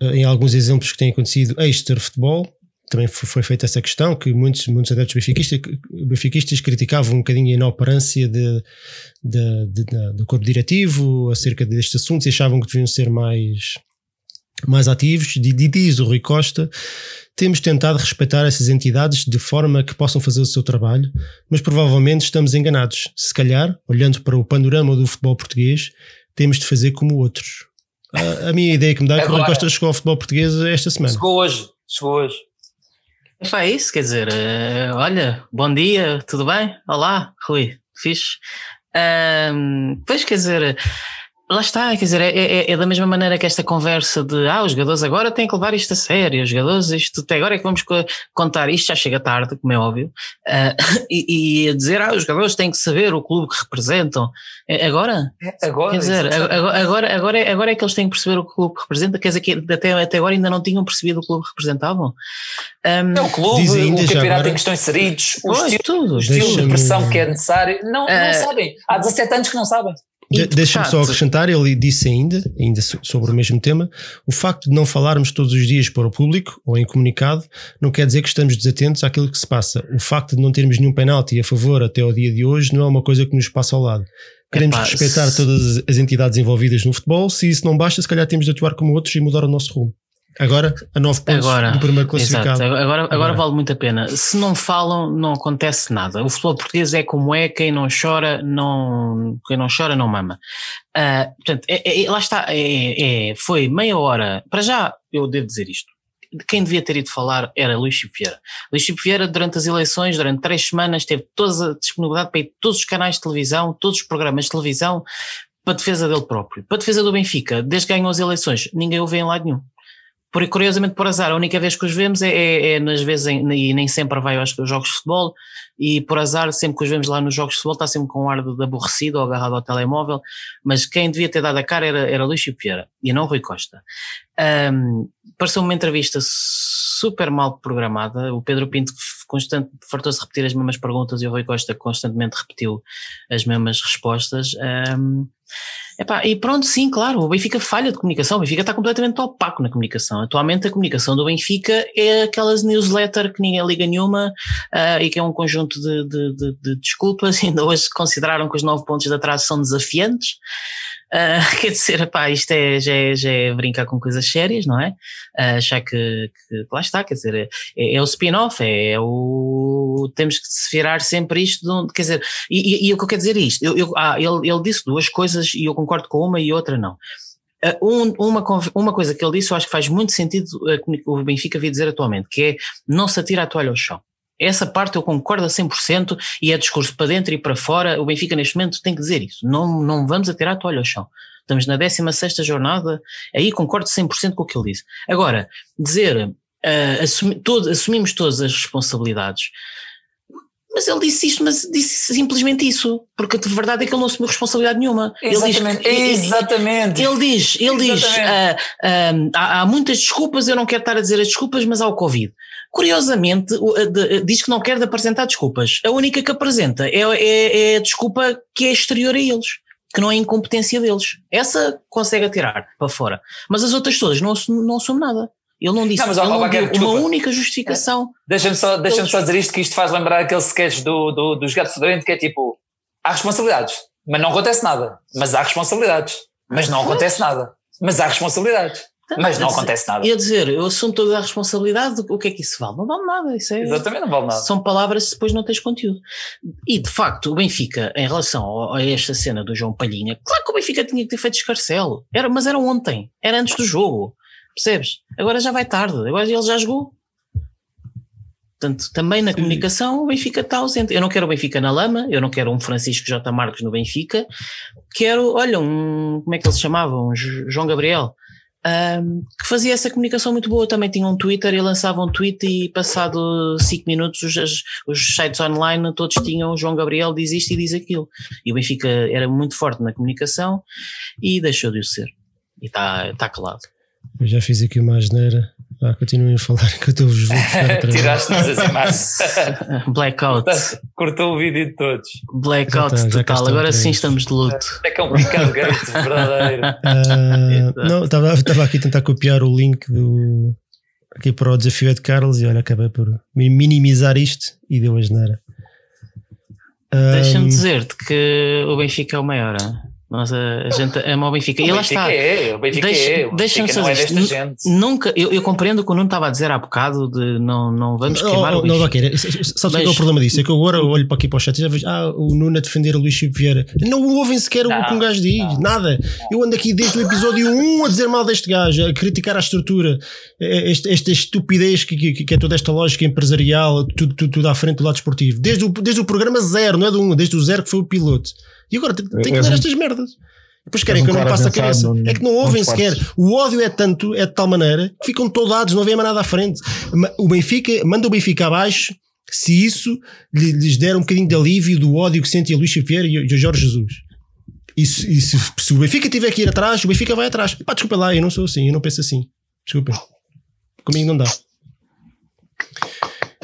eh, em alguns exemplos que têm acontecido extra-futebol. Também foi, feita essa questão que muitos, muitos adeptos benfiquistas, benfiquistas criticavam um bocadinho a inoperância de, de, de- de- do corpo diretivo acerca destes assuntos e achavam que deviam ser mais, mais ativos. E diz o Rui Costa: temos tentado respeitar essas entidades de forma que possam fazer o seu trabalho, mas provavelmente estamos enganados. Se calhar, olhando para o panorama do futebol português, temos de fazer como outros. A, a minha ideia que me dá é que o Rui Costa chegou ao futebol português esta semana. Chegou hoje, chegou hoje. É isso, quer dizer, eh, olha, bom dia, tudo bem? Olá, Rui, fixe. Pois, quer dizer, lá está, quer dizer, é, é- é da mesma maneira que esta conversa de ah, os jogadores agora têm que levar isto a sério, os jogadores, isto até agora é que vamos co- contar, isto já chega tarde, como é óbvio, ah, e, e dizer, ah, os jogadores têm que saber o clube que representam. É, agora? Agora, Quer dizer, agora, agora, agora, é, agora é que eles têm que perceber o que clube representa, quer dizer que até, até agora ainda não tinham percebido o clube que representavam. Ahm, É o clube, ainda o campeonato em que estão inseridos, o Pois, estilo, tudo. o estilo de pressão que é necessário. Não, não sabem. Há 17 anos que não sabem. De- de Deixa-me só acrescentar, ele disse ainda, ainda so- sobre o mesmo tema, o facto de não falarmos todos os dias para o público ou em comunicado não quer dizer que estamos desatentos àquilo que se passa. O facto de não termos nenhum penalti a favor até ao dia de hoje não é uma coisa que nos passa ao lado. Queremos Epá, respeitar todas as entidades envolvidas no futebol, se isso não basta, se calhar temos de atuar como outros e mudar o nosso rumo. Agora, a nove pontos Agora, do primeiro Exato, classificado. agora, agora, Agora. vale muito a pena. Se não falam, não acontece nada. O futebol português é como é, quem não chora, não, quem não chora não mama. Ah, portanto, é- é- lá está, é- é- foi meia hora. Para já, eu devo dizer isto. Quem devia ter ido falar era Luís Chico Vieira. Luís Chico Vieira, durante as eleições, durante três semanas, teve toda a disponibilidade para ir todos os canais de televisão, todos os programas de televisão, para defesa dele próprio. Para defesa do Benfica, desde que ganhou as eleições, ninguém o vê em lado nenhum. Por, curiosamente, por azar, a única vez que os vemos é, é- é nas vezes, em, e nem sempre vai aos jogos de futebol, e por azar, sempre que os vemos lá nos jogos de futebol, está sempre com um ar de, aborrecido ou agarrado ao telemóvel, mas quem devia ter dado a cara era, era Luís Vieira, e não Rui Costa. Um, pareceu uma entrevista super mal programada, o Pedro Pinto constante, fartou-se repetir as mesmas perguntas e o Rui Costa constantemente repetiu as mesmas respostas. Um, Epá, e pronto, sim, claro, o Benfica falha de comunicação, o Benfica está completamente opaco na comunicação. Atualmente a comunicação do Benfica é aquelas newsletter que ninguém liga nenhuma ah, e que é um conjunto de, de, de, de desculpas. Ainda hoje consideraram que os nove pontos de atraso são desafiantes. Ah, quer dizer, epá, isto é, já, é, já é brincar com coisas sérias, não é? Achar que, que lá está, quer dizer, é, é o spin-off, é, o. Temos que se virar sempre isto, onde, quer dizer, e, e, e o que eu quero dizer é isto, eu, eu, ah, ele, ele disse duas coisas e eu concordo com uma e outra não. Uh, um, uma, uma coisa que ele disse, eu acho que faz muito sentido uh, o Benfica vir dizer atualmente, que é não se atira a toalha ao chão. Essa parte eu concordo a 100% e é discurso para dentro e para fora. O Benfica neste momento tem que dizer isso. Não, não vamos atirar a toalha ao chão. Estamos na 16 jornada, aí concordo 100% com o que ele disse. Agora, dizer uh, assumi, todo, assumimos todas as responsabilidades. Mas ele disse isto, mas disse simplesmente isso, porque de verdade é que ele não assumiu responsabilidade nenhuma. Exatamente, ele diz, exatamente. Ele diz, ele diz uh, uh, há, há, muitas desculpas, eu não quero estar a dizer as desculpas, mas há o Covid. Curiosamente, diz que não quer apresentar desculpas. A única que apresenta é, é, é a desculpa que é exterior a eles que não é incompetência deles. Essa consegue atirar para fora. Mas as outras todas não, não assume nada. Ele não disse não, mas, ele não deu uma única justificação. É. Deixa-me só, deixa só dizer isto, que isto faz lembrar aquele sketch do, do, dos gatos fedorentes que é tipo, há responsabilidades, mas não acontece nada. Mas há responsabilidades, mas não acontece nada. Mas há responsabilidades. Mas não acontece nada. Ia dizer, eu assumo toda a responsabilidade, o que é que isso vale? Não vale nada. Isso é, Exatamente, não vale nada. São palavras que depois não tens conteúdo. E de facto, o Benfica, em relação a esta cena do João Palhinha, claro que o Benfica tinha que ter feito escarcelo, era, mas era ontem, era antes do jogo. Percebes? Agora já vai tarde, agora ele já jogou. Portanto, também na comunicação o Benfica está ausente. Eu não quero o Benfica na lama, eu não quero um Francisco J. Marcos no Benfica, quero, olha, um, como é que ele se chamava? Um João Gabriel um, que fazia essa comunicação muito boa. Também tinha um Twitter e lançava um tweet e passado 5 minutos os, os, sites online todos tinham o João Gabriel diz isto e diz aquilo. E o Benfica era muito forte na comunicação e deixou de o ser. E está tá calado. Eu já fiz aqui uma asneira ah, continuem a falar que eu estou-vos Tiraste-nos as imagens. Blackout. Cortou o vídeo de todos. Blackout tá, total. Agora sim estamos de luto. É que é um picado grande, verdadeiro. Uh, não, estava aqui a tentar copiar o link do. Aqui para o desafio de Carlos e olha, acabei por minimizar isto e deu a geneira. Deixa-me dizer-te que o Benfica é o maior. Hein? Nós a, a gente ama o Benfica. O e lá está. É, o Benfica deixa, é. O Benfica não é desta gente. Nunca, eu, eu compreendo o que o Nuno estava a dizer há bocado de não, não vamos queimar oh, oh, o Não, Vaqueira, sabes Mas, é o problema disso? É que eu agora olho para aqui para o chat e já vejo ah, o Nuno a defender o Luís Chico Vieira. Não ouvem sequer não, o que um gajo diz, não, nada. Eu ando aqui desde o episódio 1 a dizer mal deste gajo, a criticar a estrutura, esta, esta estupidez que, que, que, é toda esta lógica empresarial, tudo, tudo, tudo à frente do lado esportivo. Desde o, desde o programa zero, não é do 1, desde o zero que foi o piloto. E agora tem, tem que ler estas merdas. Depois querem que eu não passe a cabeça. é que não ouvem sequer. O ódio é tanto, é de tal maneira, que ficam toldados, não vêem mais nada à frente. O Benfica, manda o Benfica abaixo se isso lhes der um bocadinho de alívio do ódio que sentem a Luís Xavier e o Jorge Jesus. E, se, e se, se, o Benfica tiver que ir atrás, o Benfica vai atrás. Pá, desculpa lá, eu não sou assim, eu não penso assim. Desculpem. Comigo não dá.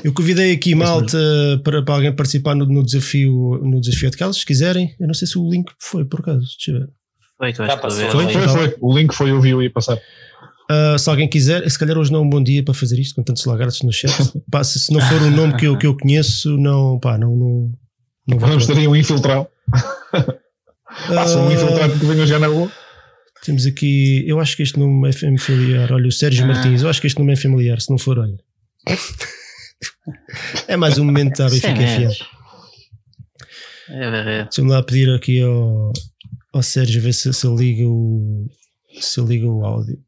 Eu convidei aqui malta para, para alguém participar no, no, desafio no desafio de Carlos, se quiserem. Eu não sei se o link foi, por acaso. Deixa eu ver. Foi, tu foi, foi, foi. O link foi, eu vi, eu ia passar. Uh, se alguém quiser, se calhar hoje não é um bom dia para fazer isto com tantos lagartos no chat. pá, se, se, não for um nome que eu, que eu conheço, não, pá, não, não, não Vamos ter aí um infiltrado. Passa uh, um infiltrado que venha já na rua. Temos aqui, eu acho que este nome é familiar. Olha, o Sérgio ah. Martins, eu acho que este nome é familiar. Se não for, olha, é mais um momento da Benfica FM. É. Deixa-me lá pedir aqui ao, ao Sérgio ver se, se liga o se liga o áudio.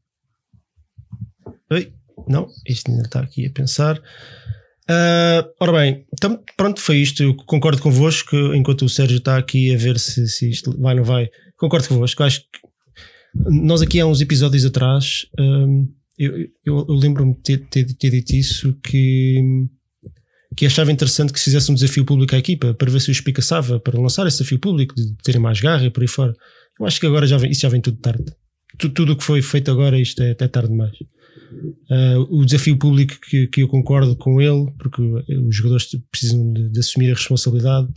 Oi, não, isto ainda está aqui a pensar. Uh, ora bem, então, pronto, foi isto. Eu concordo convosco, enquanto o Sérgio está aqui a ver se, se isto vai ou não vai. Concordo convosco. Acho que nós aqui há uns episódios atrás, um, eu, eu, eu lembro-me de ter, ter, ter, dito isso que, que achava interessante que se fizesse um desafio público à equipa para ver se o espicaçava para lançar esse desafio público, de terem mais garra e por aí fora. Eu acho que agora já vem, isso já vem tudo tarde. Tudo o que foi feito agora, isto é até tarde demais. Uh, o desafio público que, que eu concordo com ele, porque os jogadores precisam de, de assumir a responsabilidade,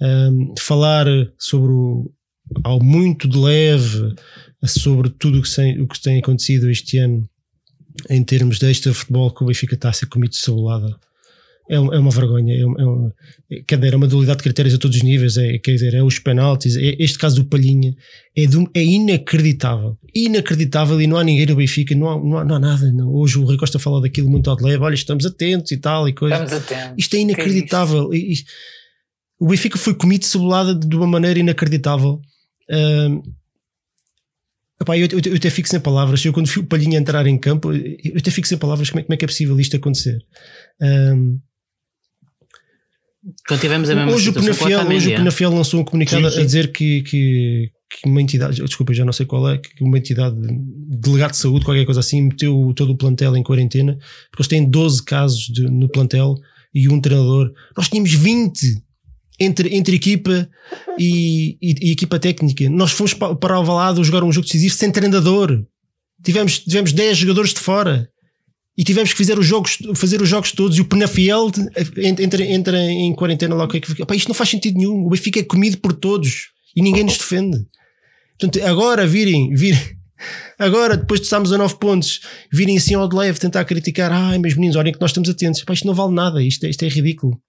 um, falar sobre o, ao muito de leve sobre tudo o que, tem, o que tem acontecido este ano em termos deste futebol que o Benfica está a ser comido de cebolada. É, é uma vergonha. É, uma, é, uma, quer dizer, é uma dualidade de critérios a todos os níveis. É, quer dizer, é os penaltis. É, este caso do Palhinha é, é inacreditável. Inacreditável e não há ninguém no Benfica, não há, não há, não há nada. Não. Hoje o Rui Costa fala daquilo muito ao de leve. Olha, estamos atentos e tal. E coisa. Estamos atentos. Isto é inacreditável. É isto? o Benfica foi comido de cebolada de uma maneira inacreditável. Um, Epá, eu, eu, eu, até fico sem palavras. Eu, quando fui o Palhinha entrar em campo, eu até fico sem palavras. Como é, como é que é possível isto acontecer? Um, quando tivemos a mesma hoje, o Penafiel, hoje o Penafiel lançou um comunicado sim, sim. a dizer que, que, que uma entidade, desculpa, já não sei qual é, que uma entidade, delegado de saúde, qualquer coisa assim, meteu todo o plantel em quarentena, porque eles têm 12 casos de, no plantel e um treinador. Nós tínhamos 20 entre, entre equipa e, e, e equipa técnica. Nós fomos para o Valado jogar um jogo decisivo sem treinador. Tivemos, tivemos 10 jogadores de fora e tivemos que fazer os jogos, fazer os jogos todos e o Penafiel entra, entra em quarentena lá. Que, é isto não faz sentido nenhum. O Benfica é comido por todos e ninguém nos defende. Portanto, agora virem, virem agora depois de estarmos a 9 pontos, virem assim ao de leve tentar criticar. Ai, meus meninos, olhem que nós estamos atentos. Pá, isto não vale nada, isto é, isto é ridículo.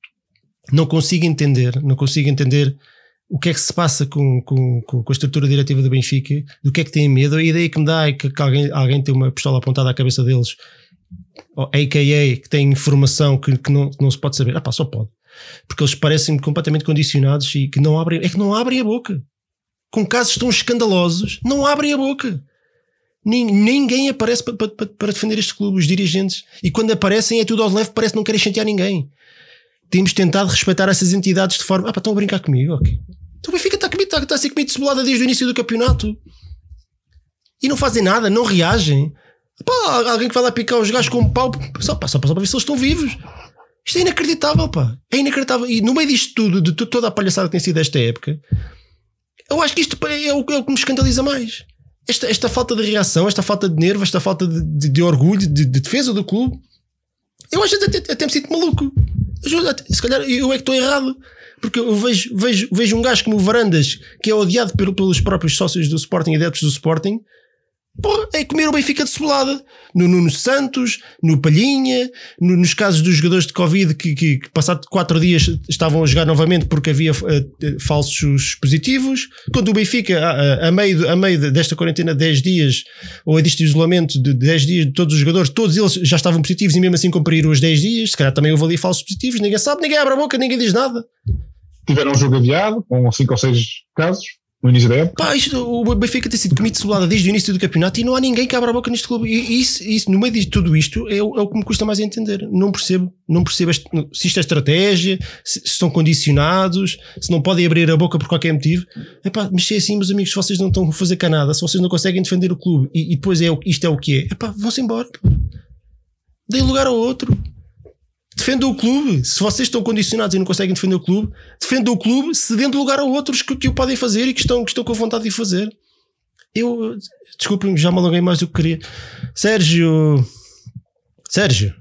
Não consigo entender, não consigo entender o que é que se passa com, com, com a estrutura diretiva do Benfica, do que é que têm medo. A ideia que me dá é que, que alguém, alguém tem uma pistola apontada à cabeça deles a.k.a. que tem informação que, que, não, que não se pode saber. Ah pá, só pode. Porque eles parecem completamente condicionados e que não abrem, é que não abrem a boca. Com casos tão escandalosos, não abrem a boca. Ninguém aparece para, para, para defender este clube, os dirigentes. E quando aparecem é tudo ao leve, parece que não querem chantear ninguém. Temos tentado respeitar essas entidades de forma. Ah, pá, estão a brincar comigo? Ok. Então o Benfica está, está, está a ser comido de cebolada desde o início do campeonato. E não fazem nada, não reagem. Pá, alguém que vai lá picar os gajos com um pau só, pá, só para ver se eles estão vivos. Isto é inacreditável, pá. É inacreditável. E no meio disto tudo, de toda a palhaçada que tem sido esta época, eu acho que isto é o, é o que me escandaliza mais. Esta, esta falta de reação, esta falta de nervo, esta falta de, de, de orgulho, de, de, defesa do clube. Eu acho até, até, até me sinto maluco. Se calhar eu é que estou errado. Porque eu vejo, vejo, vejo um gajo como o Varandas, que é odiado pelos próprios sócios do Sporting adeptos do Sporting, Porra, é comer o Benfica de cebolada. No Nuno Santos, no Palhinha, no, nos casos dos jogadores de Covid que, que, que passado quatro dias estavam a jogar novamente porque havia uh, falsos positivos. Quando o Benfica, a, a, meio, a meio desta quarentena de 10 dias, ou deste isolamento de 10 dias de todos os jogadores, todos eles já estavam positivos e mesmo assim cumpriram os 10 dias. Se calhar também houve ali falsos positivos, ninguém sabe, ninguém abre a boca, ninguém diz nada. Tiveram um jogo adiado, com 5 ou 6 casos no início da época. Pá, isto, o Benfica tem sido comido de cebolada desde o início do campeonato e não há ninguém que abra a boca neste clube. E isso, isso no meio de tudo isto, é, o, é o que me custa mais a entender. Não percebo, não percebo este, se isto é estratégia, se, se são condicionados, se não podem abrir a boca por qualquer motivo. É pá, mexer assim, meus amigos, se vocês não estão a fazer canada, se vocês não conseguem defender o clube e, e depois é, isto é o que é, é pá, vão-se embora. Deem lugar ao outro. Defendam o clube. Se vocês estão condicionados e não conseguem defender o clube, defendam o clube cedendo lugar a outros que, que o podem fazer e que estão, que estão com vontade de fazer. Eu, desculpem, já me alonguei mais do que queria. Sérgio. Sérgio.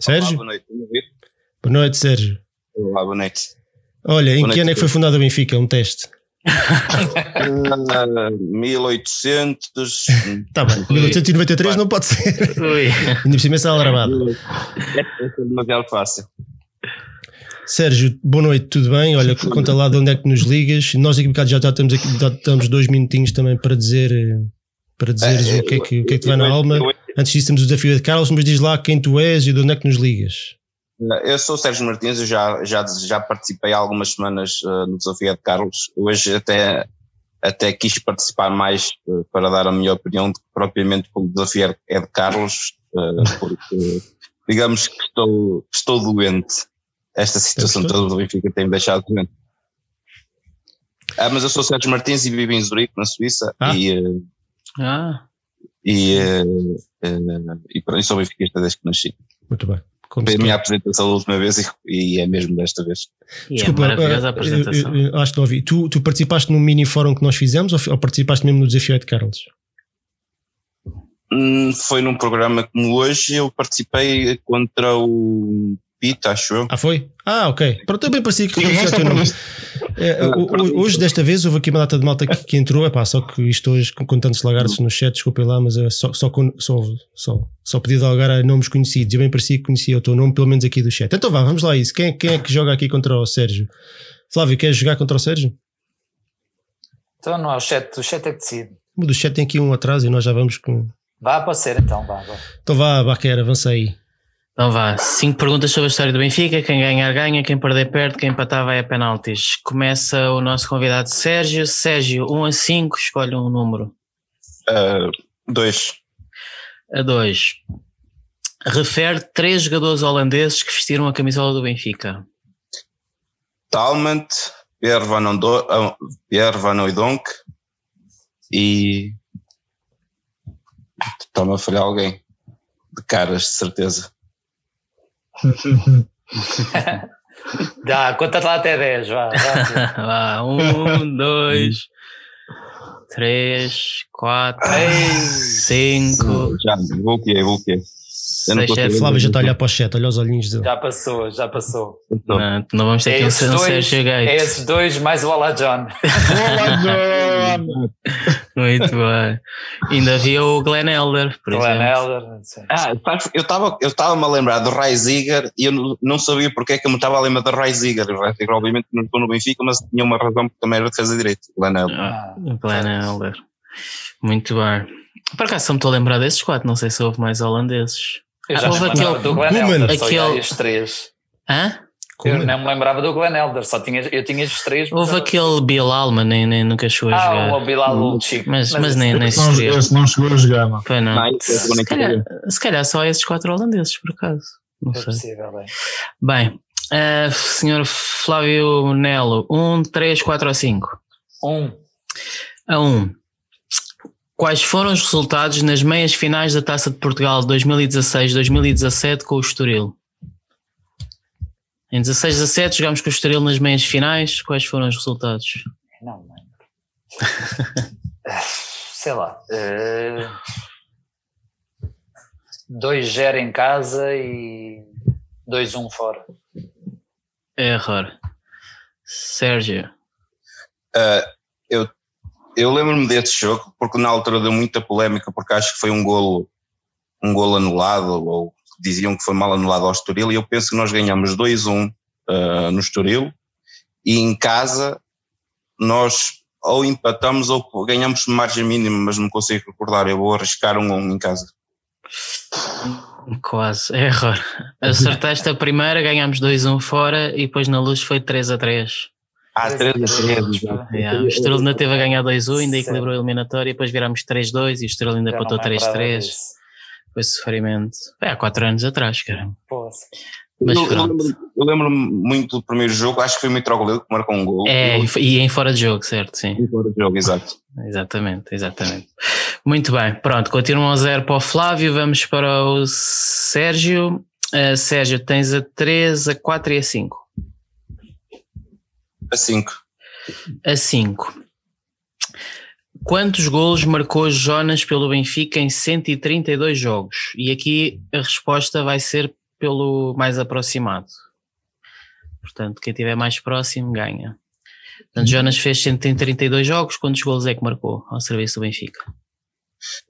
Sérgio? Olá, boa noite. Boa noite, Sérgio. Olá, boa noite. Olha, boa em que ano é que foi fundado o Benfica? Um teste. 1800. Está bem, 1893 não pode ser. Ui. Ainda por cima é aldrabado. É demasiado fácil. Sérgio, boa noite, tudo bem? Olha, conta lá de onde é que nos ligas. Nós aqui já, já estamos aqui, já estamos dois minutinhos também para dizer para dizeres é, o que é que, o que, é que te vai na alma. Antes disso temos o desafio de Carlos, mas diz lá quem tu és e de onde é que nos ligas. Eu sou o Sérgio Martins, eu já, já, já participei há algumas semanas uh, no desafio de Carlos. Hoje até, até quis participar mais uh, para dar a minha opinião de, propriamente pelo desafio é de Carlos, uh, porque digamos que estou, estou doente. Esta situação toda do Benfica tem me deixado doente. Ah, mas eu sou o Sérgio Martins e vivo em Zurique, na Suíça, ah. e, ah. e, e, e, e sou benfiquista desde que nasci. Muito bem. Como Foi a minha apresentação da última vez e, e é mesmo desta vez. E é Desculpa, é maravilhosa a apresentação. Eu, eu, acho que não ouvi. Tu, tu participaste no mini fórum que nós fizemos ou, ou participaste mesmo no desafio de Carlos? Hum, foi num programa como hoje, eu participei contra o Pita, acho eu. Ah, foi? Ah, ok. Pronto, também parecia que reconhecia o teu nome. É, hoje, desta vez, houve aqui uma data de malta que, que entrou. Epá, só que isto hoje, com, com tantos lagartos no chat, desculpem lá, mas é só, só, só, só, só podia dar a nomes conhecidos. Eu bem parecia que conhecia o teu nome, pelo menos aqui do chat. Então vá, vamos lá isso. Quem, quem é que joga aqui contra o Sérgio? Flávio, queres jogar contra o Sérgio? Então não, o chat, o chat é que decide. O do chat tem aqui um atrás e nós já vamos com. Vá, pode ser então, vá. vá. Então vá, Baquera, avança aí. Então vá, cinco perguntas sobre a história do Benfica. Quem ganhar, ganha. Quem perder, perde. Quem empatar, vai a penaltis. Começa o nosso convidado Sérgio. Sérgio, 1 a 5, escolhe um número. 2. Uh, a 2. Refere três jogadores holandeses que vestiram a camisola do Benfica. Talmant, Pierre Van, Ondo, Pierre Van Oudonk e. Está-me a falhar alguém. De caras, de certeza. Dá, conta lá até 10, vá. vá. Vá, um, dois, três, quatro, cinco, Já, bloqueei, bloqueei. Eu não seis, ver. Flávio já está a olhar para o chat, olha os olhinhos dele. Já passou, já passou. Então, Não, não vamos ter É um dois, Sérgio é esses dois mais o Olá John. Muito bem. Ainda havia o Glenn Elder, por Glenn exemplo. Elder. não sei. Ah, eu estava eu estava-me a lembrar do Rai Ziger e eu não, sabia porque é que eu me estava a lembrar do Rai Ziger. O Rai Ziger, obviamente, não estou no Benfica, mas tinha uma razão porque também era defesa de direito. Glenn Elder. Ah, o Glenn Elder. Muito bem. Por acaso só me estou a lembrar desses quatro, não sei se houve mais holandeses. Eu Ah, já houve aquele- do Glenn. Elder, só Aquele- os três. Hã? Eu não me lembrava do Glenn Elder, só tinha, eu tinha os três. Houve mas- aquele Bill Alman, nem, nem nunca chegou a Ah, jogar. o Bilal Lucic. Mas, mas nem, nem se não, não chegou a jogar, não. Foi não. Se, bonito. calhar, se calhar só esses quatro holandeses, por acaso. Não É sei. possível, é. Bem, eh, senhor Flávio Nelo, um, três, quatro ou cinco? Um. A um. Quais foram os resultados nas meias finais da Taça de Portugal 2016-2017 com o Estoril? Em 16-17 jogámos com o Estoril nas meias finais. Quais foram os resultados? Não, mano. Sei lá. eh, 2-0 em casa e 2-1 fora. Error. Sérgio. Ah, eu lembro-me desse jogo porque na altura deu muita polémica porque acho que foi um golo, um golo anulado ou diziam que foi mal anulado ao Estoril e eu penso que nós ganhamos 2-1 ah, no Estoril e em casa nós ou empatamos ou ganhamos margem mínima, mas não consigo recordar, eu vou arriscar um 1 em casa. Quase. Error. Acertaste a primeira, ganhámos 2-1 fora e depois na luz foi 3-3. Ah, 3 a 3, Yeah, o Estoril ainda teve a ganhar 2-1, ainda equilibrou a eliminatória e depois virámos 3-2 e o Estoril ainda empatou me lembrava 3-3. disso. Foi sofrimento. É, há 4 anos atrás, cara. Poça. Mas eu, eu pronto. lembro- eu lembro-me muito do primeiro jogo, acho que foi o Mitroglou que marcou um gol. É, e em fora de jogo, certo? Sim. E fora de jogo, exato. Exatamente, exatamente. Muito bem, pronto, continuam a zero para o Flávio, vamos para o Sérgio. Uh, Sérgio, tens a 3, a 4 e a 5. A 5. A 5. Quantos golos marcou Jonas pelo Benfica em 132 jogos? E aqui a resposta vai ser pelo mais aproximado. Portanto, quem estiver mais próximo ganha. Portanto, Jonas fez 132 jogos. Quantos golos é que marcou ao serviço do Benfica?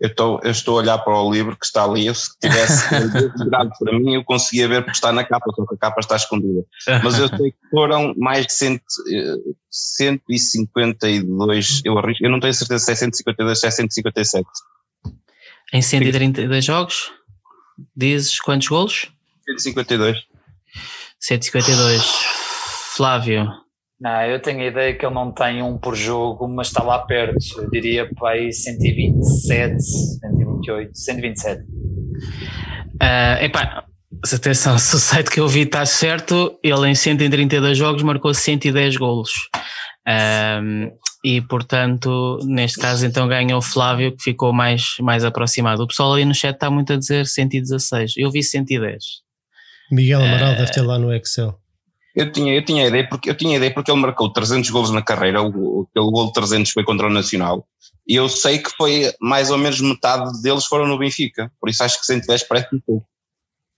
Eu estou, eu estou a olhar para o livro que está ali. Eu, se tivesse virado para mim, eu conseguia ver porque está na capa, só que a capa está escondida. Mas eu sei que foram mais de cento, eh, 152. Eu, arrisco- eu não tenho certeza se é 152 ou se é 157. Em 132 jogos? Dizes quantos golos? 152. 152. Flávio. Não, eu tenho a ideia que ele não tem um por jogo, mas está lá perto. Eu diria para aí 127, 128, 127. Uh, epá, atenção, se o site que eu vi está certo, ele em 132 jogos marcou 110 golos. Um, e portanto, neste caso, então ganha o Flávio, que ficou mais, mais aproximado. O pessoal ali no chat está muito a dizer 116. Eu vi 110. Miguel Amaral Eh, deve ter lá no Excel. Eu tinha, eu tinha ideia porque eu tinha ideia porque ele marcou 300 golos na carreira, o, aquele gol de 300 foi contra o Nacional. E eu sei que foi mais ou menos metade deles foram no Benfica, por isso acho que 110 parece um pouco.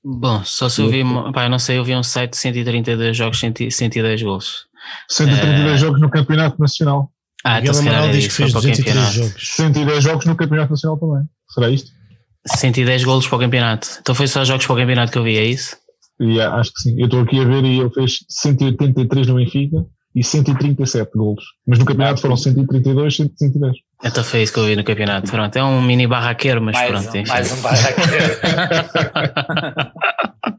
Bom, só se eu vi, pá, eu não sei, eu vi um site de 132 jogos, 100 110 golos. 132 Eh, jogos no Campeonato Nacional. Ah, então se calhar é diz que fez foi para o 203 campeonato. jogos. 110 jogos no Campeonato Nacional também. Será isto? 110 golos para o campeonato. Então foi só jogos para o campeonato que eu vi, é isso? E ah, acho que sim. Eu estou aqui a ver e ele fez 183 no Benfica e 137 golos. Mas no campeonato foram 132, 110. Então foi isso que eu vi no campeonato. Pronto, é um mini barraqueiro, mas mais, pronto. um, mais um barraqueiro.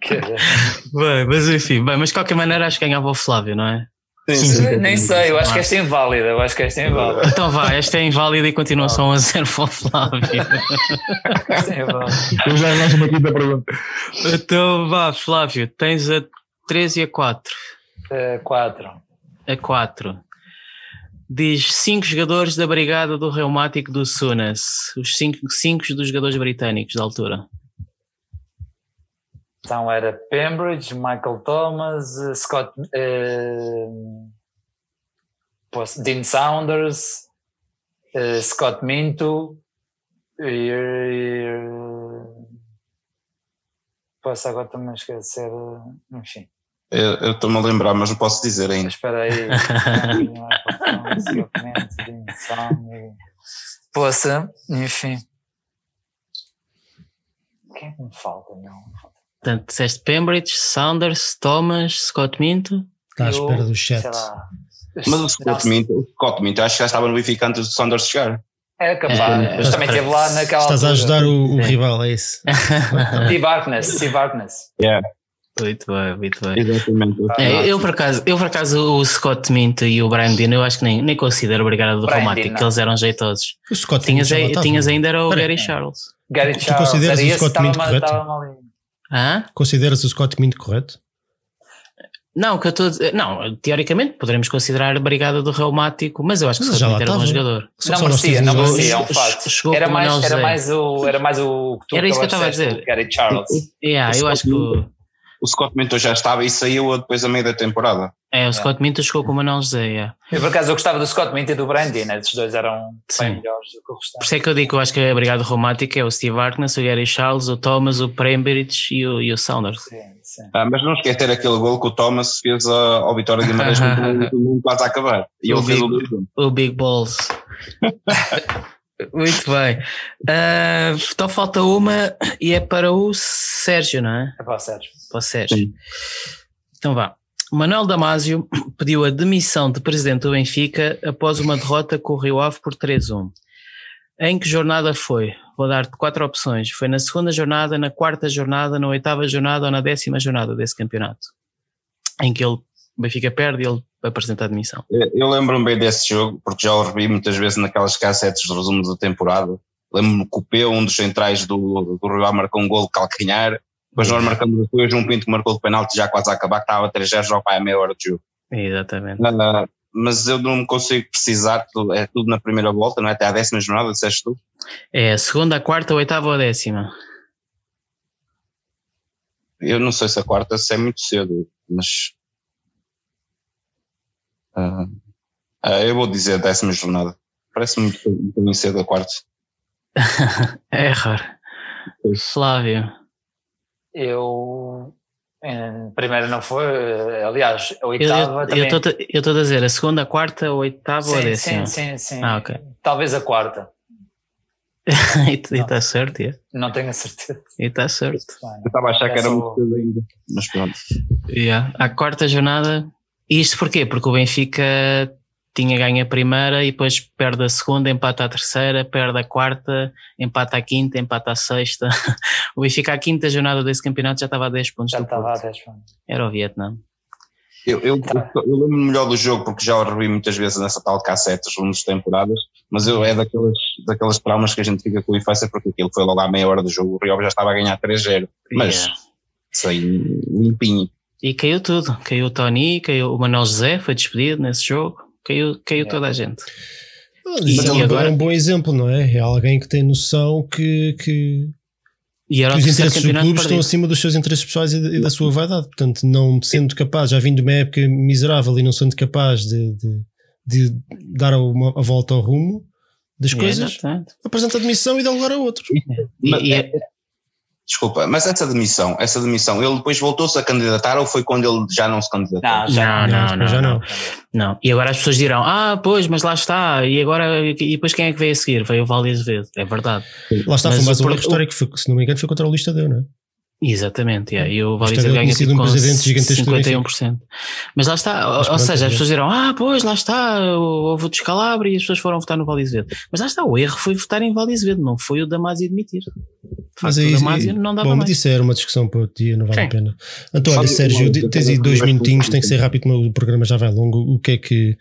Que- Bem, mas enfim, bem, mas de qualquer maneira acho que ganhava o Flávio, não é? Sim, Sim, sim. Nem sei, eu acho que esta é inválida. Eu acho que esta é inválida. Então vá, esta é inválida e continua só a zero para o Flávio. Esta é inválida. Eu já lanço uma quinta pergunta. então vá, Flávio, tens a 3 e a 4. Eh, Quatro. a 4. Diz 5 jogadores da Brigada do Reumático do Sunas. Os 5 dos jogadores britânicos da altura. Então era Pembridge, Michael Thomas, Scott. Uh, Dean Saunders, uh, Scott Minto. E, posso agora também esquecer. Enfim. Eu estou-me a lembrar, mas não posso dizer ainda. Espera aí. Poxa, enfim. Quem é que me falta? Não. Portanto, disseste Pembridge, Saunders, Thomas, Scott Minto. Está à espera do chat. Mas o Scott Minto, o Scott Minto acho que já estava no Benfica antes do Saunders chegar. É capaz, é, mas também esteve lá naquela Estás altura. a ajudar o, o rival, é isso? Steve Harkness, Steve Harkness. Yeah. Muito bem, muito bem. Exatamente. É, eu, por acaso, eu, por acaso, o Scott Minto e o Brandon, eu acho que nem, nem considero obrigado do Romático, que eles eram jeitosos. O Scott tinhas, Minto tinhas ainda era o Gary Charles. Gary Charles. Tu consideras o Scott Minto correto? Hã? Consideras o Scott Minto correto? Não, que eu tô, não, teoricamente poderemos considerar a brigada do reumático, mas eu acho que o Scott era um jogador. Não merecia, não merecia, é um facto. Era mais, era, mais o, era mais o que tu Era isso que eu estava a dizer. Gary Charles. Yeah, eu acho que o, Scott Minto já estava e saiu depois a meio da temporada. É, o Scott Minto chegou com o Manuel José, yeah. Eu por acaso eu gostava do Scott Minto e do Brandon, né? esses dois eram Sim. bem melhores do que o restante. Por isso é que eu digo que eu acho que a brigada romântica é o Steve Harkness, o Gary Charles, o Thomas, o Prembridge e o, e o Saunders. Sim, sim. Ah, mas não esquecer aquele gol que o Thomas fez ao Vitória de Guimarães muito quase a acabar. E o ele fez big, o 2 O Big Balls. Muito bem. Uh, então falta uma e é para o Sérgio, não é? É para o Sérgio. Sérgio. Sim. Então vá. Manuel Damasio pediu a demissão de presidente do Benfica após uma derrota com o Rio Ave por 3-1. Em que jornada foi? Vou dar-te quatro opções. Foi na segunda jornada, na quarta jornada, na oitava jornada ou na décima jornada desse campeonato. Em que ele, o Benfica perde e ele apresenta a demissão. Eu lembro-me bem desse jogo, porque já o revi muitas vezes naquelas cassetes de resumos da temporada. Lembro-me que o Peu, um dos centrais do, do Rio Ave, marcou um gol de calcanhar. Depois nós marcamos depois um pinto que marcou de penalti já quase a acabar, que estava a 3 já para a meia hora de jogo. Exatamente. Uh, mas eu não me consigo precisar, é tudo na primeira volta, não é? Até à décima jornada, disseste tu? É, segunda, quarta, oitava ou décima? Eu não sei se a quarta se é muito cedo, mas. Uh, uh, eu vou dizer a décima jornada. Parece muito, muito cedo a quarta. é raro. Flávio. Eu primeiro não foi, aliás, a oitava eu, eu, também. Eu estou a dizer a segunda, a quarta, a oitava sim, ou a décima? Sim, sim, sim. Ah, ok. Talvez a quarta. e está certo, é? Não tenho a certeza. E está certo. Eu estava a achar que era muito cedo ainda, mas pronto. Yeah. A quarta jornada, isto porquê? Porque o Benfica tinha ganho a primeira e depois perde a segunda, empata a terceira, perde a quarta, empata a quinta, empata a sexta. O Benfica, a quinta jornada desse campeonato, já estava a 10 pontos. Já estava a 10 pontos. Era o Vietnã. Eu, eu, tá. eu, eu lembro-me melhor do jogo porque já o revi muitas vezes nessa tal cassete, as segundas temporadas, mas eu, é daquelas, daquelas traumas que a gente fica com a infância porque aquilo foi logo à meia hora do jogo, o Rio já estava a ganhar 3-0, mas yeah. sei, limpinho. E caiu tudo, caiu o Tony, caiu o Manuel José, foi despedido nesse jogo, caiu, caiu yeah. toda a gente. Mas é, agora... é um bom exemplo, não é? É alguém que tem noção que, que e era que os interesses do clube estão acima dos seus interesses pessoais e, da sua vaidade. Portanto, não sendo capaz, já vindo de uma época miserável e não sendo capaz de, de, de dar uma, a volta ao rumo das coisas, é, apresenta admissão e dá lugar a outro. E, e é, Desculpa, mas essa demissão, essa demissão, ele depois voltou-se a candidatar ou foi quando ele já não se candidatou? Não, já não, não, não, já não. não. E agora as pessoas dirão, ah, pois, mas lá está, e agora, e depois quem é que veio a seguir? Veio o Vale Azevedo, é verdade. Lá está, mas foi mais o, um erro histórico, foi, se não me engano foi contra o Listadeu, não é? Exatamente, yeah. e o Azevedo ganha tipo um com presidente gigantesco 51%. Mas lá está, mas ou, ou seja, as pessoas dirão, ah, pois, lá está, houve o descalabro e as pessoas foram votar no Azevedo. Mas lá está, o erro foi votar em Azevedo, não foi o Damasio admitir. Mas aí, Damasio não dava bom, mais. mas isso era uma discussão para outro dia, não vale Sim. a pena. António, Sérgio, tens aí dois minutinhos, tem que ser rápido, o programa já vai longo. O que é que,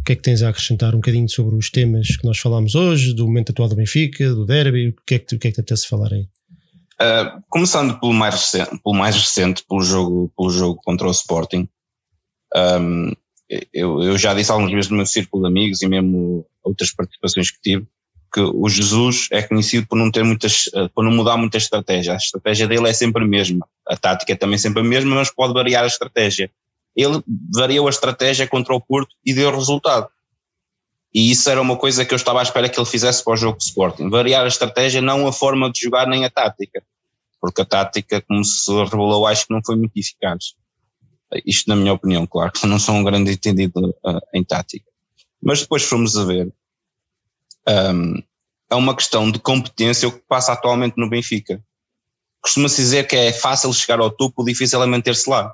o que, é que tens a acrescentar um bocadinho sobre os temas que nós falámos hoje, do momento atual do Benfica, do derby, o que é que, o que, é que te apetece falar aí? Uh, começando pelo mais recente, pelo mais recente, pelo jogo, pelo jogo contra o Sporting, um, eu, eu já disse algumas vezes no meu círculo de amigos e mesmo outras participações que tive, que o Jesus é conhecido por não ter muitas, por não mudar muita estratégia. A estratégia dele é sempre a mesma. A tática é também sempre a mesma, mas pode variar a estratégia. Ele variou a estratégia contra o Porto e deu resultado. E isso era uma coisa que eu estava à espera que ele fizesse para o jogo de Sporting. Variar a estratégia, não a forma de jogar nem a tática. Porque a tática, como se revelou, acho que não foi muito eficaz. Isto na minha opinião, claro, que não sou um grande entendido uh, em tática. Mas depois fomos a ver. Um, é uma questão de competência o que passa atualmente no Benfica. Costuma-se dizer que é fácil chegar ao topo, difícil é manter-se lá.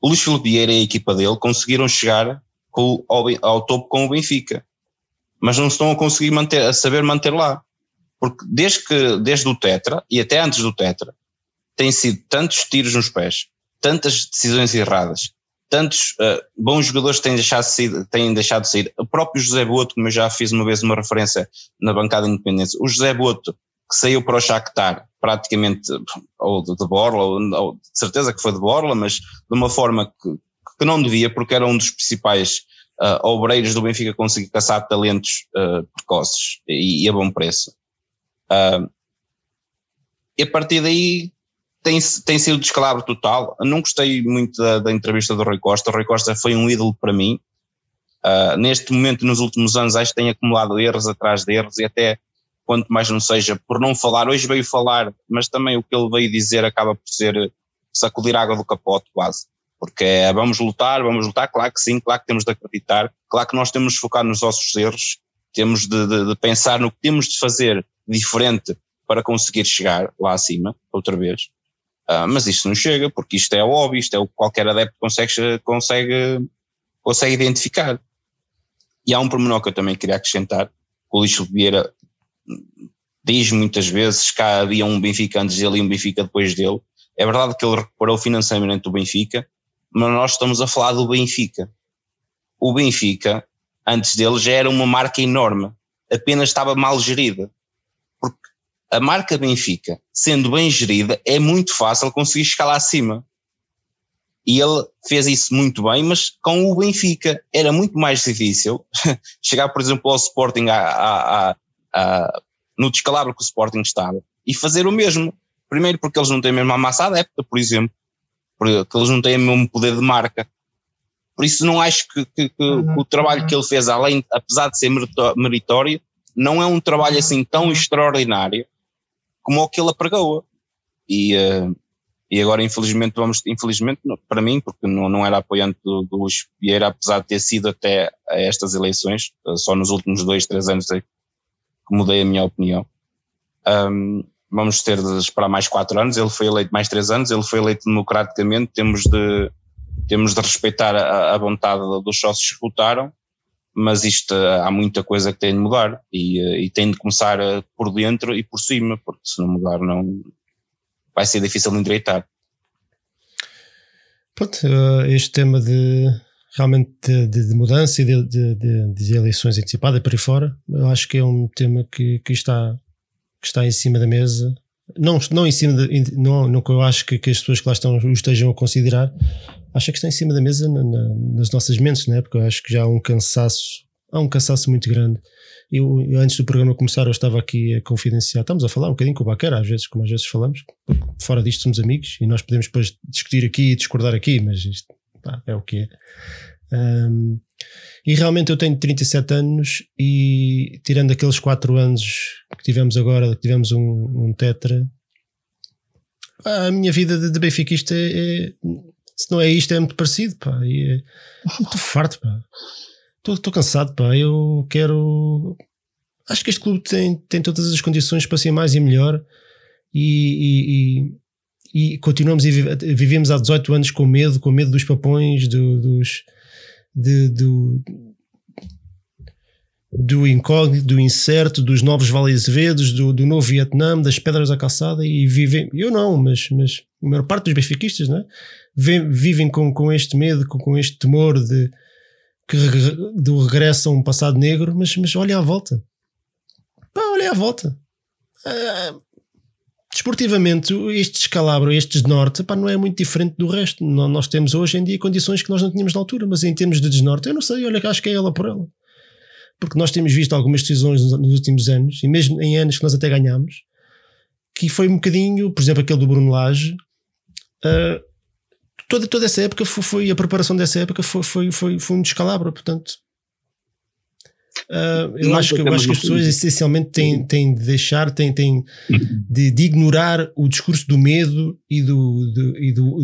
O Luís Filipe Vieira e a equipa dele conseguiram chegar com, ao, ao, topo com o Benfica, mas não estão a conseguir manter, a saber manter lá. Porque desde que, desde o Tetra, e até antes do Tetra, têm sido tantos tiros nos pés, tantas decisões erradas, tantos uh, bons jogadores têm deixado, de sair, têm deixado de sair. O próprio José Boto, como eu já fiz uma vez uma referência na bancada independente, o José Boto, que saiu para o Shakhtar, praticamente, ou de, Borla, ou, ou, de certeza que foi de Borla, mas de uma forma que, que não devia, porque era um dos principais uh, obreiros do Benfica conseguir caçar talentos uh, precoces e, e, a bom preço. Uh, e a partir daí tem, tem sido descalabro total. Não gostei muito da, da, entrevista do Rui Costa. O Rui Costa foi um ídolo para mim. Uh, neste momento, nos últimos anos, acho que tem acumulado erros atrás de erros e até quanto mais não seja por não falar. Hoje veio falar, mas também o que ele veio dizer acaba por ser sacudir água do capote quase. Porque é, vamos lutar, vamos lutar, claro que sim, claro que temos de acreditar, claro que nós temos de focar nos nossos erros, temos de, de, de pensar no que temos de fazer diferente para conseguir chegar lá acima, outra vez. Uh, mas isto não chega, porque isto é óbvio, isto é o que qualquer adepto consegue, consegue, consegue identificar. E há um pormenor que eu também queria acrescentar, o Lixo Vieira diz muitas vezes que havia um Benfica antes dele e um Benfica depois dele. É verdade que ele recuperou o financiamento do Benfica, mas nós estamos a falar do Benfica. O Benfica, antes dele, já era uma marca enorme, apenas estava mal gerida. Porque a marca Benfica, sendo bem gerida, é muito fácil conseguir lá acima. E ele fez isso muito bem, mas com o Benfica era muito mais difícil chegar, por exemplo, ao Sporting a, a, a, no descalabro que o Sporting estava e fazer o mesmo. Primeiro porque eles não têm a mesma massa adepta, por exemplo, porque eles não têm o mesmo poder de marca. Por isso não acho que, que, que o trabalho que ele fez, além, apesar de ser meritório, não é um trabalho assim tão extraordinário como o que ele apregou. E, uh, e agora infelizmente vamos, infelizmente para mim, porque não, não era apoiante do, do Luís Vieira, apesar de ter sido até estas eleições, só nos últimos dois, três anos é que mudei a minha opinião. Um, vamos ter de esperar mais quatro anos, ele foi eleito mais três anos, ele foi eleito democraticamente, temos de, temos de respeitar a, a vontade dos sócios que votaram, mas isto há muita coisa que tem de mudar. E, e tem de começar por dentro e por cima, porque se não mudar não vai ser difícil de endireitar. Pronto, eh, este tema de realmente de, de, mudança e de, de, eleições antecipadas por aí fora, eu acho que é um tema que, que, está, que está em cima da mesa. Não, não em cima de, não, não que eu acho que, que as pessoas que lá estão o estejam a considerar, acho que está em cima da mesa na, na, nas nossas mentes, né? porque eu acho que já há um cansaço, há um cansaço muito grande. Eu, eu, antes do programa começar, eu estava aqui a confidenciar, estamos a falar um bocadinho com o Baqueira, às vezes, como às vezes falamos, fora disto somos amigos e nós podemos depois discutir aqui e discordar aqui, mas isto pá, é o que é. Um, e realmente eu tenho 37 anos e tirando aqueles 4 anos que tivemos agora, que tivemos um, um tetra, a minha vida de, de benfiquista é, é, se não é isto, é muito parecido, pá. E é, estou farto, pá. Estou cansado, pá. Eu quero. Acho que este clube tem, tem todas as condições para ser mais e melhor e, e, e continuamos e vivemos há 18 anos com medo, com medo dos papões, do, dos, de, do, do incógnito, do incerto, dos novos Vale Azevedos, do, do novo Vietnã, das pedras da calçada e vivem, eu não, mas, mas a maior parte dos benfiquistas né, vivem com, com este medo, com, com este temor de que do regresso a um passado negro, mas, mas olha à volta. Pá, olha à volta. Ah, desportivamente, este descalabro, este desnorte, pá, não é muito diferente do resto. Nós temos hoje em dia condições que nós não tínhamos na altura, mas em termos de desnorte, eu não sei, olha, acho que é ela por ela. Porque nós temos visto algumas decisões nos últimos anos, e mesmo em anos que nós até ganhámos, que foi um bocadinho, por exemplo, aquele do Bruno Lage, uh, toda, toda essa época foi, foi, a preparação dessa época foi, foi, foi, foi um descalabro, portanto. Uh, eu, acho que, eu acho que as pessoas essencialmente têm, têm de deixar, têm, têm de, de ignorar o discurso do medo e do, do e, do,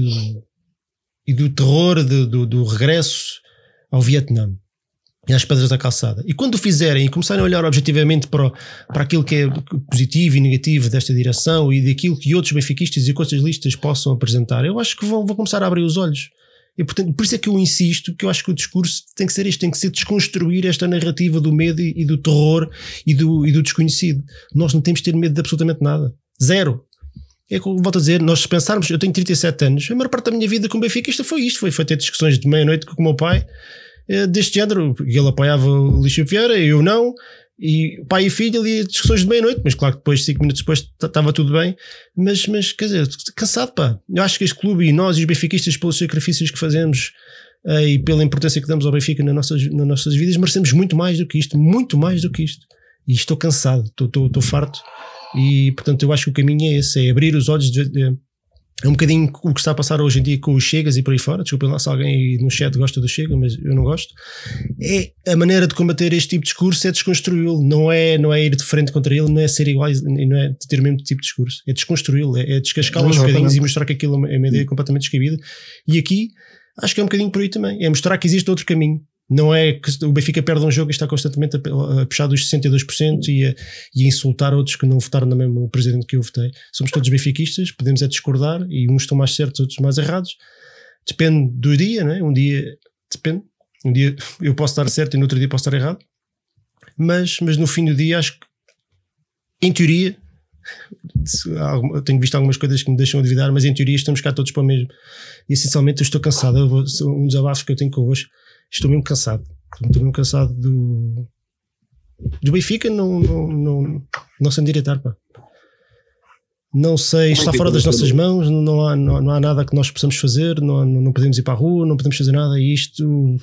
e do terror do, do, do regresso ao Vietnã e às pedras da calçada. E quando o fizerem e começarem a olhar objetivamente para, para aquilo que é positivo e negativo desta direção e daquilo que outros benfiquistas e outras listas possam apresentar, eu acho que vão, vão começar a abrir os olhos. E portanto, por isso é que eu insisto que eu acho que o discurso tem que ser isto, tem que ser desconstruir esta narrativa do medo e, do terror e do, e do desconhecido. Nós não temos de ter medo de absolutamente nada. Zero. É que volto a dizer, nós se pensarmos, eu tenho 37 anos, a maior parte da minha vida com o Benfica isto foi isto, foi, foi ter discussões de meia-noite com o meu pai, eh, deste género, ele apoiava o Lixo Vieira, eu não, e pai e filho ali discussões de meia-noite, mas claro que depois, cinco minutos depois, estava tudo bem, mas, mas quer dizer, cansado pá. Eu acho que este clube e nós e os benfiquistas, pelos sacrifícios que fazemos uh, e pela importância que damos ao Benfica nas nossas, nas nossas vidas, merecemos muito mais do que isto, muito mais do que isto. E estou cansado, estou, estou, estou farto. E portanto, eu acho que o caminho é esse: é abrir os olhos de, de é um bocadinho o que está a passar hoje em dia com os Chegas e por aí fora. Desculpem lá se alguém no chat gosta do Chega, mas eu não gosto. É a maneira de combater este tipo de discurso é desconstruí-lo. Não é, não é ir de frente contra ele, não é ser igual, não é ter o mesmo tipo de discurso. É desconstruí-lo, é, é descascá-lo aos bocadinhos e mostrar que aquilo é uma ideia completamente descabida. E aqui acho que é um bocadinho por aí também. É mostrar que existe outro caminho. Não é que o Benfica perde um jogo e está constantemente a, puxar dos 62% e a, e a insultar outros que não votaram no mesmo presidente que eu votei. Somos todos benfiquistas, podemos é discordar e uns estão mais certos, outros mais errados. Depende do dia, não é? Um dia depende. Um dia eu posso estar certo e no outro dia posso estar errado. Mas, mas no fim do dia acho que, em teoria, eu tenho visto algumas coisas que me deixam a duvidar, mas em teoria estamos cá todos para o mesmo. E essencialmente eu estou cansado. Eu vou, um desabafo que eu tenho convosco estou mesmo cansado. Estou mesmo cansado do. Do Benfica não, não, não, não se endireitar, pá. Não sei, está fora das nossas mãos, não há, não, não há nada que nós possamos fazer, não, não podemos ir para a rua, não podemos fazer nada. E isto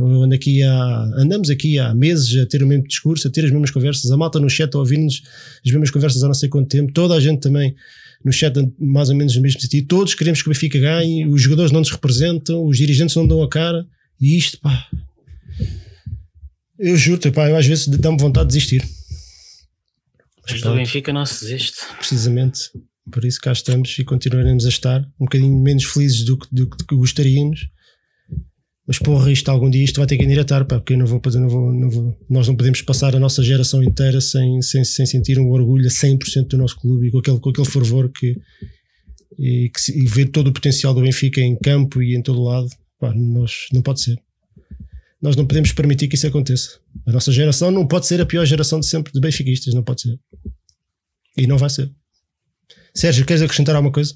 ando aqui há, andamos aqui há meses a ter o mesmo discurso, a ter as mesmas conversas, a malta no chat a ouvir-nos as mesmas conversas há não sei quanto tempo, toda a gente também no chat mais ou menos no mesmo sentido, todos queremos que o Benfica ganhe, os jogadores não nos representam, os dirigentes não dão a cara. E isto, pá. Eu juro, pá, eu às vezes dá-me vontade de desistir. Mas do Benfica não se desiste. Precisamente. Por isso cá estamos e continuaremos a estar um bocadinho menos felizes do que, do que gostaríamos. Mas porra, isto algum dia isto vai ter que endireitar, pá, porque eu não vou, não vou, não vou, nós não podemos passar a nossa geração inteira sem, sem, sem sentir um orgulho a 100% do nosso clube e com aquele, com aquele fervor que, e, que, e ver todo o potencial do Benfica em campo e em todo lado. Pá, nós, não pode ser. Nós não podemos permitir que isso aconteça. A nossa geração não pode ser a pior geração de sempre de benfiquistas, não pode ser. E não vai ser. Sérgio, queres acrescentar alguma coisa?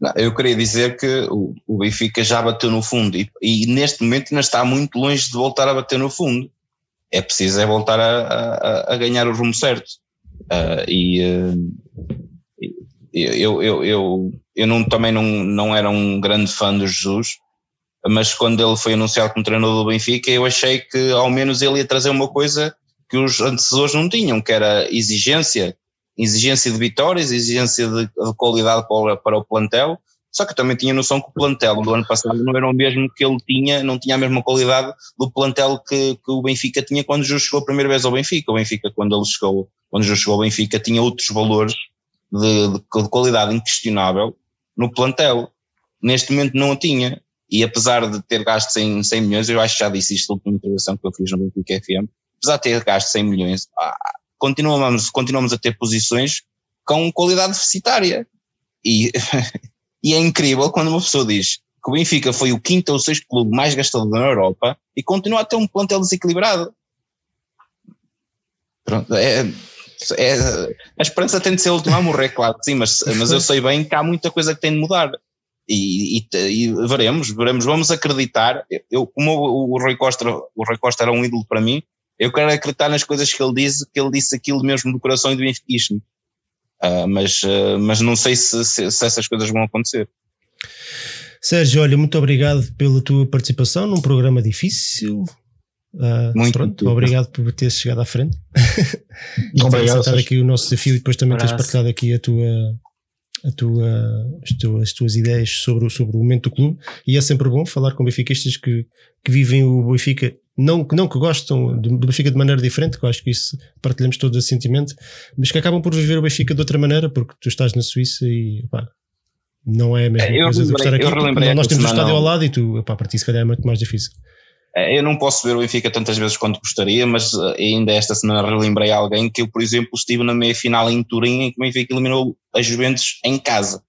Não, eu queria dizer que o, Benfica já bateu no fundo e, e, neste momento ainda está muito longe de voltar a bater no fundo. É preciso é voltar a, a, a ganhar o rumo certo. Uh, e uh, eu, eu, eu, eu não, também não, não era um grande fã do Jesus, mas quando ele foi anunciado como treinador do Benfica, eu achei que ao menos ele ia trazer uma coisa que os antecessores não tinham, que era exigência, exigência de vitórias, exigência de, de qualidade para, para, o plantel, só que eu também tinha noção que o plantel do ano passado não era o mesmo que ele tinha, não tinha a mesma qualidade do plantel que, que o Benfica tinha quando Jesus chegou a primeira vez ao Benfica. O Benfica, quando ele chegou, quando Jesus chegou ao Benfica, tinha outros valores de, de, de qualidade inquestionável no plantel. Neste momento não o tinha e apesar de ter gasto 100, 100 milhões, eu acho que já disse isto na última intervenção que eu fiz no Benfica FM, apesar de ter gasto 100 milhões, ah, continuamos, continuamos a ter posições com qualidade deficitária. E, e é incrível quando uma pessoa diz que o Benfica foi o quinto ou sexto clube mais gastador na Europa e continua a ter um plantel desequilibrado. Pronto, é, é, a esperança tem de ser a última a morrer, claro sim, mas, mas eu sei bem que há muita coisa que tem de mudar. E, e, e, veremos, veremos, vamos acreditar. Eu, como o, o, Rui Costa, o Rui Costa era um ídolo para mim, eu quero acreditar nas coisas que ele disse, que ele disse aquilo mesmo do coração e do benfiquismo. Uh, mas, uh, mas não sei se, se, se, essas coisas vão acontecer. Sérgio, olha, muito obrigado pela tua participação num programa difícil. Uh, muito pronto, obrigado por teres chegado à frente. obrigado. aceitar aqui o nosso desafio e depois também teres partilhado aqui a tua, a tua, as, tuas, as tuas ideias sobre, sobre o momento do clube. E é sempre bom falar com benfiquistas que, que vivem o Benfica não, não que gostam do, Benfica de maneira diferente, que eu acho que isso partilhamos todos esse sentimento, mas que acabam por viver o Benfica de outra maneira, porque tu estás na Suíça e pá, não é a mesma é, coisa de estar aqui. Nós temos o estádio ao lado e tu, pá, para ti se calhar é muito mais difícil. É, eu não posso ver o Benfica tantas vezes quanto gostaria, mas eh, ainda esta semana relembrei alguém que eu, por exemplo, estive na meia final em Turim em que o Benfica eliminou a Juventus em casa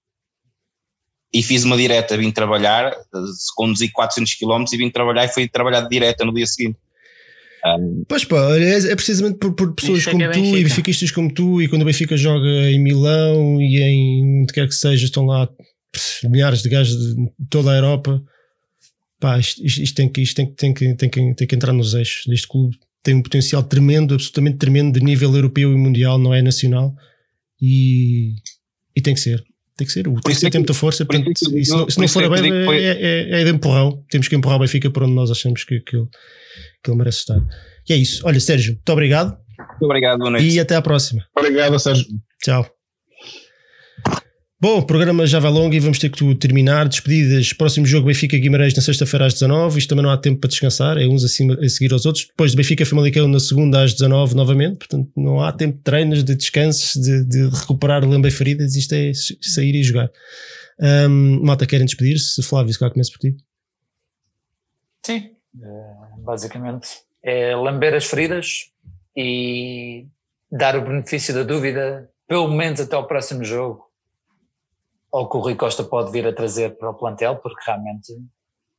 e fiz uma direta, vim trabalhar, conduzi 400 km e vim trabalhar e fui trabalhar de direta no dia seguinte. Um, pois pá, é, é precisamente por, por pessoas como é tu e benfiquistas como tu e quando o Benfica joga em Milão e em onde quer que seja, estão lá milhares de gajos de toda a Europa. Pá, isto, isto, tem, que, isto tem, tem, que, tem, que, tem que entrar nos eixos deste clube. Tem um potencial tremendo, absolutamente tremendo de nível europeu e mundial, não é nacional. E, e tem que ser. Tem que ser. O tem que ser tem muita força. Portanto, se, não, se não for bem, é, é, é, de empurrão. Temos que empurrar o Benfica para onde nós achamos que, que, ele, que ele merece estar. E é isso. Olha, Sérgio, muito obrigado. Muito obrigado, boa noite. E até à próxima. Obrigado, Sérgio. Tchau. Bom, o programa já vai longo e vamos ter que terminar. Despedidas. Próximo jogo Benfica Guimarães na sexta-feira às 19. Isto também não há tempo para descansar, é uns acima, a seguir aos outros. Depois de Benfica Famalicão na segunda às 19 novamente. Portanto, não há tempo de treinos, de descansos, de, de recuperar lembra feridas. Isto é sair e jogar. Um, Malta, querem despedir-se? Flávio, se cá começo por ti. Sim, é, basicamente é lamber as feridas e dar o benefício da dúvida, pelo menos até ao próximo jogo ou que o Rui Costa pode vir a trazer para o plantel, porque realmente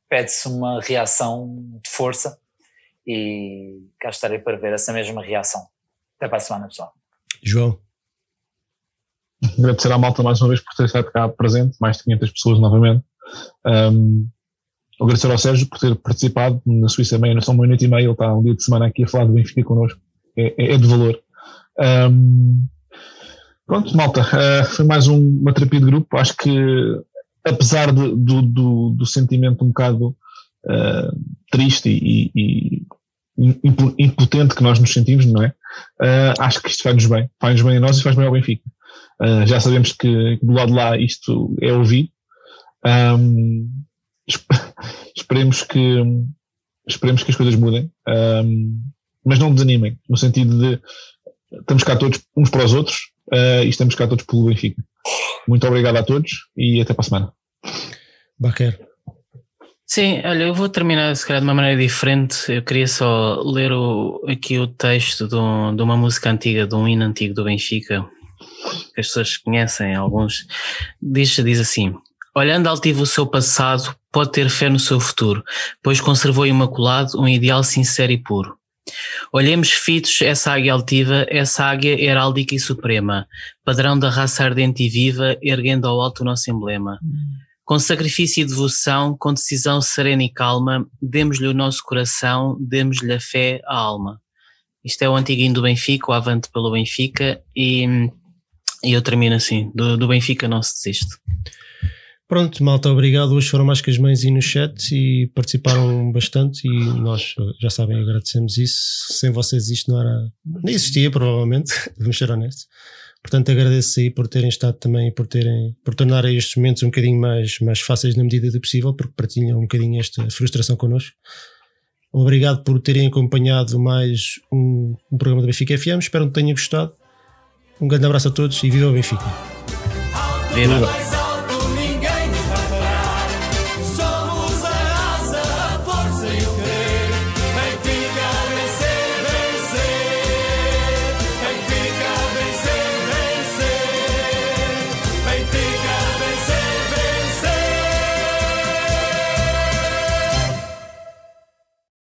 pede-se uma reação de força e cá estarei para ver essa mesma reação. Até para a semana, pessoal. João. Agradecer à malta mais uma vez por ter estado cá presente, mais de 500 pessoas novamente. Um, agradecer ao Sérgio por ter participado na Suíça meia, não são uma noite e meia, ele está um dia de semana aqui a falar do Benfica connosco, é, é, é de valor. Um, Pronto, malta, uh, foi mais um, uma terapia de grupo. Acho que, apesar de, do, do, do, sentimento um bocado uh, triste e, e, impotente que nós nos sentimos, não é? Uh, acho que isto faz-nos bem. Faz-nos bem a nós e faz bem ao Benfica. já sabemos que do lado de lá isto é ouvido. Um, esperemos que esperemos que as coisas mudem, um, mas não desanimem, no sentido de estamos cá todos uns para os outros, uh, e estamos cá todos pelo Benfica. Muito obrigado a todos e até para a semana. Baquer. Sim, olha, eu vou terminar se calhar de uma maneira diferente. Eu queria só ler o, aqui o texto de, um, de, uma música antiga, de um hino antigo do Benfica, que as pessoas conhecem, alguns. Diz, diz assim: Olhando altivo o seu passado, pode ter fé no seu futuro, pois conservou imaculado um ideal sincero e puro. Olhemos fitos essa águia altiva, essa águia heráldica e suprema, padrão da raça ardente e viva, erguendo ao alto o nosso emblema. Com sacrifício e devoção, com decisão serena e calma, demos-lhe o nosso coração, demos-lhe a fé, a alma. Isto é o antigo hino do Benfica, o avante pelo Benfica, e, e eu termino assim: do, do Benfica não se desiste. Pronto, malta, obrigado. Hoje foram mais que as mães aí no chat e participaram bastante e nós, já sabem, agradecemos isso. Sem vocês isto não era, nem existia provavelmente, vamos ser honestos. Portanto, agradeço aí por terem estado também, por terem, por tornar estes momentos um bocadinho mais, mais fáceis na medida do possível, porque partilham um bocadinho esta frustração connosco. Obrigado por terem acompanhado mais um, um programa da Benfica FM. Espero que tenham gostado. Um grande abraço a todos e viva o Benfica. Viva.